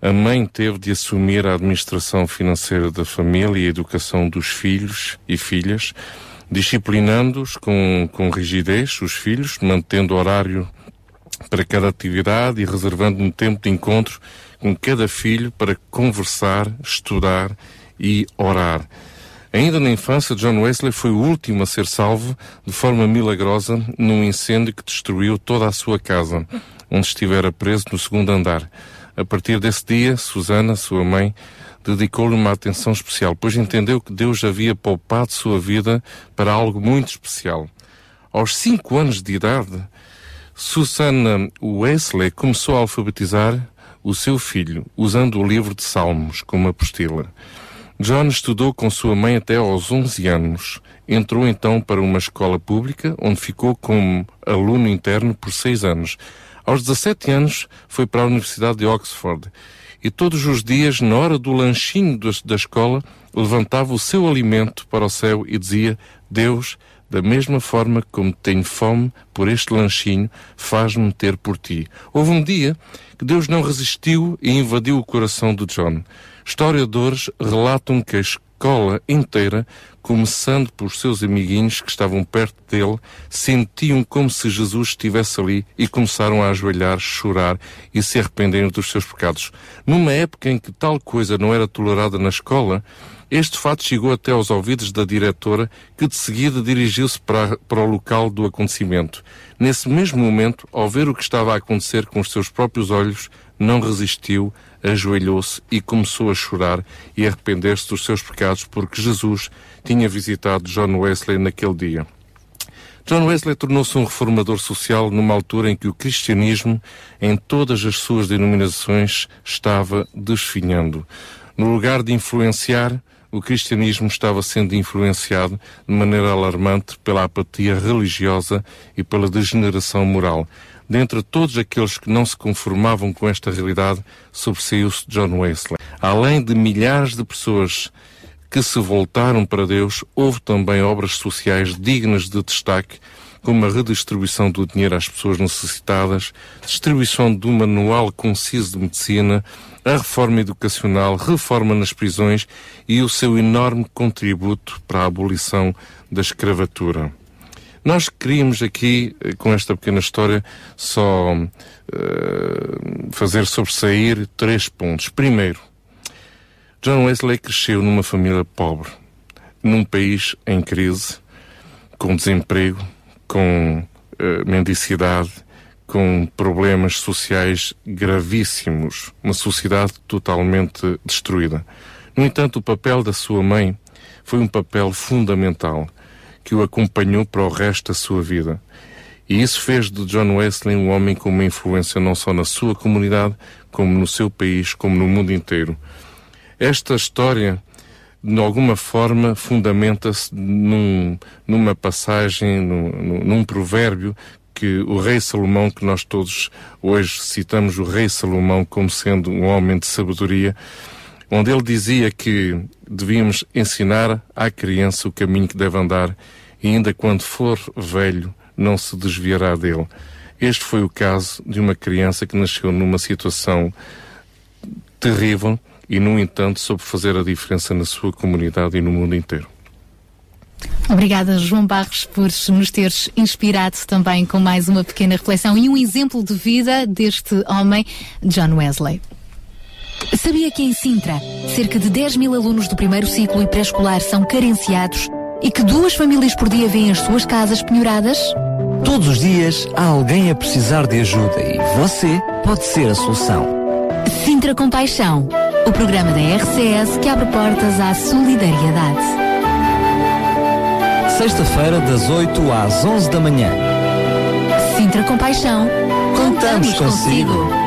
a mãe teve de assumir a administração financeira da família e a educação dos filhos e filhas, disciplinando-os com, com rigidez, os filhos, mantendo horário para cada atividade e reservando um tempo de encontro com cada filho para conversar, estudar e orar. Ainda na infância, John Wesley foi o último a ser salvo de forma milagrosa num incêndio que destruiu toda a sua casa, onde estivera preso no segundo andar. A partir desse dia, Susana, sua mãe, dedicou-lhe uma atenção especial, pois entendeu que Deus havia poupado sua vida para algo muito especial. Aos cinco anos de idade, Susana Wesley começou a alfabetizar o seu filho, usando o livro de Salmos como apostila. John estudou com sua mãe até aos 11 anos. Entrou então para uma escola pública, onde ficou como aluno interno por seis anos. Aos 17 anos, foi para a Universidade de Oxford. E todos os dias, na hora do lanchinho da escola, levantava o seu alimento para o céu e dizia: Deus, da mesma forma como tenho fome por este lanchinho, faz-me ter por ti. Houve um dia que Deus não resistiu e invadiu o coração de John. Historiadores relatam que a escola inteira, começando por seus amiguinhos que estavam perto dele, sentiam como se Jesus estivesse ali e começaram a ajoelhar, chorar e se arrependerem dos seus pecados. Numa época em que tal coisa não era tolerada na escola, este fato chegou até aos ouvidos da diretora, que de seguida dirigiu-se para, para o local do acontecimento. Nesse mesmo momento, ao ver o que estava a acontecer com os seus próprios olhos, não resistiu, ajoelhou-se e começou a chorar e arrepender-se dos seus pecados, porque Jesus tinha visitado John Wesley naquele dia. John Wesley tornou-se um reformador social numa altura em que o cristianismo, em todas as suas denominações, estava desfinhando. No lugar de influenciar, o cristianismo estava sendo influenciado de maneira alarmante pela apatia religiosa e pela degeneração moral. Dentre todos aqueles que não se conformavam com esta realidade, sobressaiu-se John Wesley. Além de milhares de pessoas que se voltaram para Deus, houve também obras sociais dignas de destaque, como a redistribuição do dinheiro às pessoas necessitadas, distribuição do manual conciso de medicina, a reforma educacional, reforma nas prisões e o seu enorme contributo para a abolição da escravatura. Nós queríamos aqui, eh, com esta pequena história, só eh, fazer sobressair três pontos. Primeiro, John Wesley cresceu numa família pobre, num país em crise, com desemprego, com eh, mendicidade, com problemas sociais gravíssimos, uma sociedade totalmente destruída. No entanto, o papel da sua mãe foi um papel fundamental que o acompanhou para o resto da sua vida. E isso fez de John Wesley um homem com uma influência não só na sua comunidade, como no seu país, como no mundo inteiro. Esta história, de alguma forma, fundamenta-se num, numa passagem, num, num- provérbio que o rei Salomão, que nós todos hoje citamos o rei Salomão como sendo um homem de sabedoria, onde ele dizia que devíamos ensinar à criança o caminho que deve andar e ainda quando for velho não se desviará dele. Este foi o caso de uma criança que nasceu numa situação terrível e, no entanto, soube fazer a diferença na sua comunidade e no mundo inteiro. Obrigada, João Barros, por nos teres inspirado também com mais uma pequena reflexão e um exemplo de vida deste homem, John Wesley. Sabia que em Sintra, cerca de 10 mil alunos do primeiro ciclo e pré-escolar são carenciados e que duas famílias por dia vêm as suas casas penhoradas? Todos os dias há alguém a precisar de ajuda e você pode ser a solução. Sintra Compaixão, o programa da RCS que abre portas à solidariedade. Sexta-feira, das 8 às 11 da manhã. Sintra Compaixão, Contamos consigo.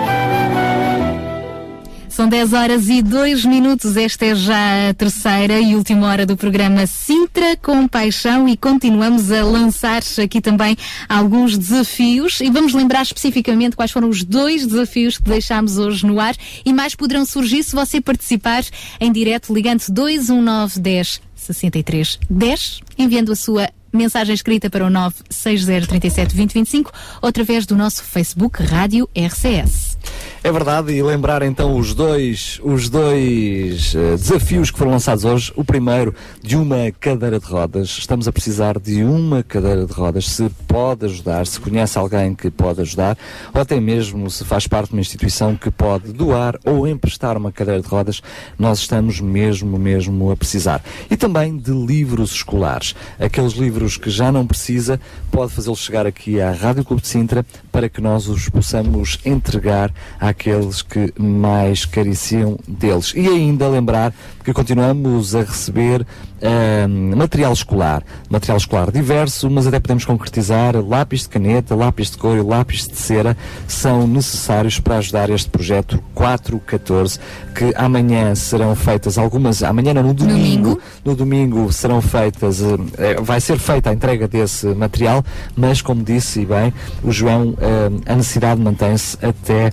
São 10 horas e 2 minutos. Esta é já a terceira e última hora do programa Sintra com Paixão e continuamos a lançar aqui também alguns desafios e vamos lembrar especificamente quais foram os dois desafios que deixámos hoje no ar e mais poderão surgir se você participar em direto ligando 219 10 63 10, enviando a sua mensagem escrita para o 960 37 2025 ou através do nosso Facebook Rádio RCS. É verdade, e lembrar então os dois, os dois eh, desafios que foram lançados hoje. O primeiro, de uma cadeira de rodas. Estamos a precisar de uma cadeira de rodas. Se pode ajudar, se conhece alguém que pode ajudar, ou até mesmo se faz parte de uma instituição que pode doar ou emprestar uma cadeira de rodas, nós estamos mesmo, mesmo a precisar. E também de livros escolares. Aqueles livros que já não precisa, pode fazê-los chegar aqui à Rádio Clube de Sintra para que nós os possamos entregar àqueles que mais careciam deles. E ainda lembrar que continuamos a receber ahm, material escolar. Material escolar diverso, mas até podemos concretizar lápis de caneta, lápis de cor e lápis de cera são necessários para ajudar este projeto 414, que amanhã serão feitas algumas, amanhã não, no domingo, no domingo serão feitas, eh, vai ser feita a entrega desse material, mas como disse bem, o João, eh, a necessidade mantém-se até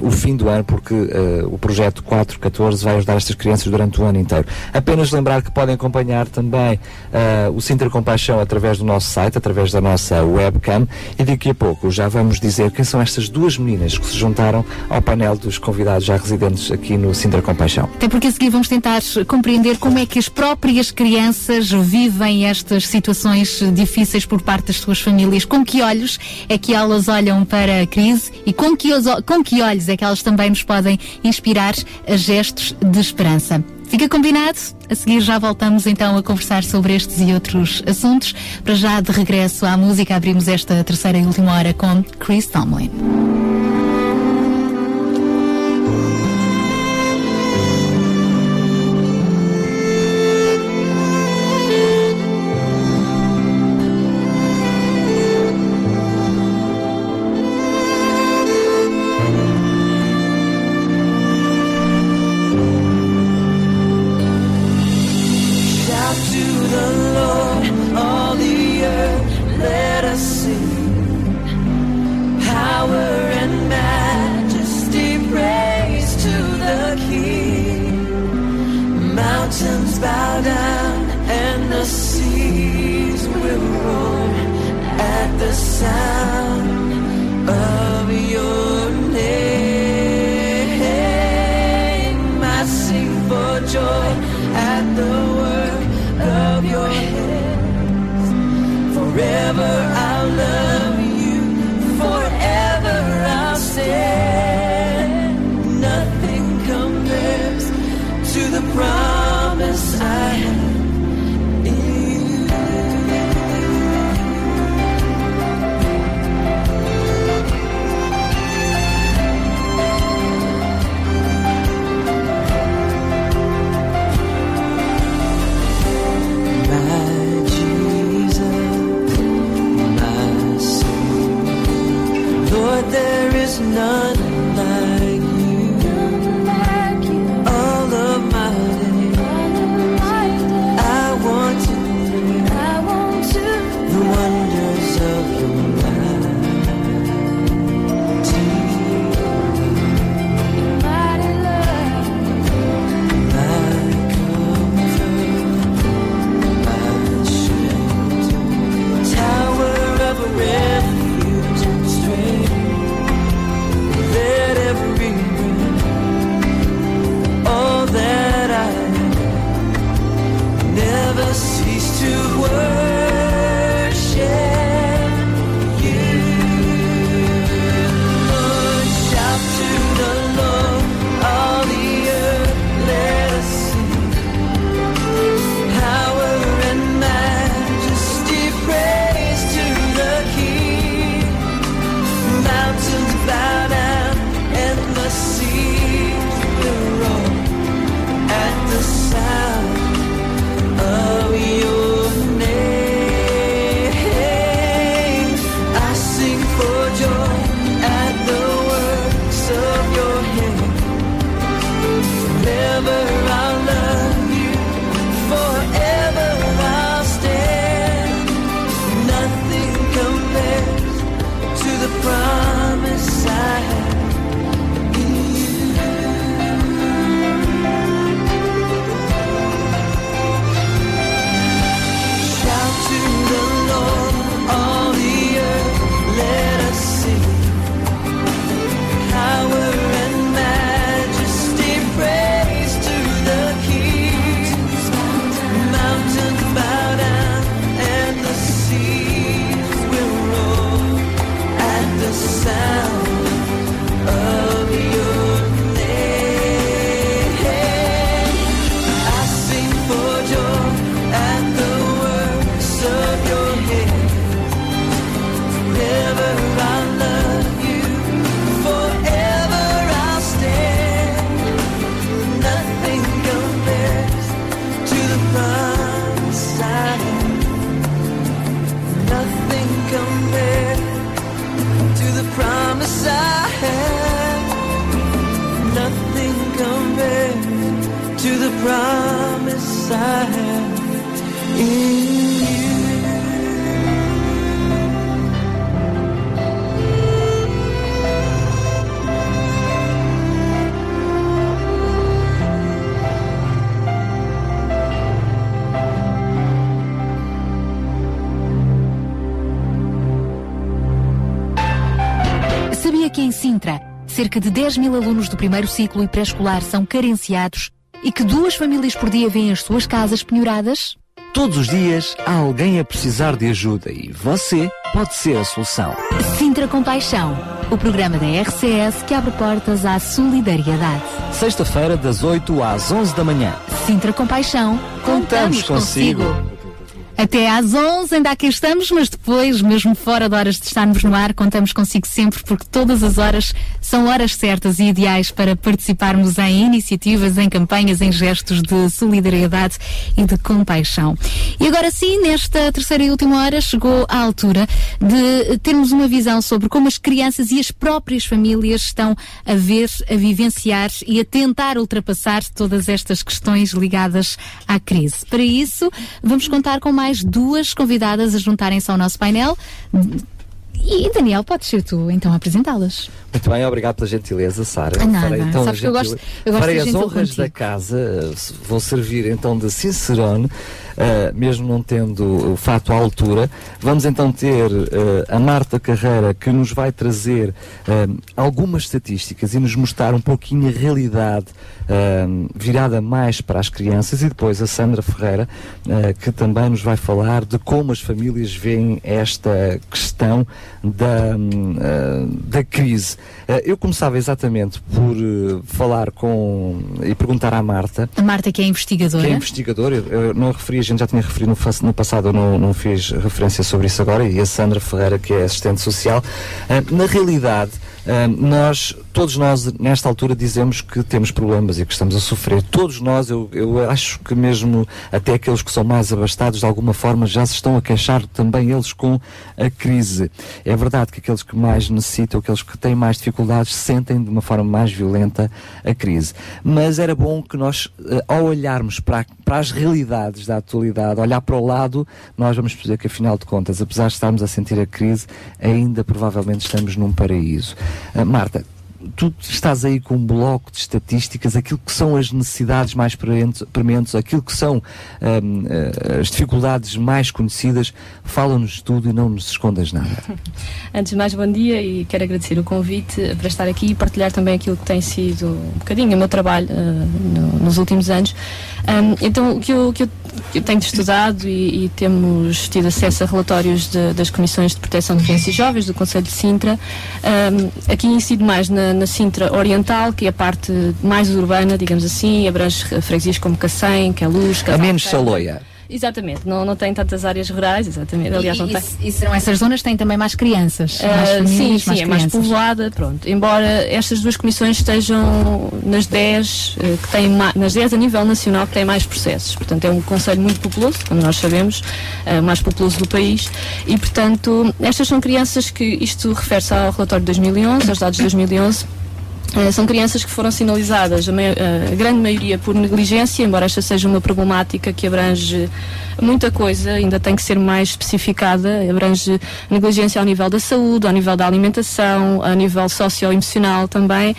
o fim do ano, porque eh, o projeto 414 vai ajudar estas crianças durante o ano inteiro. Apenas lembrar que podem acompanhar também eh, o Sintra Compaixão através do nosso site, através da nossa webcam, e daqui a pouco já vamos dizer quem são estas duas meninas que se juntaram ao painel dos convidados já residentes aqui no Sintra Compaixão. Até porque a seguir vamos tentar compreender como é que as próprias crianças vivem estas situações difíceis por parte das suas famílias. Com que olhos é que elas olham para a crise e com que, com que olhos é que elas também nos podem inspirar a gestos de esperança. Fica combinado? A seguir já voltamos então a conversar sobre estes e outros assuntos. Para já, de regresso à música, abrimos esta terceira e última hora com Chris Tomlin. Cerca de 10 mil alunos do primeiro ciclo e pré-escolar são carenciados e que duas famílias por dia vêm as suas casas penhoradas? Todos os dias há alguém a precisar de ajuda e você pode ser a solução. Sintra Compaixão, o programa da RCS que abre portas à solidariedade. Sexta-feira, das 8 às 11 da manhã. Sintra Compaixão, Contamos consigo. Até às 11 ainda aqui estamos, mas depois, mesmo fora de horas de estarmos no ar, contamos consigo sempre, porque todas as horas são horas certas e ideais para participarmos em iniciativas, em campanhas, em gestos de solidariedade e de compaixão. E agora sim, nesta terceira e última hora, chegou a altura de termos uma visão sobre como as crianças e as próprias famílias estão a ver, a vivenciar e a tentar ultrapassar todas estas questões ligadas à crise. Para isso, vamos contar com mais duas convidadas a juntarem-se ao nosso painel. E Daniel, podes ser tu então apresentá-las. Muito bem, obrigado pela gentileza, Sara. Ah, nada. Então, Sabes que eu gosto- eu gosto Farei as honras contigo. da casa, vou servir então de Cicerone, eh, mesmo não tendo o fato à altura. Vamos então ter eh, a Marta Carreira que nos vai trazer eh, algumas estatísticas e nos mostrar um pouquinho a realidade virada mais para as crianças e depois a Sandra Ferreira que também nos vai falar de como as famílias veem esta questão da, da crise. Eh, eu começava exatamente por eh, falar com e perguntar à Marta A Marta, que é investigadora. que é investigadora, eu, eu não referi, a gente já tinha referido no, no passado, eu não, não fiz referência sobre isso agora, e a Sandra Ferreira, que é assistente social. Ah, na realidade, nós, todos nós, nesta altura, dizemos que temos problemas e que estamos a sofrer. Todos nós, eu, eu acho que mesmo até aqueles que são mais abastados, de alguma forma, já se estão a queixar também eles com a crise. É verdade que aqueles que mais necessitam, aqueles que têm mais dificuldades, sentem de uma forma mais violenta a crise. Mas era bom que nós, eh, ao olharmos para, para as realidades da atualidade, olhar para o lado, nós vamos perceber que, afinal de contas, apesar de estarmos a sentir a crise, ainda provavelmente estamos num paraíso. Ah, Marta, tu estás aí com um bloco de estatísticas, aquilo que são as necessidades mais prementes, aquilo que são ahm, ah, as dificuldades mais conhecidas, fala-nos tudo e não nos escondas nada. Antes de mais, bom dia e quero agradecer o convite para estar aqui e partilhar também aquilo que tem sido um bocadinho o meu trabalho eh, no- nos últimos anos. Ahm, então, o que eu, que eu, eu tenho estudado e, e temos tido acesso a relatórios de- das Comissões de Proteção de Crianças e Jovens do Conselho de Sintra, ahm, aqui incido mais na, na Sintra Oriental, que é a parte mais urbana, digamos assim, abrange freguesias como Cacém, Queluz, A menos Saloia. Exatamente, não, não tem tantas áreas rurais, exatamente, aliás não e, tem. e, e serão essas zonas têm também mais crianças. Ah, mais famílias, sim, sim, é mais crianças. povoada, pronto. Embora estas duas comissões estejam nas 10, eh, que têm nas 10 a nível nacional que têm mais processos. Portanto, é um conselho muito populoso, como nós sabemos, eh, mais populoso do país. E, portanto, estas são crianças que, isto refere-se ao relatório de 2011, aos dados de 2011, eh, são crianças que foram sinalizadas, a, mai- a grande maioria por negligência, embora esta seja uma problemática que abrange muita coisa, ainda tem que ser mais especificada, abrange negligência ao nível da saúde, ao nível da alimentação, a nível socioemocional também.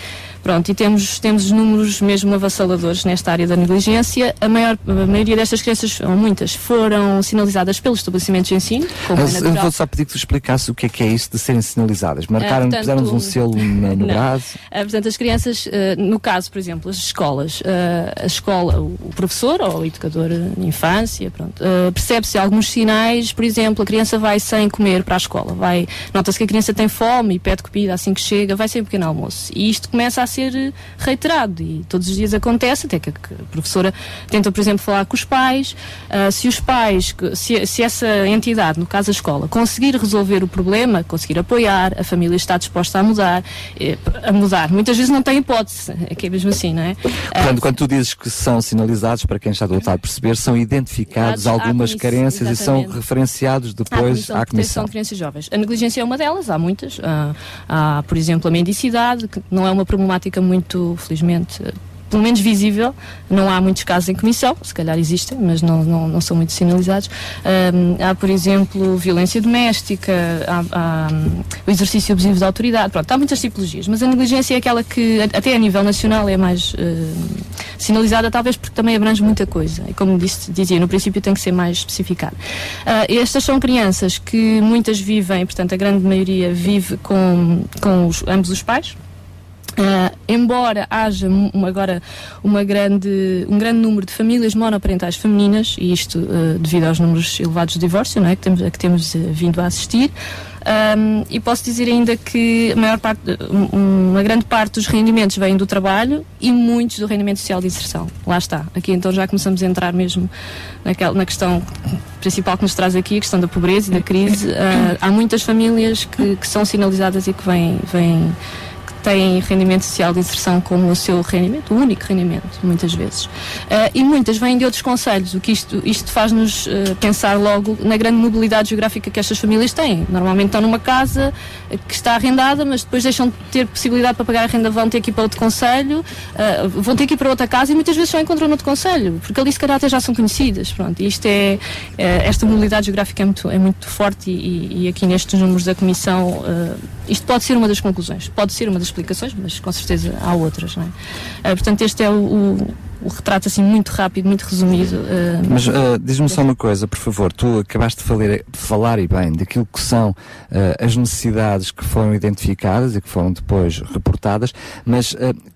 Pronto, e temos, temos números mesmo avassaladores nesta área da negligência. A, maior, a maioria destas crianças, ou muitas, foram sinalizadas pelos estabelecimentos de ensino, como é Mas eu natural. vou só pedir que tu explicasse o que é que é isso de serem sinalizadas. Marcaram, portanto, puseram-nos um selo no, Não. braço. Ah, portanto, as crianças, ah, no caso, por exemplo, as escolas, ah, a escola, o professor ou o educador de infância, pronto, ah, percebe-se alguns sinais, por exemplo, a criança vai sem comer para a escola, vai, nota-se que a criança tem fome e pede comida assim que chega, vai sem um pequeno almoço. E isto começa a ser reiterado e todos os dias acontece, até que, a professora tenta, por exemplo, falar com os pais, ah, se os pais, se, se essa entidade, no caso a escola, conseguir resolver o problema, conseguir apoiar, a família está disposta a mudar, eh, a mudar. Muitas vezes não tem hipótese, é que é mesmo assim, não é? Portanto, quando tu dizes que são sinalizados, para quem está do outro lado perceber, são identificados À- à algumas comissão, carências e são exatamente. referenciados depois Comissão à de Proteção Comissão. de Crianças Jovens. A negligência é uma delas, há muitas. Há, há, por exemplo, a mendicidade, que não é uma problemática muito, felizmente, pelo menos visível. Não há muitos casos em comissão, se calhar existem, mas não, não, não são muito sinalizados. Ahm, há, por exemplo, violência doméstica, há, há, hum, o exercício abusivo da autoridade, pronto, há muitas tipologias, mas a negligência é aquela que, até a nível nacional, é mais eh, sinalizada, talvez porque também abrange muita coisa. E como disse, dizia, no princípio tem que ser mais especificado. Ah, estas são crianças que muitas vivem, portanto, a grande maioria vive com, com os- ambos os pais. Ah, embora haja um- agora uma grande, um grande número de famílias monoparentais femininas, e isto ah, devido aos números elevados de divórcio não é, que temos, a que temos ah, vindo a assistir, Ahm, e posso dizer ainda que a maior parte, um- uma grande parte dos rendimentos vem do trabalho e muitos do rendimento social de inserção. Lá está. Aqui então já começamos a entrar mesmo naquela, na questão principal que nos traz aqui, a questão da pobreza e da crise. Há muitas famílias que, que são sinalizadas e que vêm, vêm têm rendimento social de inserção como o seu rendimento, o único rendimento, muitas vezes. Ah, e muitas vêm de outros conselhos, o que isto, isto faz-nos ah, pensar logo na grande mobilidade geográfica que estas famílias têm. Normalmente estão numa casa ah, que está arrendada, mas depois deixam de ter possibilidade para pagar a renda, vão ter que ir para outro conselho, ah, vão ter que ir para outra casa e muitas vezes só encontram noutro conselho, porque ali se calhar até já são conhecidas. Pronto, isto é, é- esta mobilidade geográfica é muito, é muito forte e, e- e aqui nestes números da Comissão isto pode ser uma das conclusões, pode ser uma das explicações, mas com certeza há outras. Não é? Ah, portanto, este é o, o- o retrato assim muito rápido, muito resumido. ah, Mas ah, diz-me só uma coisa, por favor. Tu acabaste de falar, de falar e bem daquilo que são as necessidades que foram identificadas e que foram depois reportadas, mas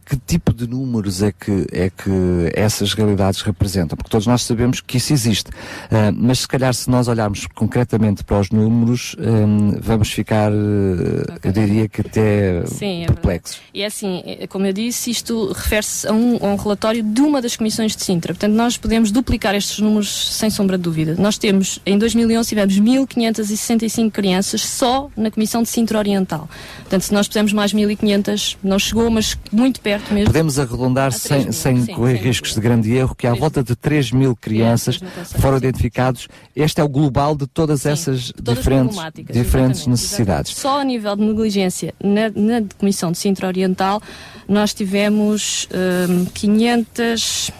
que tipo de números é que, é que essas realidades representam? Porque todos nós sabemos que isso existe. Ah, mas se calhar se nós olharmos concretamente para os números, ah, vamos ficar, ah, eu diria que até Sim, é perplexos. E é assim, é- como eu disse, isto refere-se a um, a um relatório de uma das comissões de Sintra. Portanto, nós podemos duplicar estes números sem sombra de dúvida. Nós temos, em 2011, tivemos 1.565 crianças só na Comissão de Sintra Oriental. Portanto, se nós pusermos mais 1.500, não chegou, mas muito perto mesmo. Podemos arredondar sem, sem correr riscos de grande erro que há volta de 3 mil crianças foram identificados. Este é o global de todas essas todas diferentes, diferentes exatamente, necessidades. Só a nível de negligência, na, na Comissão de Sintra Oriental, nós tivemos hum, 500,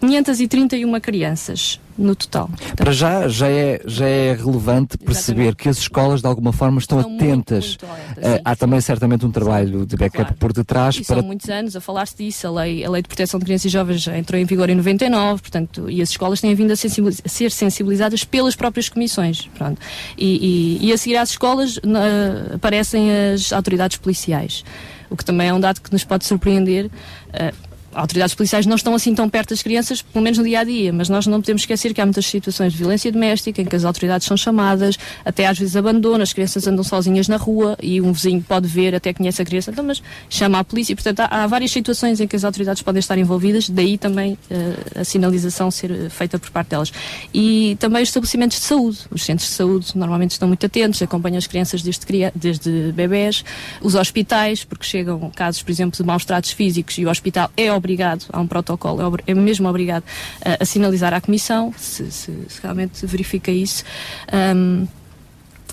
531 crianças no total. Para já, já é, já é relevante perceber que as escolas de alguma forma estão, atentas. Eh, há também certamente um trabalho de backup por detrás E para são muitos anos a falar-se disso. A lei, a lei de Proteção de Crianças e Jovens já entrou em vigor em 99, portanto, e as escolas têm vindo a, sensibiliz- a ser sensibilizadas pelas próprias comissões. Pronto. E, e- e a seguir às escolas aparecem as autoridades policiais, o que também é um dado que nos pode surpreender. eh, autoridades policiais não estão assim tão perto das crianças, pelo menos no dia a dia, mas nós não podemos esquecer que há muitas situações de violência doméstica em que as autoridades são chamadas, até às vezes abandonam, as crianças andam sozinhas na rua e um vizinho pode ver, até conhece a criança, então, mas chama a polícia. Portanto, há, há várias situações em que as autoridades podem estar envolvidas, daí também eh, a sinalização ser eh, feita por parte delas. E também os estabelecimentos de saúde. Os centros de saúde normalmente estão muito atentos, acompanham as crianças desde, desde bebés, os hospitais, porque chegam casos, por exemplo, de maus tratos físicos e o hospital é obrigado, há um protocolo, é, é mesmo obrigado a, a sinalizar à Comissão, se, se- se realmente verifica isso. Ahm,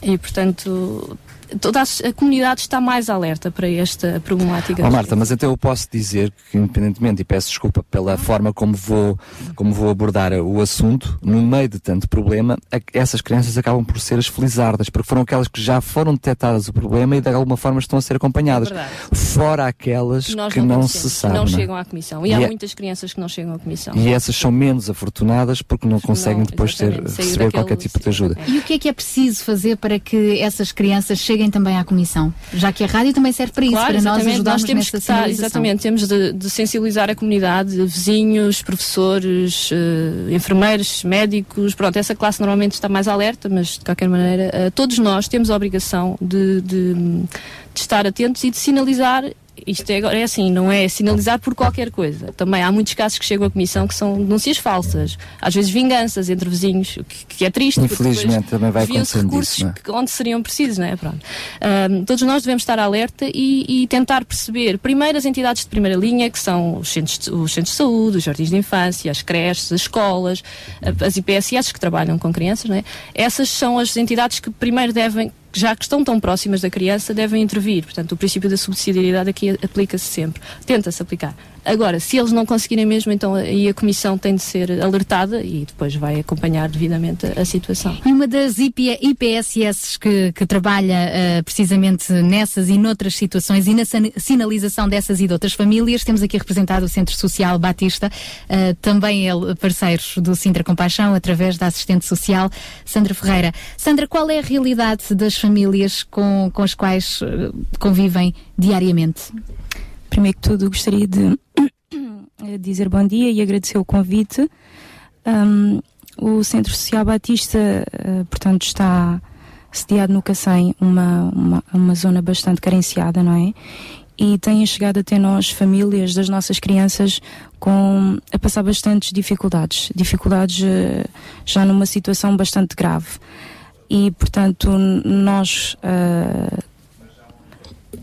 e, portanto, toda a, comunidade está mais alerta para esta problemática. Oh, Marta, mas então eu posso dizer que, independentemente, e peço desculpa pela forma como vou, como vou abordar o assunto, no meio de tanto problema, essas crianças acabam por ser as felizardas, porque foram aquelas que já foram detectadas o problema e de alguma forma estão a ser acompanhadas. É. Fora aquelas que não, não, se sabe. Não não é? chegam à Comissão. E, E há é- muitas crianças que não chegam à Comissão. E essas são menos afortunadas porque não conseguem depois ter, receber qualquer tipo de ajuda. E o que é que é preciso fazer para que essas crianças cheguem também à comissão? Já que a rádio também serve para isso, Claro, para nós ajudarmos Nós temos que estar, exatamente, temos de, de sensibilizar a comunidade, vizinhos, professores, eh, enfermeiros, médicos, pronto, essa classe normalmente está mais alerta, mas de qualquer maneira, eh, todos nós temos a obrigação de, de, de estar atentos e de sinalizar. Isto é, agora é assim, não é sinalizar por qualquer coisa. Também há muitos casos que chegam à comissão que são denúncias falsas, às vezes vinganças entre vizinhos, o que, que é triste. Infelizmente também vai acontecendo recursos isso, não é? onde seriam precisos, não é? Pronto. Ahm, todos nós devemos estar alerta e, e tentar perceber, primeiro, as entidades de primeira linha, que são os centros de, os centros de saúde, os jardins de infância, as creches, as escolas, as IPSS que trabalham com crianças, não é? Essas são as entidades que primeiro devem já que estão tão próximas da criança, devem intervir. Portanto, o princípio da subsidiariedade aqui aplica-se sempre. Tenta-se aplicar. Agora, se eles não conseguirem mesmo, então aí a Comissão tem de ser alertada e depois vai acompanhar devidamente a, a situação. E uma das IP, IPSS que, que trabalha eh, precisamente nessas e noutras situações e na sinalização dessas e de outras famílias, temos aqui representado o Centro Social Batista, eh, também ele parceiro do Sintra Compaixão, através da assistente social Sandra Ferreira. Sandra, qual é a realidade das famílias com, com as quais eh, convivem diariamente? Primeiro que tudo, gostaria de dizer bom dia e agradecer o convite. Um, o Centro Social Batista, eh, portanto, está sediado no Cacém, uma, uma, uma zona bastante carenciada, não é? E têm chegado até nós famílias das nossas crianças com a passar bastantes dificuldades, dificuldades eh, já numa situação bastante grave. E, portanto, nós eh,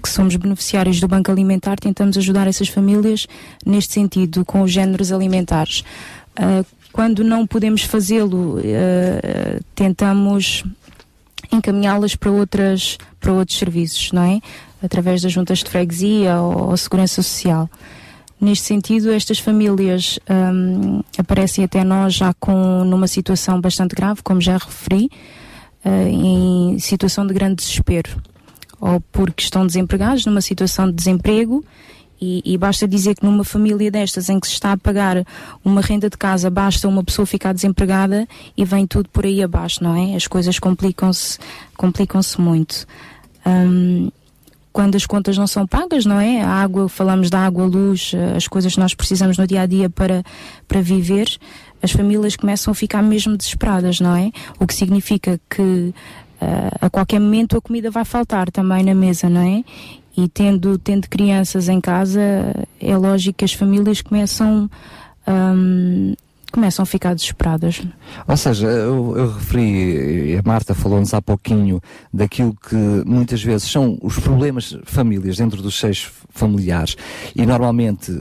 que somos beneficiários do Banco Alimentar, tentamos ajudar essas famílias neste sentido, com os géneros alimentares. Ah, quando não podemos fazê-lo, ah, tentamos encaminhá-las para outras para outros serviços, não é? Através das juntas de freguesia ou, ou segurança social. Neste sentido, estas famílias hum, aparecem até nós já com numa situação bastante grave, como já referi, ah, em situação de grande desespero ou porque estão desempregados numa situação de desemprego e, e basta dizer que numa família destas em que se está a pagar uma renda de casa, basta uma pessoa ficar desempregada e vem tudo por aí abaixo, não é? As coisas complicam-se complicam-se muito. Hum, quando as contas não são pagas, não é? A água, falamos da água, luz, as coisas que nós precisamos no dia a dia para, para viver, as famílias começam a ficar mesmo desesperadas, não é? O que significa que a qualquer momento a comida vai faltar também na mesa, não é? E tendo, tendo crianças em casa, é lógico que as famílias começam, hum, começam a ficar desesperadas. Ou seja, eu, eu referi, e a Marta falou-nos há pouquinho daquilo que muitas vezes são os problemas famílias dentro dos seis familiares e normalmente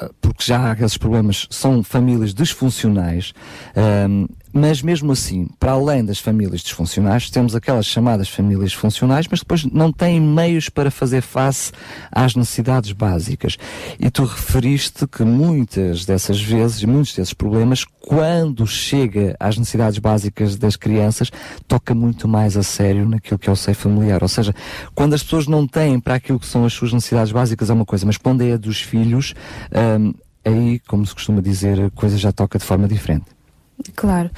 eh, porque já há esses problemas, são famílias disfuncionais, ahm, mas mesmo assim, para além das famílias disfuncionais, temos aquelas chamadas famílias funcionais, mas depois não têm meios para fazer face às necessidades básicas. E tu referiste que muitas dessas vezes, muitos desses problemas, quando chega às necessidades básicas das crianças, toca muito mais a sério naquilo que é o seio familiar. Ou seja, quando as pessoas não têm para aquilo que são as suas necessidades básicas é uma coisa, mas quando é a dos filhos, hum, aí, como se costuma dizer, a coisa já toca de forma diferente. Claro.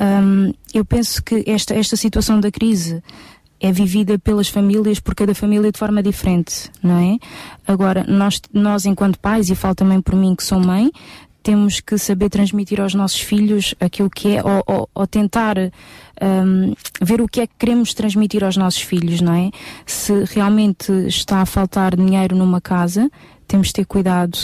Hum, eu penso que esta, esta situação da crise é vivida pelas famílias, por cada família de forma diferente, não é? Agora, nós, nós enquanto pais, e falo também por mim que sou mãe, temos que saber transmitir aos nossos filhos aquilo que é, ou, ou- ou tentar hum, ver o que é que queremos transmitir aos nossos filhos, não é? Se realmente está a faltar dinheiro numa casa, temos de ter cuidado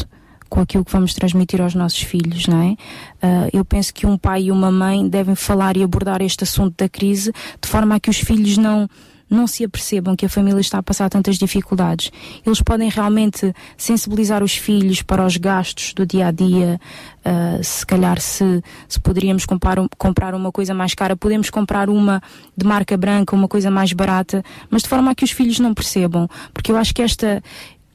com aquilo que vamos transmitir aos nossos filhos, não é? Ah, eu penso que um pai e uma mãe devem falar e abordar este assunto da crise de forma a que os filhos não não se apercebam que a família está a passar tantas dificuldades. Eles podem realmente sensibilizar os filhos para os gastos do dia a dia. ah, se calhar se, se poderíamos comprar, comprar uma coisa mais cara, podemos comprar uma de marca branca, uma coisa mais barata, mas de forma a que os filhos não percebam. Porque eu acho que esta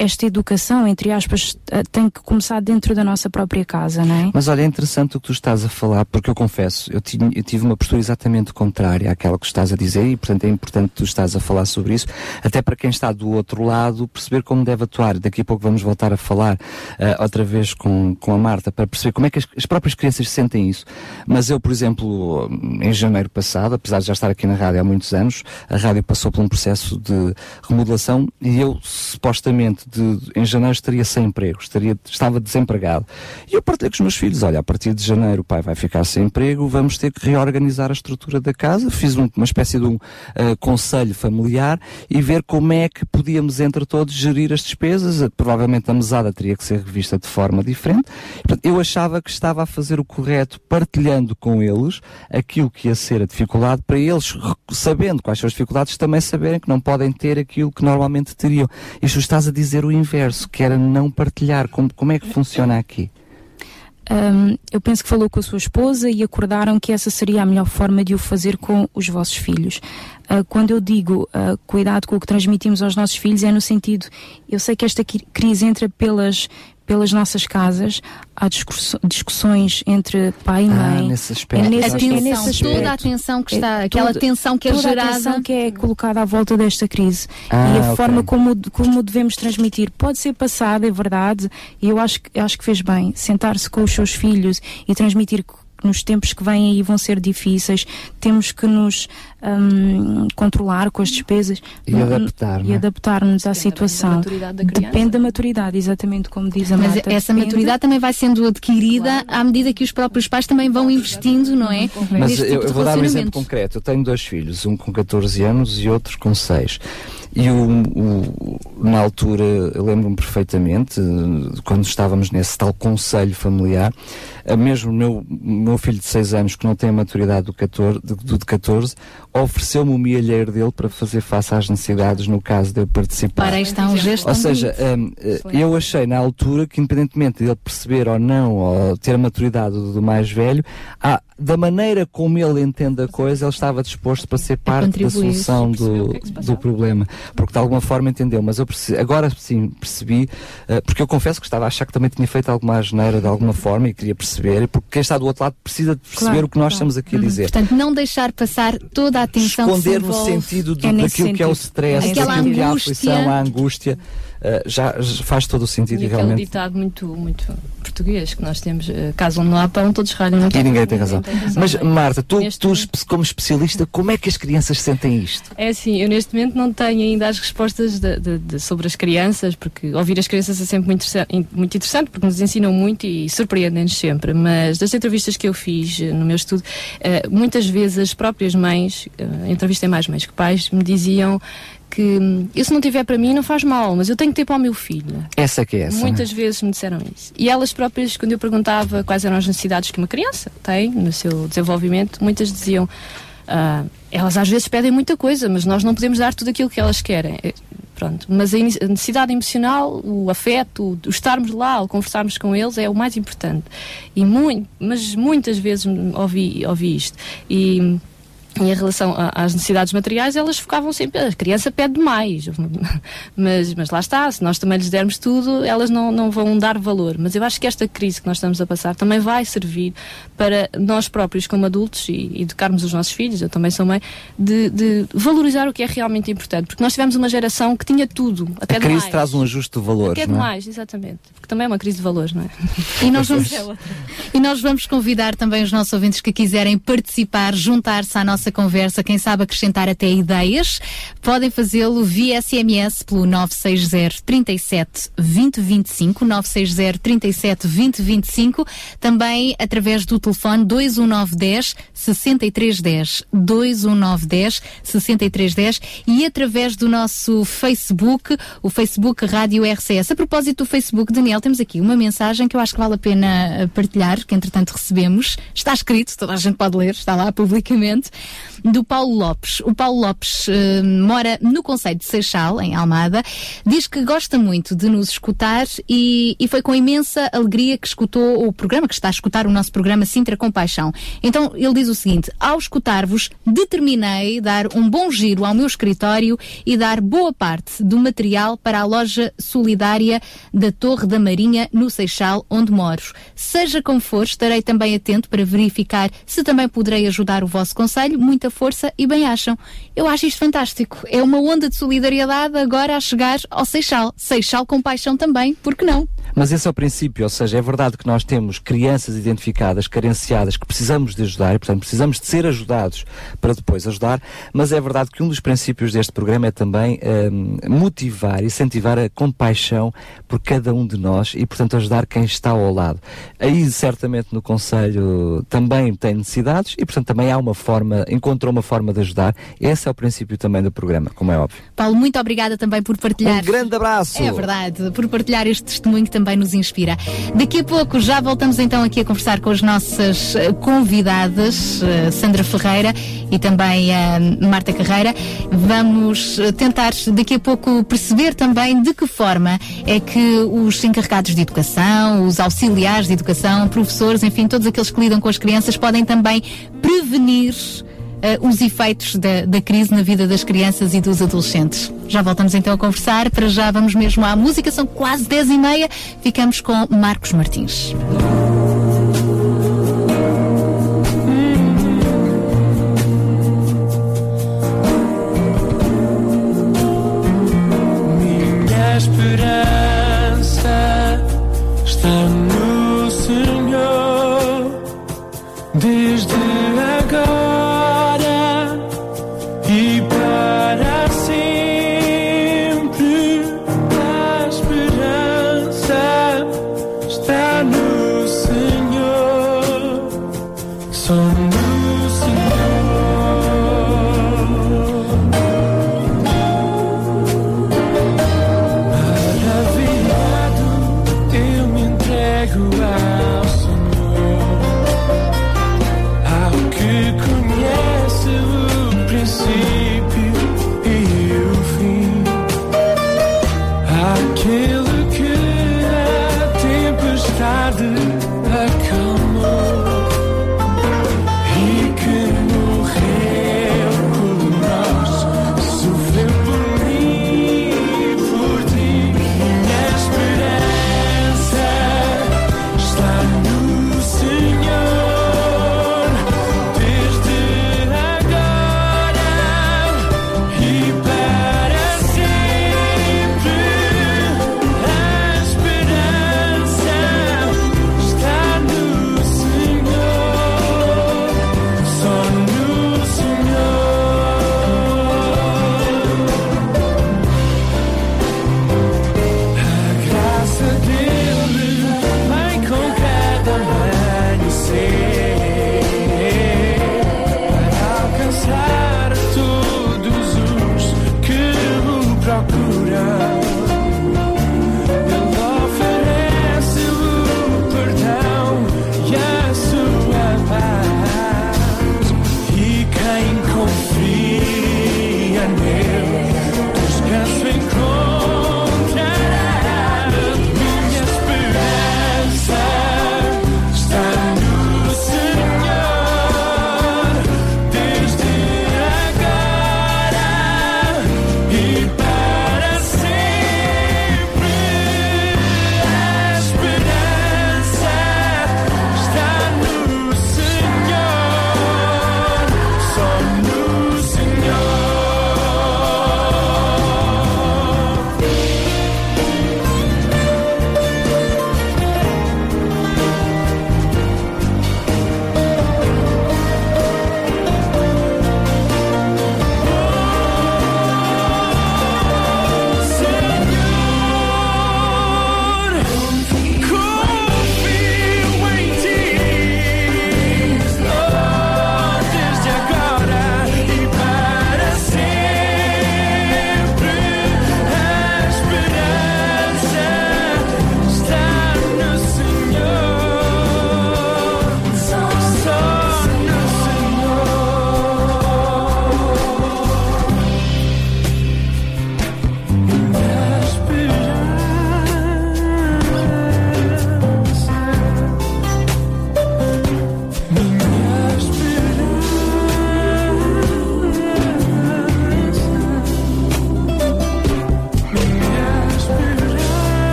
esta educação, entre aspas, eh, tem que começar dentro da nossa própria casa, não é? Mas olha, é interessante o que tu estás a falar, porque eu confesso, eu, eu tive uma postura exatamente contrária àquela que estás a dizer e, portanto, é importante que tu estás a falar sobre isso, até para quem está do outro lado perceber como deve atuar. Daqui a pouco vamos voltar a falar ah, outra vez com, com a Marta para perceber como é que as, as próprias crianças sentem isso. Mas eu, por exemplo, em janeiro passado, apesar de já estar aqui na rádio há muitos anos, a rádio passou por um processo de remodelação e eu, supostamente, de, em janeiro estaria sem emprego, estaria, estava desempregado. E eu partilhei com os meus filhos, olha, a partir de janeiro o pai vai ficar sem emprego, vamos ter que reorganizar a estrutura da casa. Fiz um- uma espécie de um ah, conselho familiar e ver como é que podíamos entre todos gerir as despesas. Ah, Provavelmente a mesada teria que ser revista de forma diferente. Portanto, eu achava que estava a fazer o correto partilhando com eles aquilo que ia ser a dificuldade para eles, sabendo quais são as dificuldades, também saberem que não podem ter aquilo que normalmente teriam. Isto estás a dizer o inverso, que era não partilhar. Como, como é que funciona aqui? Hum, eu penso que falou com a sua esposa e acordaram que essa seria a melhor forma de o fazer com os vossos filhos. Ah, quando eu digo ah, cuidado com o que transmitimos aos nossos filhos, é no sentido, eu sei que esta crise entra pelas, pelas nossas casas, há discurso- discussões entre pai e Ah, mãe. nesse aspecto. É nesse, Atenção, é nesse aspecto. toda a atenção que está- aquela tensão que é toda a gerada. atenção que é colocada à volta desta crise. Ah, e a ok. forma como, como devemos transmitir pode ser passada, é verdade, e eu acho, que- acho que fez bem sentar-se com os seus filhos e transmitir que nos tempos que vêm aí vão ser difíceis, temos que nos hum, controlar com as despesas E adaptar, e não é? adaptar-nos à situação. maturidade da criança. Depende da maturidade, exatamente como diz a Mas Marta. essa depende. maturidade também vai sendo adquirida à medida que os próprios pais também vão investindo, não é? Mas Neste eu, tipo eu de vou dar um exemplo concreto. Eu tenho dois filhos, um com 14 anos e outro com 6. E o, o- na altura, lembro-me perfeitamente, eh, quando estávamos nesse tal conselho familiar, mesmo meu, meu filho de 6 anos, que não tem a maturidade do, 14, do, do de 14, ofereceu-me o milheiro dele para fazer face às necessidades no caso de eu participar. Para está um gesto Ou seja, hum, eh, eu achei na altura que, independentemente de ele perceber ou não, ou ter a maturidade do, mais velho, há, da maneira como ele entende a coisa, ele estava disposto para ser parte da solução do, do problema. Porque de alguma forma entendeu. Mas eu perce- agora sim percebi, eh, porque eu confesso que estava a achar que também tinha feito alguma asneira de alguma forma e queria perceber, porque quem está do outro lado precisa de perceber Claro, o que nós claro. estamos aqui a Uhum. dizer. Portanto, não deixar passar toda a atenção Esconder no envolve. sentido do, É daquilo que é o sentido. stress, Aquela daquilo que é a aflição, a angústia, já, já faz todo o sentido E e aquele realmente. ditado muito, muito português que nós temos, eh, caso onde não há pão, todos ralham. E ninguém tem razão. Mas, não é? Marta, tu, Neste tu espe- como especialista, como é que as crianças sentem isto? É assim, eu neste momento não tenho ainda as respostas de- de- de- sobre as crianças, porque ouvir as crianças é sempre muito, interessa- in- muito interessante, porque nos ensinam muito e surpreendem-nos sempre. Mas das entrevistas que eu fiz eh, no meu estudo, eh, muitas vezes as próprias mães, eh, entrevistei mais mães que pais, me diziam que hum, eu se não tiver para mim não faz mal, mas eu tenho que ter para o meu filho. Essa que é essa. Muitas vezes me disseram isso. E elas próprias, quando eu perguntava quais eram as necessidades que uma criança tem no seu desenvolvimento, muitas diziam. ah, elas às vezes pedem muita coisa, mas nós não podemos dar tudo aquilo que elas querem. Eh, Pronto. Mas a, necessidade emocional, o afeto, o estarmos lá, o conversarmos com eles é o mais importante. E muito, mas muitas vezes ouvi, ouvi isto. E e em relação a- às necessidades materiais, elas focavam sempre, a criança pede mais. Mas, mas lá está, se nós também lhes dermos tudo, elas não, não vão dar valor. Mas eu acho que esta crise que nós estamos a passar também vai servir para nós próprios, como adultos, e educarmos os nossos filhos, eu também sou mãe, de, de valorizar o que é realmente importante. Porque nós tivemos uma geração que tinha tudo, até A crise demais. traz um ajuste de valores, Até não é? demais, exatamente. Porque também é uma crise de valores, não é? E nós vamos, É outra. e nós vamos convidar também os nossos ouvintes que quiserem participar, juntar-se à nossa conversa, quem sabe acrescentar até ideias, podem fazê-lo via SMS pelo 960 37 20 25, 960 37 20 25, também através do telefone 21910 6310, 21910 6310 e através do nosso Facebook, o Facebook Rádio RCS. A propósito do Facebook, Daniel, temos aqui uma mensagem que eu acho que vale a pena eh, partilhar, que entretanto recebemos. Está escrito, toda a gente pode ler, está lá publicamente, do Paulo Lopes. O Paulo Lopes eh, mora no Conselho de Seixal, em Almada, diz que gosta muito de nos escutar e, e foi com imensa alegria que escutou o programa, que está a escutar o nosso programa Sintra com Paixão. Então ele diz o seguinte: ao escutar-vos, determinei dar um bom giro ao meu escritório e dar boa parte do material para a loja solidária da Torre da Marinha, no Seixal, onde moro. Seja como for, estarei também atento para verificar se também poderei ajudar o vosso conselho. Muita força e bem acham. Eu acho isto fantástico. É uma onda de solidariedade agora a chegar ao Seixal. Seixal com paixão também, por que não? Mas esse é o princípio, ou seja, é verdade que nós temos crianças identificadas, carenciadas, que precisamos de ajudar e, portanto, precisamos de ser ajudados para depois ajudar, mas é verdade que um dos princípios deste programa é também hum, motivar, incentivar a compaixão por cada um de nós e, portanto, ajudar quem está ao lado. Aí, certamente, no Conselho também tem necessidades e, portanto, também há uma forma, encontrou uma forma de ajudar. Esse é o princípio também do programa, como é óbvio. Paulo, muito obrigada também por partilhar. Um grande abraço! É verdade, por partilhar este testemunho que também nos inspira. Daqui a pouco já voltamos então aqui a conversar com as nossas eh, convidadas, eh, Sandra Ferreira e também a Marta Carreira. Vamos eh, tentar daqui a pouco perceber também de que forma é que os encarregados de educação, os auxiliares de educação, professores, enfim, todos aqueles que lidam com as crianças podem também prevenir eh, os efeitos da, da crise na vida das crianças e dos adolescentes. Já voltamos então a conversar. Para já vamos mesmo à música, são quase 10 e meia. Ficamos com Marcos Martins. Está no Senhor, desde agora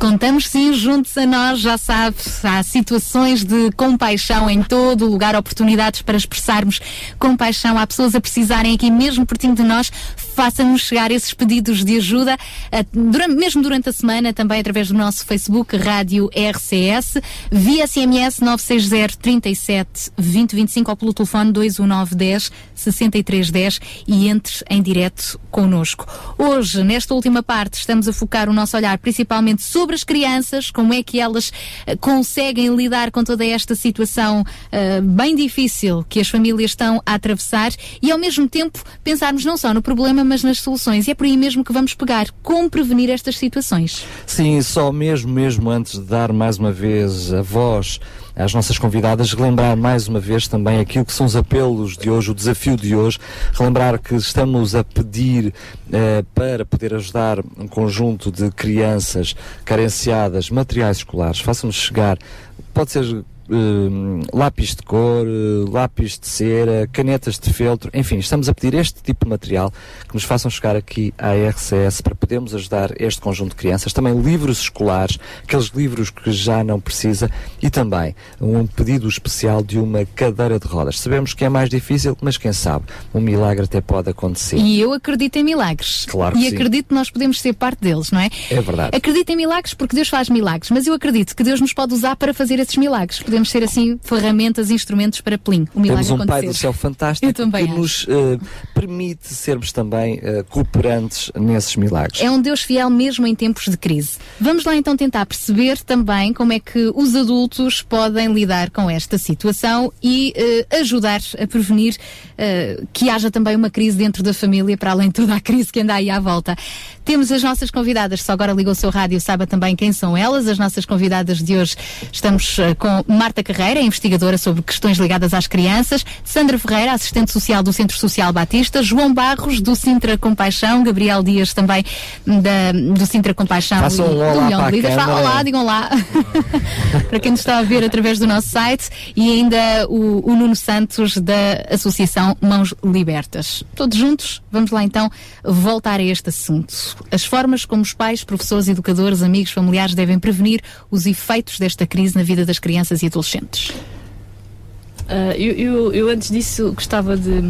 Contamos sim, juntos a nós, já sabe, há situações de compaixão em todo o lugar, oportunidades para expressarmos compaixão. Há pessoas a precisarem aqui mesmo pertinho de nós. Faça-nos chegar esses pedidos de ajuda, eh, durante- mesmo durante a semana, também através do nosso Facebook, Rádio RCS, via SMS 960 37 20 25 ou pelo telefone 21910 6310 e entre em direto connosco. Hoje, nesta última parte, estamos a focar o nosso olhar principalmente sobre as crianças, como é que elas eh, conseguem lidar com toda esta situação eh, bem difícil que as famílias estão a atravessar e ao mesmo tempo pensarmos não só no problema, mas nas soluções. E é por aí mesmo que vamos pegar. Como prevenir estas situações? Sim, só mesmo, mesmo antes de dar mais uma vez a voz às nossas convidadas, relembrar mais uma vez também aquilo que são os apelos de hoje, o desafio de hoje, relembrar que estamos a pedir eh, para poder ajudar um conjunto de crianças carenciadas, materiais escolares, façam-nos chegar, pode ser eh, lápis de cor, eh, lápis de cera, canetas de feltro, enfim, estamos a pedir este tipo de material que nos façam chegar aqui à RCS para podermos ajudar este conjunto de crianças. Também livros escolares, aqueles livros que já não precisa e também um pedido especial de uma cadeira de rodas. Sabemos que é mais difícil, mas quem sabe, um milagre até pode acontecer. E eu acredito em milagres. Claro que e sim. acredito que nós podemos ser parte deles, não é? É verdade. Acredito em milagres porque Deus faz milagres, mas eu acredito que Deus nos pode usar para fazer esses milagres. Podemos ser assim ferramentas, instrumentos para plim, o milagre Temos um Pai acontecer. do Céu fantástico que acho. nos eh, permite sermos também eh, cooperantes nesses milagres. É um Deus fiel mesmo em tempos de crise. Vamos lá então tentar perceber também como é que os adultos podem lidar com esta situação e eh, ajudar a prevenir que haja também uma crise dentro da família, para além de toda a crise que anda aí à volta. Temos as nossas convidadas, só agora ligou o seu rádio, saiba também quem são elas. As nossas convidadas de hoje estamos com Marta Carreira, investigadora sobre questões ligadas às crianças, Sandra Ferreira, assistente social do Centro Social Batista, João Barros, do Sintra Compaixão, Gabriel Dias também da, do Sintra Compaixão Façam um olá do Leão para a de Líderes. câmara. Olá, digam lá. para quem nos está a ver através do nosso site e ainda o, o Nuno Santos da Associação Mãos Libertas. Todos juntos, vamos lá então voltar a este assunto. As formas como os pais, professores, educadores, amigos, familiares devem prevenir os efeitos desta crise na vida das crianças e adolescentes. Ah, eu, eu- eu antes disso gostava de,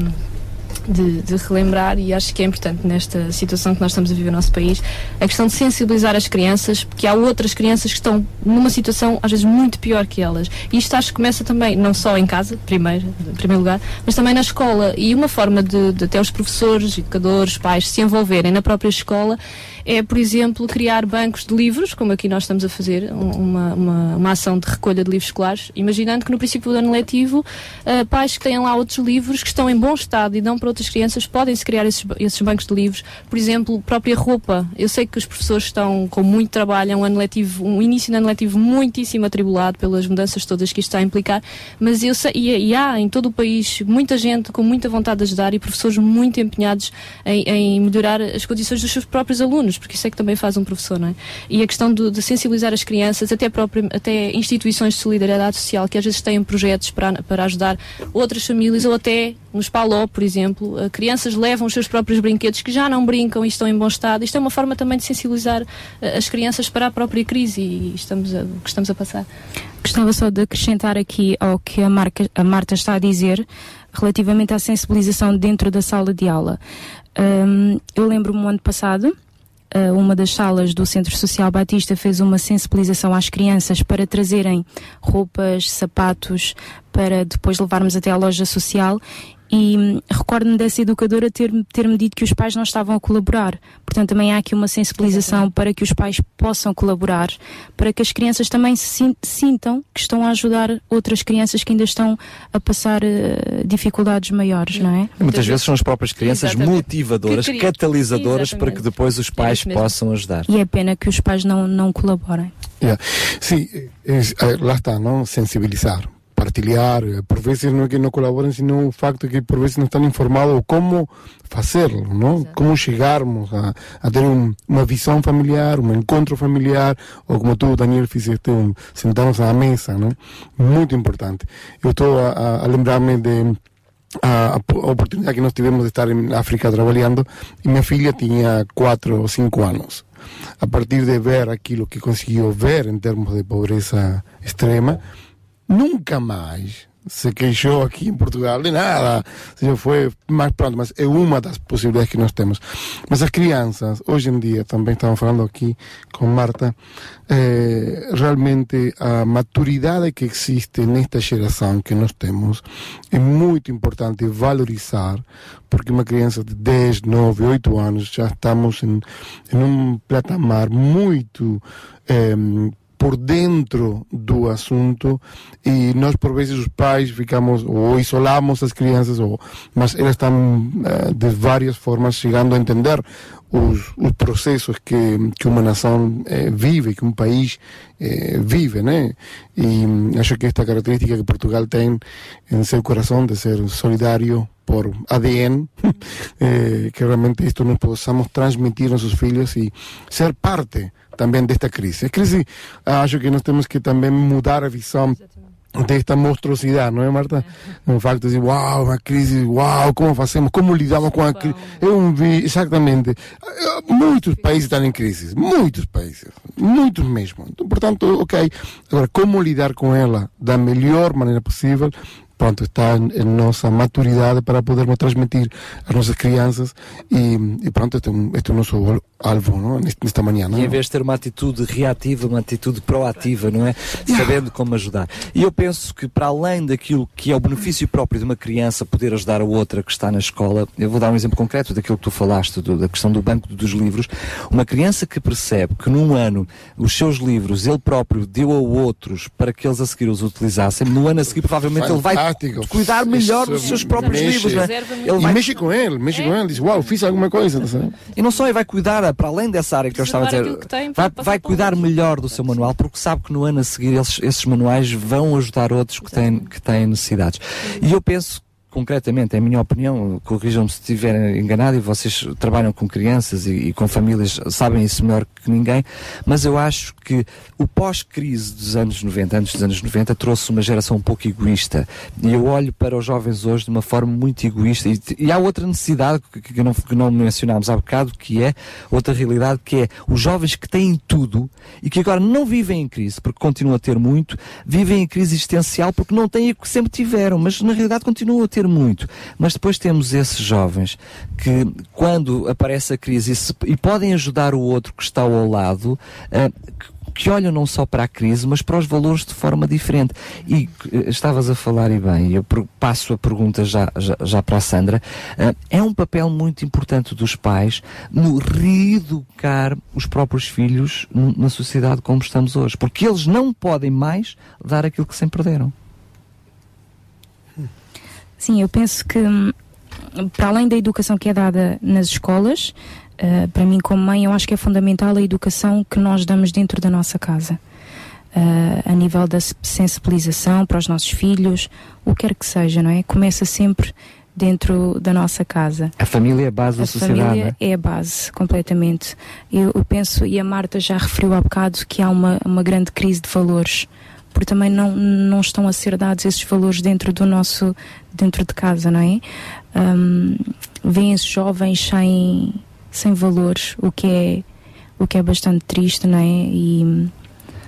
de, de relembrar, e acho que é importante nesta situação que nós estamos a viver no nosso país, a questão de sensibilizar as crianças, porque há outras crianças que estão numa situação às vezes muito pior que elas. E isto acho que começa também, não só em casa, primeiro, em primeiro lugar, mas também na escola. E uma forma de, de até os professores, educadores, pais se envolverem na própria escola é, por exemplo, criar bancos de livros, como aqui nós estamos a fazer, um- uma, uma, uma ação de recolha de livros escolares, imaginando que no princípio do ano letivo, ah, pais que têm lá outros livros que estão em bom estado e dão para outras crianças, podem-se criar esses, esses bancos de livros. Por exemplo, própria roupa. Eu sei que os professores estão com muito trabalho, é um ano letivo, um início de ano letivo muitíssimo atribulado pelas mudanças todas que isto está a implicar, mas eu sei, e, e há em todo o país muita gente com muita vontade de ajudar e professores muito empenhados em, em melhorar as condições dos seus próprios alunos, porque isso é que também faz um professor, não é? E a questão do- de sensibilizar as crianças, até, próprio, até instituições de solidariedade social que às vezes têm projetos para, para ajudar outras famílias ou até nos Paló, por exemplo, eh, crianças levam os seus próprios brinquedos que já não brincam e estão em bom estado. Isto é uma forma também de sensibilizar eh, as crianças para a própria crise e estamos a, que estamos a passar. Gostava só de acrescentar aqui ao que a, Marca- a Marta está a dizer relativamente à sensibilização dentro da sala de aula. Hum, eu lembro-me no ano passado, uma das salas do Centro Social Batista fez uma sensibilização às crianças para trazerem roupas, sapatos, para depois levarmos até à loja social. E recordo-me dessa educadora ter- ter-me dito que os pais não estavam a colaborar. Portanto, também há aqui uma sensibilização para que os pais possam colaborar, para que as crianças também se sin- sintam que estão a ajudar outras crianças que ainda estão a passar eh, dificuldades maiores, não é? E muitas vezes são as próprias crianças Exatamente. motivadoras, Que catalisadoras para que Exatamente. depois os pais mesmo. possam ajudar. E é pena que os pais não, não colaborem. Yeah. Sim, es- eh, lá está, não? Sensibilizar, partilhar. eh, Por vezes não é que não colaboram, sino o facto que por vezes não estão informados como fazê-lo, não? Como chegarmos a, a ter um, uma visão familiar, um encontro familiar, ou como tu, Daniel, fizeste, um, sentarmos à mesa, não? Muito importante. Eu estou a, a- a lembrar-me de a oportunidade que nós tivemos de estar em África trabalhando e minha filha tinha 4 ou 5 anos. A partir de ver aquilo que conseguiu ver em termos de pobreza extrema, nunca mais se queixou aqui em Portugal de nada, se já foi, mas pronto, mas é uma das possibilidades que nós temos. Mas as crianças, hoje em dia, também estamos falando aqui com Marta, eh, realmente a maturidade que existe nesta geração que nós temos é muito importante valorizar, porque uma criança de 10, 9, 8 anos já estamos em, em um patamar muito eh, por dentro do assunto e nós por vezes os pais ficamos ou isolamos as crianças ou mas elas estão eh, de várias formas chegando a entender os, os processos que, que uma nação eh, vive, que um país eh, vive, né? E acho que esta característica que Portugal tem em seu coração de ser solidário por ADN, eh, que realmente isto nós possamos transmitir a nossos filhos e ser parte também desta crise. A crise, acho que nós temos que também mudar a visão desta monstruosidade, não é, Marta? O facto de uau, uma crise, uau, como fazemos, como lidamos com a crise. Eu vi, exatamente. Eh, Muitos países estão em crise, muitos países, muitos mesmo. Portanto, ok. Agora, como lidar com ela da melhor maneira possível? Pronto, está em nossa maturidade para podermos transmitir às nossas crianças e, e pronto, este é, este é o nosso alvo não? nesta manhã. Não? E em vez de ter uma atitude reativa, uma atitude proativa, não é? Sabendo como ajudar. E eu penso que para além daquilo que é o benefício próprio de uma criança poder ajudar a outra que está na escola, eu vou dar um exemplo concreto daquilo que tu falaste, do- da questão do banco dos livros. Uma criança que percebe que num ano os seus livros ele próprio deu a outros para que eles a seguir os utilizassem, no ano a seguir provavelmente ele vai Fantástico. cuidar melhor dos seus próprios mexe. livros. Não é? E mexe com ele, mexe com ele, diz, uau, fiz alguma coisa. tá? E não só ele vai cuidar, para além dessa área que eu estava a dizer, tem vai, vai cuidar melhor do seu manual, porque sabe que no ano a seguir esses, esses manuais vão ajudar outros que têm, que têm necessidades. E eu penso, concretamente, em minha opinião, corrijam-me se estiver enganado e vocês trabalham com crianças e, e com famílias, sabem isso melhor que ninguém, mas eu acho que o pós-crise dos anos 90, antes dos anos 90, trouxe uma geração um pouco egoísta. E eu olho para os jovens hoje de uma forma muito egoísta. E, e há outra necessidade que, que não, que não mencionámos há bocado, que é outra realidade, que é os jovens que têm tudo e que agora não vivem em crise, porque continuam a ter muito, vivem em crise existencial porque não têm o que sempre tiveram, mas na realidade continuam a ter muito. Mas depois temos esses jovens que, quando aparece a crise e, se- e podem ajudar o outro que está ao lado, ah, que- que olham não só para a crise, mas para os valores de forma diferente. E eh, estavas a falar, e bem, eu passo a pergunta já, já, já para a Sandra. Ah, é um papel muito importante dos pais no reeducar os próprios filhos na sociedade como estamos hoje, porque eles não podem mais dar aquilo que sempre deram. Sim, eu penso que hum, para além da educação que é dada nas escolas, eh, para mim como mãe eu acho que é fundamental a educação que nós damos dentro da nossa casa. Eh, a nível da se- sensibilização para os nossos filhos, o que quer que seja, não é? Começa sempre dentro da nossa casa. A família é a base da A sociedade. família não é? é a base, completamente. Eu, eu penso, e a Marta já referiu há bocado, que há uma, uma grande crise de valores, porque também não, não estão a ser dados esses valores dentro do nosso, dentro de casa, não é? Um, Vêm-se jovens sem, sem valores, o que é, o que é bastante triste, não é? E,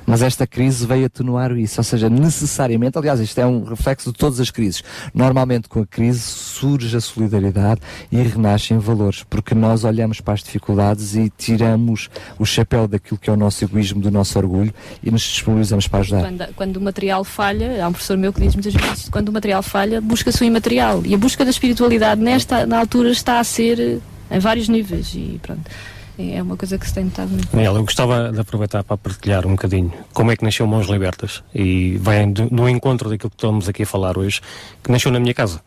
Mas esta crise veio atenuar isso, ou seja, necessariamente, aliás, isto é um reflexo de todas as crises. Normalmente com a crise surge a solidariedade e renascem valores, porque nós olhamos para as dificuldades e tiramos o chapéu daquilo que é o nosso egoísmo, do nosso orgulho e nos disponibilizamos para ajudar. Quando, quando o material falha, há um professor meu que diz muitas vezes, quando o material falha, busca-se o imaterial. E a busca da espiritualidade nesta na altura está a ser eh, em vários níveis e pronto. É uma coisa que se tem notado muito. Eu gostava de aproveitar para partilhar um bocadinho como é que nasceu Mãos Libertas e vem do, do encontro daquilo que estamos aqui a falar hoje, que nasceu na minha casa.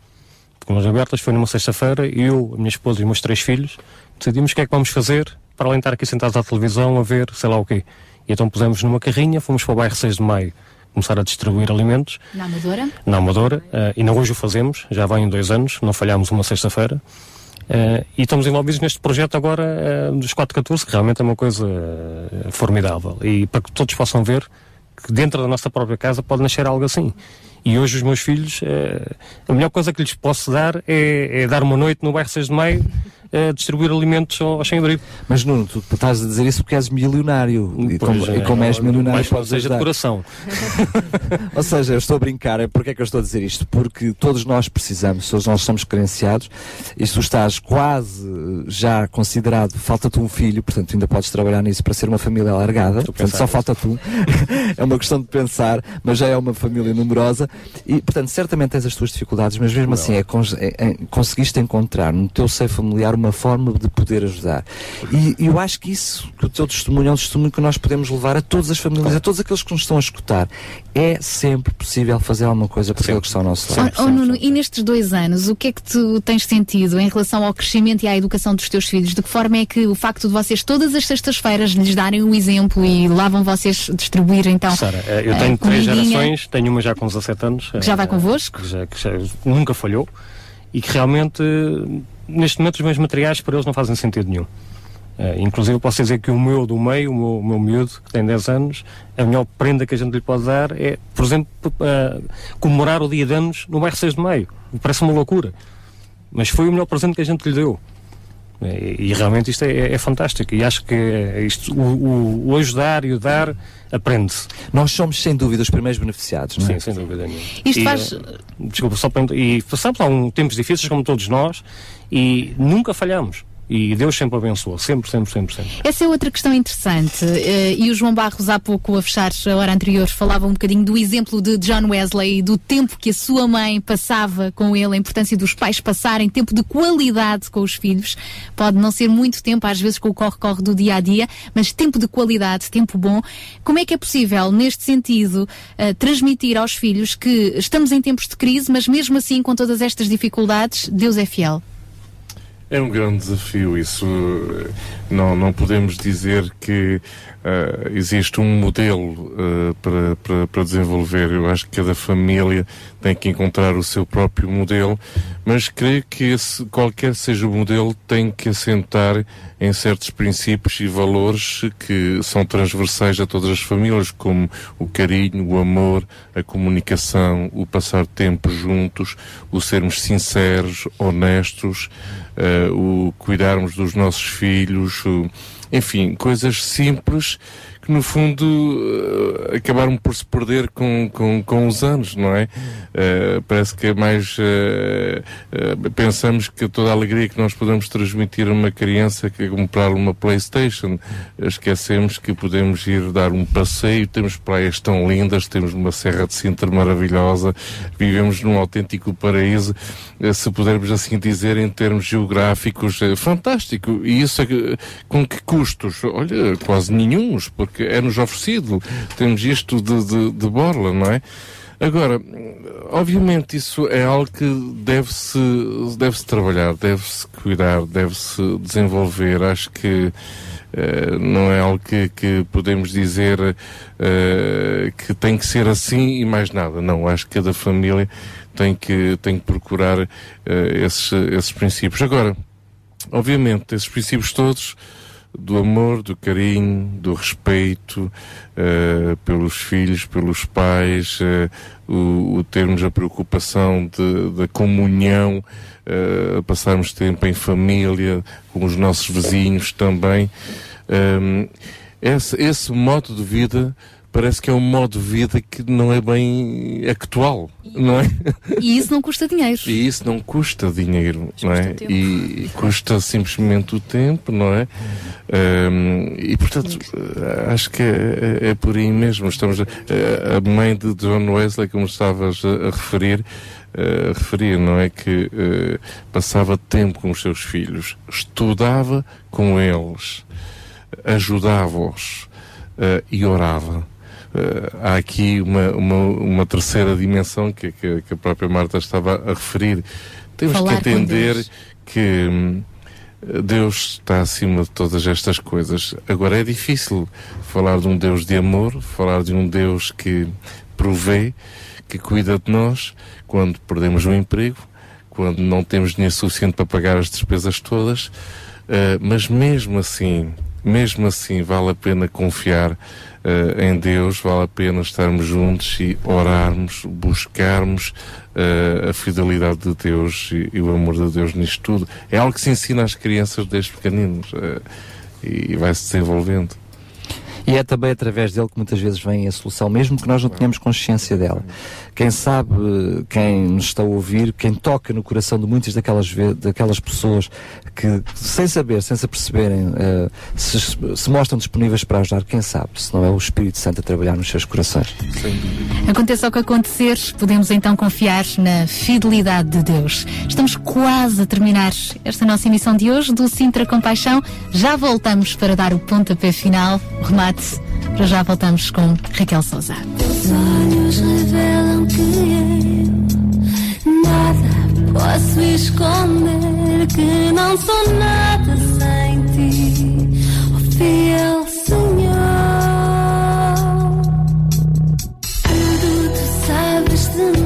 Porque Mãos Libertas foi numa sexta-feira e eu, a minha esposa e os meus três filhos decidimos o que é que vamos fazer para além de estar aqui sentados à televisão a ver sei lá o quê. E então pusemos numa carrinha, fomos para o bairro 6 de Maio começar a distribuir alimentos Na Amadora? na Amadora, eh, ainda hoje o fazemos, já vai em dois anos, não falhámos uma sexta-feira. Eh, e estamos envolvidos neste projeto agora eh, dos 414, que realmente é uma coisa eh, formidável. E para que todos possam ver que dentro da nossa própria casa pode nascer algo assim. E hoje os meus filhos, a melhor coisa que lhes posso dar é, é dar uma noite no bairro 6 de Maio a distribuir alimentos ao- sem-abrigo. Mas Nuno, tu estás a dizer isso porque és milionário. E Pois como, é, e como és milionário, mais podes seja de coração. Ou seja, eu estou a brincar, é porque é que eu estou a dizer isto? Porque todos nós precisamos, todos nós somos carenciados, e se tu estás quase já considerado, falta-te um filho, portanto ainda podes trabalhar nisso para ser uma família alargada, portanto só falta tu. é uma questão de pensar, mas já é uma família numerosa, e portanto certamente tens as tuas dificuldades, mas mesmo assim é, é- é- conseguiste encontrar no teu seio familiar uma forma de poder ajudar. E, e eu acho que isso, que o teu testemunho é um testemunho que nós podemos levar a todas as famílias, a todos aqueles que nos estão a escutar. É sempre possível fazer alguma coisa por aquele que está ao nosso lado. Oh, oh, Nuno, e nestes dois anos, o que é que tu tens sentido em relação ao crescimento e à educação dos teus filhos? De que forma é que o facto de vocês todas as sextas-feiras lhes darem o exemplo e lá vão vocês distribuir então Sara, eh, eu eh, tenho três comidinha? gerações, tenho uma já com 17 anos. Que já vai eh, convosco? Que, já, que já nunca falhou e que realmente, eh, neste momento, os meus materiais para eles não fazem sentido nenhum. Eh, inclusive, posso dizer que o meu do meio, o meu, o meu miúdo, que tem 10 anos, a melhor prenda que a gente lhe pode dar é, por exemplo, eh, comemorar o dia de anos no bairro 6 de Maio. Parece uma loucura. Mas foi o melhor presente que a gente lhe deu. E, e realmente isto é, é fantástico. E acho que eh, isto, o, o- o ajudar e o dar aprende-se. Nós somos, sem dúvida, os primeiros beneficiados, não é? Sim, sem dúvida nenhuma. Isto e, faz- Desculpa, só para. E passamos há um, tempos difíceis, como todos nós, e nunca falhamos. E Deus sempre abençoou. Sempre, sempre, sempre, sempre. Essa é outra questão interessante. eh, e o João Barros, há pouco, a fechar a hora anterior, falava um bocadinho do exemplo de John Wesley e do tempo que a sua mãe passava com ele, a importância dos pais passarem tempo de qualidade com os filhos. Pode não ser muito tempo, às vezes com o corre-corre do dia a dia, mas tempo de qualidade, tempo bom. Como é que é possível, neste sentido, eh, transmitir aos filhos que estamos em tempos de crise, mas mesmo assim, com todas estas dificuldades, Deus é fiel? É um grande desafio isso. Não, não podemos dizer que ah, existe um modelo ah, para, para, para desenvolver. Eu acho que cada família tem que encontrar o seu próprio modelo, mas creio que esse, qualquer seja o modelo tem que assentar em certos princípios e valores que são transversais a todas as famílias, como o carinho, o amor, a comunicação, o passar tempo juntos, o sermos sinceros, honestos, eh, o cuidarmos dos nossos filhos, enfim, coisas simples que no fundo eh, acabaram por se perder com, com, com os anos, não é? Eh, parece que é mais. eh, eh, pensamos que toda a alegria que nós podemos transmitir a uma criança que é comprar uma Playstation, esquecemos que podemos ir dar um passeio, temos praias tão lindas, temos uma Serra de Sintra maravilhosa, vivemos num autêntico paraíso, se pudermos assim dizer, em termos geográficos, fantástico. E isso é que- com que custos? Olha, quase nenhuns, porque é-nos oferecido. Temos isto de, de, de borla, não é? Agora, obviamente isso é algo que deve-se deve -se trabalhar, deve-se cuidar, deve-se desenvolver. Acho que eh, não é algo que, que podemos dizer eh, que tem que ser assim e mais nada. Não, acho que cada família tem que, tem que procurar eh, esses, esses princípios. Agora, obviamente, esses princípios todos do amor, do carinho, do respeito eh, pelos filhos, pelos pais, eh, o, o termos a preocupação de, da comunhão, eh, passarmos tempo em família, com os nossos vizinhos também. Um, esse, esse modo de vida parece que é um modo de vida que não é bem actual, não é? E isso não custa dinheiro. E isso não custa dinheiro, não é? E custa simplesmente o tempo, não é? Um, e portanto, eh, acho que é, é- é por aí mesmo. Estamos, a- a mãe de John Wesley, como estavas a, a referir, a referir, não é? Que eh, passava tempo com os seus filhos, estudava com eles, ajudava-os eh, e orava. Eh, há aqui uma, uma, uma terceira dimensão que, que, que a própria Marta estava a referir. Temos Falar que entender Deus. que hum, Deus está acima de todas estas coisas. Agora é difícil falar de um Deus de amor, falar de um Deus que provê, que cuida de nós quando perdemos o emprego, quando não temos dinheiro suficiente para pagar as despesas todas. Uh, mas mesmo assim, mesmo assim vale a pena confiar eh, em Deus, vale a pena estarmos juntos e orarmos, buscarmos eh, a fidelidade de Deus e, e o amor de Deus nisto tudo. É algo que se ensina às crianças desde pequeninos eh, e vai se desenvolvendo. E é também através dele que muitas vezes vem a solução, mesmo que nós não tenhamos consciência dela. Quem sabe, quem nos está a ouvir, quem toca no coração de muitas daquelas, daquelas pessoas que, sem saber, sem se aperceberem, eh, se, se mostram disponíveis para ajudar, quem sabe, se não é o Espírito Santo a trabalhar nos seus corações. Aconteça o que acontecer, podemos então confiar na fidelidade de Deus. Estamos quase a terminar esta nossa emissão de hoje do Sintra Compaixão. Já voltamos para dar o pontapé final, remate. Para já voltamos com Raquel Souza. Os olhos revelam que eu nada posso esconder, que não sou nada sem ti, oh fiel Senhor. Tudo tu sabes de mim,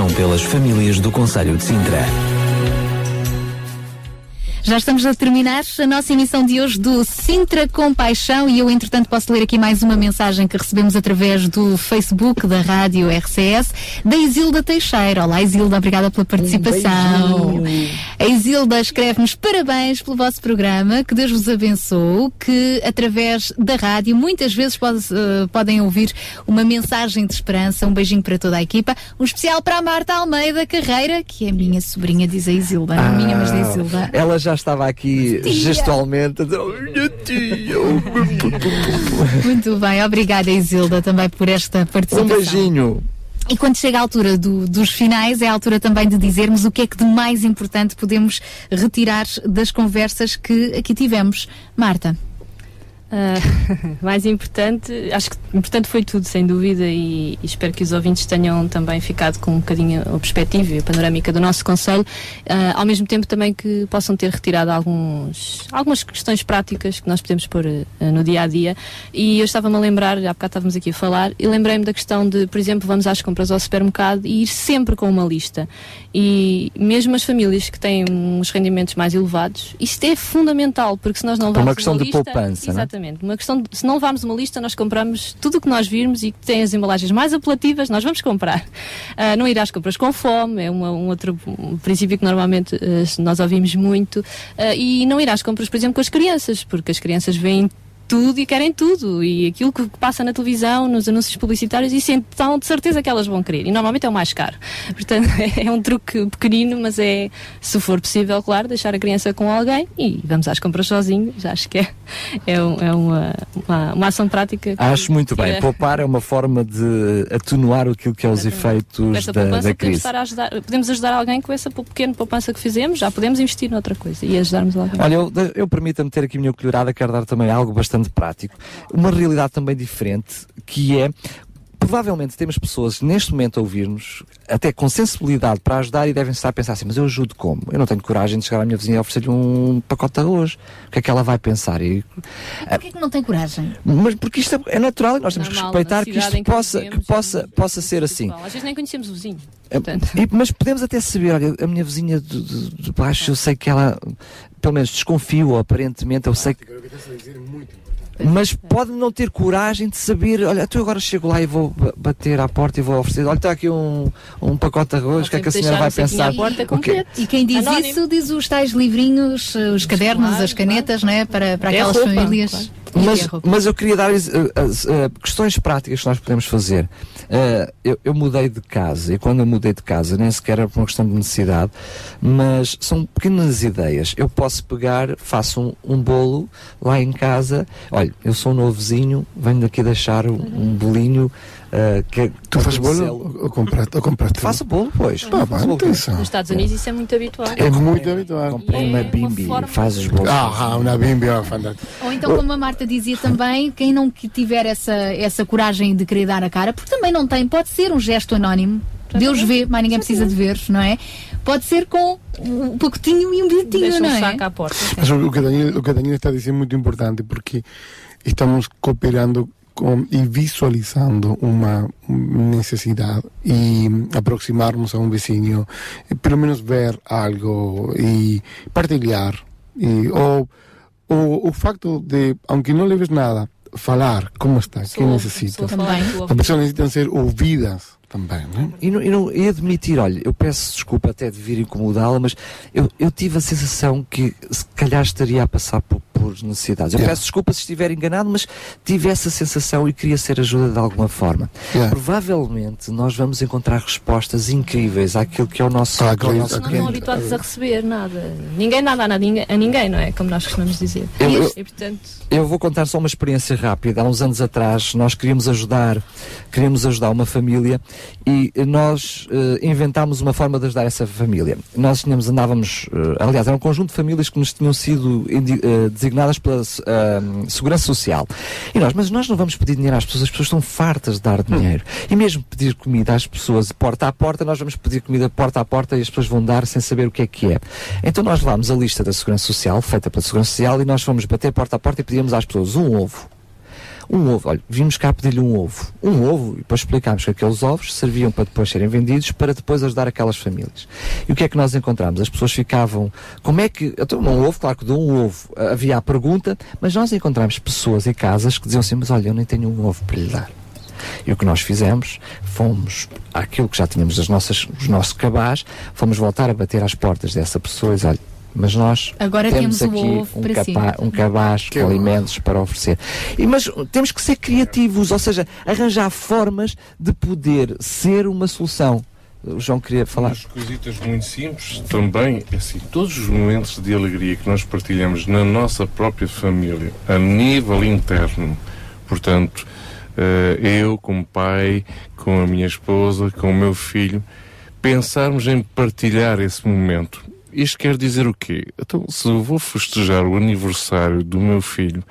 compaixão pelas famílias do Conselho de Sintra. Já estamos a terminar a nossa emissão de hoje do Sintra Compaixão e eu, entretanto, posso ler aqui mais uma mensagem que recebemos através do Facebook da Rádio RCS, da Isilda Teixeira. Olá, Isilda, obrigada pela participação. a Isilda escreve-nos parabéns pelo vosso programa, que Deus vos abençoe, que através da rádio muitas vezes pode, eh, podem ouvir uma mensagem de esperança. Um beijinho para toda a equipa. Um especial para a Marta Almeida Carreira, que é a minha sobrinha, diz a Isilda. Não a minha, mas da Isilda. Ela já estava aqui Tia. gestualmente a dizer, "Oh, minha tia. Muito bem, obrigada Isilda também por esta participação. Um beijinho. E quando chega a altura do- dos finais, é a altura também de dizermos o que é que de mais importante podemos retirar das conversas que aqui tivemos. Marta. Ah, mais importante, acho que importante foi tudo, sem dúvida, e, e espero que os ouvintes tenham também ficado com um bocadinho a perspectiva e a panorâmica do nosso Conselho, ah, ao mesmo tempo também que possam ter retirado alguns, algumas questões práticas que nós podemos pôr ah, no dia a dia. E eu estava-me a lembrar, há bocado estávamos aqui a falar, e lembrei-me da questão de, por exemplo, vamos às compras ao supermercado e ir sempre com uma lista. E mesmo as famílias que têm uns rendimentos mais elevados, isto é fundamental, porque se nós não Por uma levarmos questão de lista, poupança, não é? Exatamente. Uma questão de, se não levarmos uma lista, nós compramos tudo o que nós virmos e que tem as embalagens mais apelativas, nós vamos comprar. Ah, não ir às compras com fome, é uma- um outro um princípio que normalmente eh, nós ouvimos muito. Ah, e não ir às compras, por exemplo, com as crianças, porque as crianças veem tudo e querem tudo. E aquilo que passa na televisão, nos anúncios publicitários, isso então de certeza que elas vão querer. E normalmente é o mais caro. Portanto, é um truque pequenino, mas é, se for possível, claro, deixar a criança com alguém e vamos às compras sozinhos. Acho que é, é, um- é uma, uma, uma ação prática. que Acho muito bem. Poupar é uma forma de atenuar aquilo que é os efeitos da, poupança da podemos, crise. estar a ajudar, podemos ajudar alguém com essa pequena poupança que fizemos, já podemos investir noutra coisa e ajudarmos alguém. Olha, eu, eu permita-me ter aqui a minha colherada, quero dar também algo bastante prático. Uma realidade também diferente, que é. Provavelmente temos pessoas neste momento a ouvir-nos, até com sensibilidade para ajudar e devem estar a pensar assim, mas eu ajudo como? Eu não tenho coragem de chegar à minha vizinha e oferecer-lhe um pacote de arroz. O que é que ela vai pensar? E, Porquê que não tem coragem? mas porque isto é, é natural e nós temos que Normal, respeitar na que isto que possa, que possa, possa ser assim. Bom, às vezes nem conhecemos o vizinho. É, e- mas podemos até saber, olha, a minha vizinha de, de- de baixo, eu sei que ela, pelo menos desconfio, aparentemente, eu sei que. Mas pode não ter coragem de saber, olha, tu agora chego lá e vou ba- bater à porta e vou oferecer, olha, está aqui um, um pacote de arroz, o que é que a senhora vai pensar? O quê? E quem diz Anónimo. isso diz os tais livrinhos, eh, os cadernos, as canetas, não é? Para, para É aquelas roupa, famílias. claro. Mas, é mas eu queria dar eh, as, eh, questões práticas que nós podemos fazer. Eh, eu, eu mudei de casa e quando eu mudei de casa nem sequer era por uma questão de necessidade, mas são pequenas ideias. Eu posso pegar, faço um, um bolo lá em casa. Olha, eu sou um novo venho daqui deixar um, um bolinho. Eh, que Tu fazes bolo ou compraste? Ou compraste? Faço bolo, pois. Ah, pá, atenção. Nos Estados Unidos isso é muito habitual. É muito habitual. Comprei uma bimbi, faz os bolos. Ah, ah, uma bimbi, ah, fantástico. Ou então, como a Marta dizia também, quem não que tiver essa, essa coragem de querer dar a cara, porque também não tem, pode ser um gesto anónimo. Deus vê, mas ninguém precisa de ver, não é? Pode ser com um pacotinho e um bilhetinho, Deixa um não é? saco à porta. Mas o que o que Daniel está dizendo é muito importante porque estamos cooperando com, e visualizando uma necessidade e aproximarmos a um vizinho, e pelo menos ver algo e partilhar. E, ou, ou o facto de, aunque não leves nada, falar como está, que Pessoa- necessita. pessoa falar em tua As pessoas necessitam ser ouvidas também, né? E, não, e, não- e admitir, olha, eu peço desculpa até de vir incomodá-la, mas eu, eu tive a sensação que se calhar estaria a passar por, por necessidades. Eu Yeah. peço desculpa se estiver enganado, mas tive essa sensação e queria ser ajuda de alguma forma. Yeah. Provavelmente nós vamos encontrar respostas incríveis àquilo que é o nosso, Ah, que é o acredito, nosso Não estão habituados a receber nada. Ninguém nada a ninguém, a ninguém, não é? Como nós costumamos dizer. Eu- eu- E portanto, Eu vou contar só uma experiência rápida. Há uns anos atrás nós queríamos ajudar, queríamos ajudar uma família e nós eh, inventámos uma forma de ajudar essa família. Nós tínhamos, andávamos, eh, aliás, era um conjunto de famílias que nos tinham sido eh, designadas pela Segurança Social. E nós, mas nós não vamos pedir dinheiro às pessoas, as pessoas estão fartas de dar dinheiro. E mesmo pedir comida às pessoas porta a porta, nós vamos pedir comida porta a porta e as pessoas vão dar sem saber o que é que é. Então nós levámos a lista da Segurança Social, feita pela Segurança Social, e nós fomos bater porta a porta e pedíamos às pessoas um ovo. Um ovo, olha, vimos cá pedir-lhe um ovo. Um ovo, e depois explicámos que aqueles ovos serviam para depois serem vendidos para depois ajudar aquelas famílias. E o que é que nós encontramos? As pessoas ficavam, como é que, então, um ovo, claro que dou um ovo, havia a pergunta, mas nós encontramos pessoas e casas que diziam assim, mas olha, eu nem tenho um ovo para lhe dar. E o que nós fizemos, fomos àquilo que já tínhamos as nossas, os nossos cabás, fomos voltar a bater às portas dessa pessoa e dizer, olha, mas nós Agora temos temos aqui um, para si. capa- um cabaz com alimentos para oferecer. E, mas temos que ser criativos, ou seja, arranjar formas de poder ser uma solução. O João queria falar. Umas coisitas muito simples também, é assim, todos os momentos de alegria que nós partilhamos na nossa própria família, a nível interno, portanto, eh, eu como pai, com a minha esposa, com o meu filho, pensarmos em partilhar esse momento. Isto quer dizer o quê? Então, se eu vou festejar o aniversário do meu filho,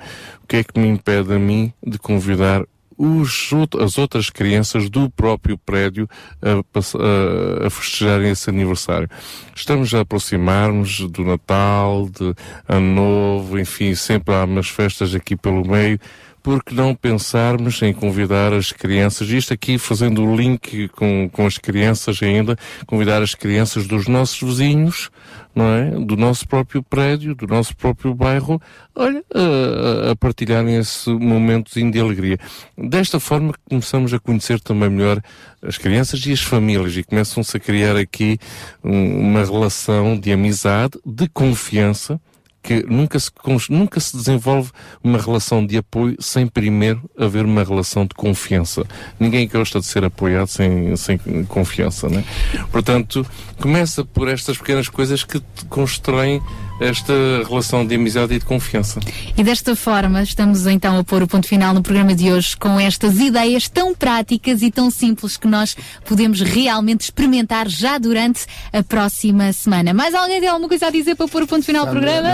o que é que me impede a mim de convidar os as outras crianças do próprio prédio a, a- a festejarem esse aniversário. Estamos a aproximar-nos do Natal, de Ano Novo, enfim, sempre há umas festas aqui pelo meio. Por que não pensarmos em convidar as crianças, isto aqui fazendo o link com, com as crianças ainda, convidar as crianças dos nossos vizinhos, não é? Do nosso próprio prédio, do nosso próprio bairro, olha, a, a- partilharem esse momentozinho de alegria. Desta forma começamos a conhecer também melhor as crianças e as famílias e começam-se a criar aqui um- uma relação de amizade, de confiança, que nunca se, nunca se desenvolve uma relação de apoio sem primeiro haver uma relação de confiança. Ninguém gosta de ser apoiado sem, sem confiança, né? Portanto, começa por estas pequenas coisas que constroem esta relação de amizade e de confiança. E desta forma estamos então a pôr o ponto final no programa de hoje com estas ideias tão práticas e tão simples que nós podemos realmente experimentar já durante a próxima semana. Mais alguém tem alguma coisa a dizer para pôr o ponto final do programa?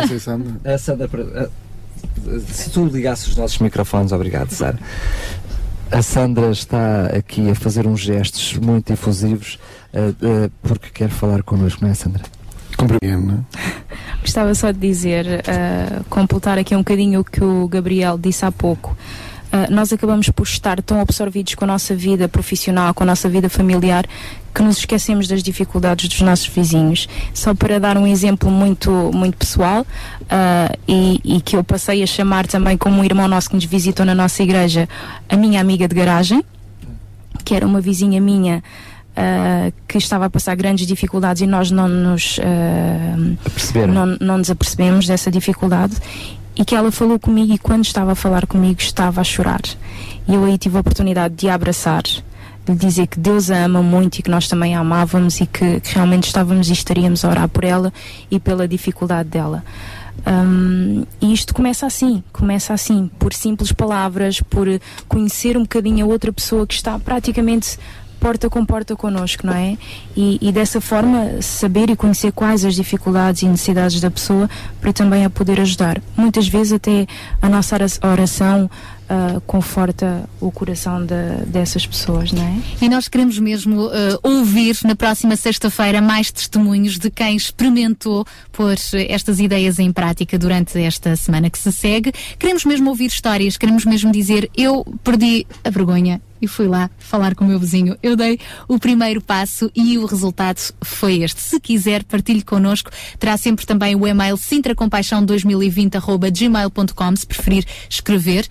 A Sandra, a- se tu ligasses os nossos microfones, obrigado, Sara. A Sandra está aqui a fazer uns gestos muito efusivos eh, eh, porque quer falar connosco, não é, Sandra? Compreendo. Gostava só de dizer, uh, completar aqui um bocadinho o que o Gabriel disse há pouco. Uh, nós acabamos por estar tão absorvidos com a nossa vida profissional, com a nossa vida familiar, que nos esquecemos das dificuldades dos nossos vizinhos. Só para dar um exemplo muito, muito pessoal, uh, e, e que eu passei a chamar também como um irmão nosso que nos visitou na nossa igreja, a minha amiga de garagem, que era uma vizinha minha ah, que estava a passar grandes dificuldades e nós não nos Aperceberam. não, não nos apercebemos dessa dificuldade. E que ela falou comigo e quando estava a falar comigo estava a chorar. E eu aí tive a oportunidade de a abraçar de lhe dizer que Deus a ama muito e que nós também a amávamos e que, que realmente estávamos e estaríamos a orar por ela e pela dificuldade dela. Hum, e isto começa assim, começa assim, por simples palavras, por conhecer um bocadinho a outra pessoa que está praticamente porta com porta connosco, não é? E, e dessa forma saber e conhecer quais as dificuldades e necessidades da pessoa para também a poder ajudar. Muitas vezes até a nossa ora- oração ah, conforta o coração de- dessas pessoas, não é? E nós queremos mesmo eh, ouvir na próxima sexta-feira mais testemunhos de quem experimentou pôr estas ideias em prática durante esta semana que se segue. Queremos mesmo ouvir histórias, queremos mesmo dizer: eu perdi a vergonha e fui lá falar com o meu vizinho. Eu dei o primeiro passo e o resultado foi este. Se quiser, partilhe connosco. Terá sempre também o e-mail sintracompaixão2020.gmail.com se preferir escrever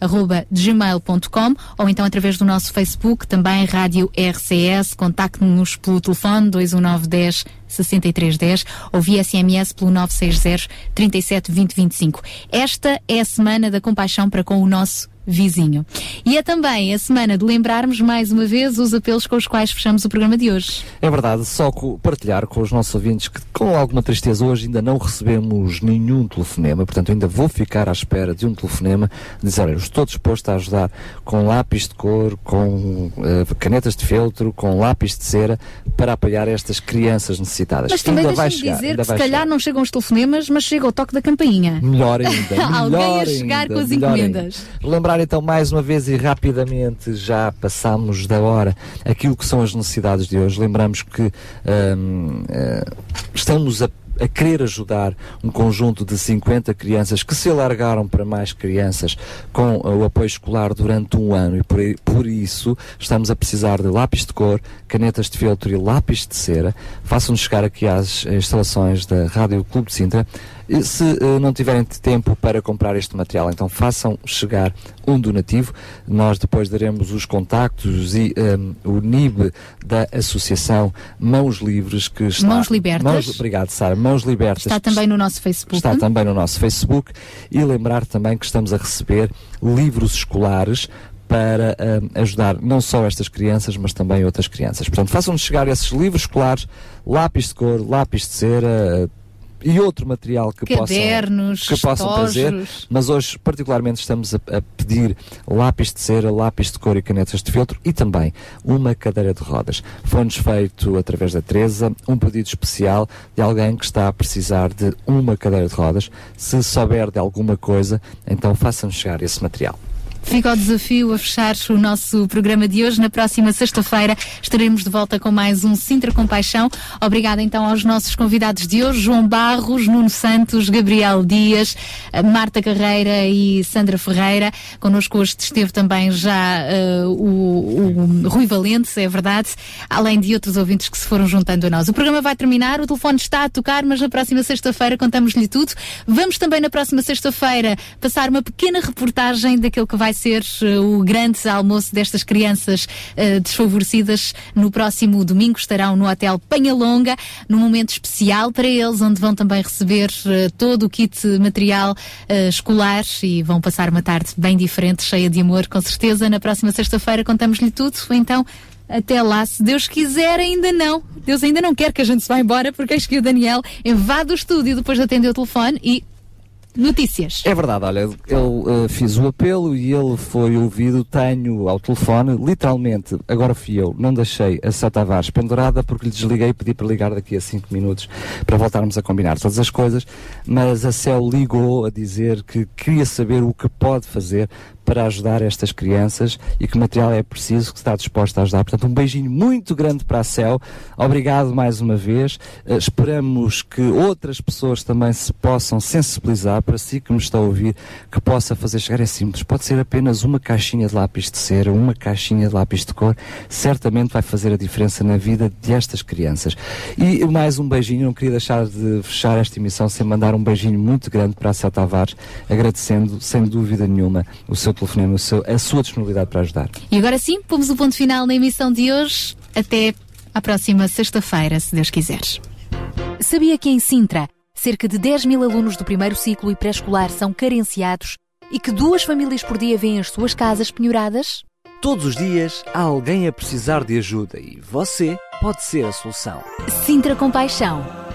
sintracompaixão2020.gmail.com ou então através do nosso Facebook, também Rádio RCS. Contacte-nos pelo telefone 21910 6310 ou via SMS pelo 960 37 20 25. Esta é a semana da compaixão para com o nosso vizinho. E é também a semana de lembrarmos mais uma vez os apelos com os quais fechamos o programa de hoje. É verdade, só partilhar com os nossos ouvintes que com alguma tristeza hoje ainda não recebemos nenhum telefonema, portanto ainda vou ficar à espera de um telefonema, dizer, olha, estou disposto a ajudar com lápis de cor, com eh, canetas de feltro, com lápis de cera, para apoiar estas crianças necessitadas. Mas também deixa-me chegar, dizer que se calhar não chegam os telefonemas, mas chega o toque da campainha. Melhor ainda. Alguém melhor a chegar ainda, com as encomendas. ainda. Lembrar então mais uma vez e rapidamente, já passamos da hora, aquilo que são as necessidades de hoje. Lembramos que hum, eh, estamos a, a querer ajudar um conjunto de 50 crianças que se alargaram para mais crianças com o apoio escolar durante um ano e por, por isso estamos a precisar de lápis de cor, canetas de feltro e lápis de cera. Façam-nos chegar aqui às instalações da Rádio Clube de Sintra. Se uh, não tiverem tempo para comprar este material, então façam chegar um donativo. Nós depois daremos os contactos e um, o NIB da Associação Mãos Livres que está. Mãos Libertas. Mãos- obrigado, Sara. Mãos Libertas. Está também no nosso Facebook. Está também no nosso Facebook e lembrar também que estamos a receber livros escolares para hum, ajudar não só estas crianças, mas também outras crianças. Portanto, façam-nos chegar esses livros escolares, lápis de cor, lápis de cera, e outro material que Cadernos, possam, que possam trazer, mas hoje particularmente estamos a, a pedir lápis de cera, lápis de cor e canetas de feltro e também uma cadeira de rodas. Foi-nos feito através da Teresa um pedido especial de alguém que está a precisar de uma cadeira de rodas. Se souber de alguma coisa, então faça-nos chegar esse material. Fica o desafio a fechar o nosso programa de hoje. Na próxima sexta-feira estaremos de volta com mais um Sintra Compaixão. Obrigada então aos nossos convidados de hoje, João Barros, Nuno Santos, Gabriel Dias, eh, Marta Carreira e Sandra Ferreira. Connosco hoje esteve também já eh, o, o Rui Valente, é verdade, além de outros ouvintes que se foram juntando a nós. O programa vai terminar, o telefone está a tocar, mas na próxima sexta-feira contamos-lhe tudo. Vamos também na próxima sexta-feira passar uma pequena reportagem daquele que vai ser eh, o grande almoço destas crianças eh, desfavorecidas. No próximo domingo estarão no Hotel Penhalonga, num momento especial para eles, onde vão também receber eh, todo o kit material eh, escolar e vão passar uma tarde bem diferente, cheia de amor, com certeza. Na próxima sexta-feira contamos-lhe tudo. Então, até lá, se Deus quiser, ainda não. Deus ainda não quer que a gente se vá embora, porque acho que o Daniel invade o estúdio depois de atender o telefone e. Notícias. É verdade, olha, eu eh, fiz o apelo e ele foi ouvido, tenho ao telefone, literalmente, agora fui eu, não deixei a Céu Tavares pendurada porque lhe desliguei e pedi para ligar daqui a 5 minutos para voltarmos a combinar todas as coisas, mas a Céu ligou a dizer que queria saber o que pode fazer para ajudar estas crianças e que material é preciso que está disposta a ajudar. Portanto, um beijinho muito grande para a Céu. Obrigado mais uma vez. Eh, esperamos que outras pessoas também se possam sensibilizar para si que me está a ouvir, que possa fazer chegar. É simples, pode ser apenas uma caixinha de lápis de cera, uma caixinha de lápis de cor, certamente vai fazer a diferença na vida destas crianças. E mais um beijinho, não queria deixar de fechar esta emissão sem mandar um beijinho muito grande para a Céu Tavares, agradecendo, sem dúvida nenhuma, o seu telefonema, o seu- a sua disponibilidade para ajudar. E agora sim, pomos o ponto final na emissão de hoje. Até à próxima sexta-feira, se Deus quiseres. Sabia que em Sintra, cerca de 10 mil alunos do primeiro ciclo e pré-escolar são carenciados e que duas famílias por dia vêm as suas casas penhoradas? Todos os dias há alguém a precisar de ajuda e você pode ser a solução. Sintra Compaixão,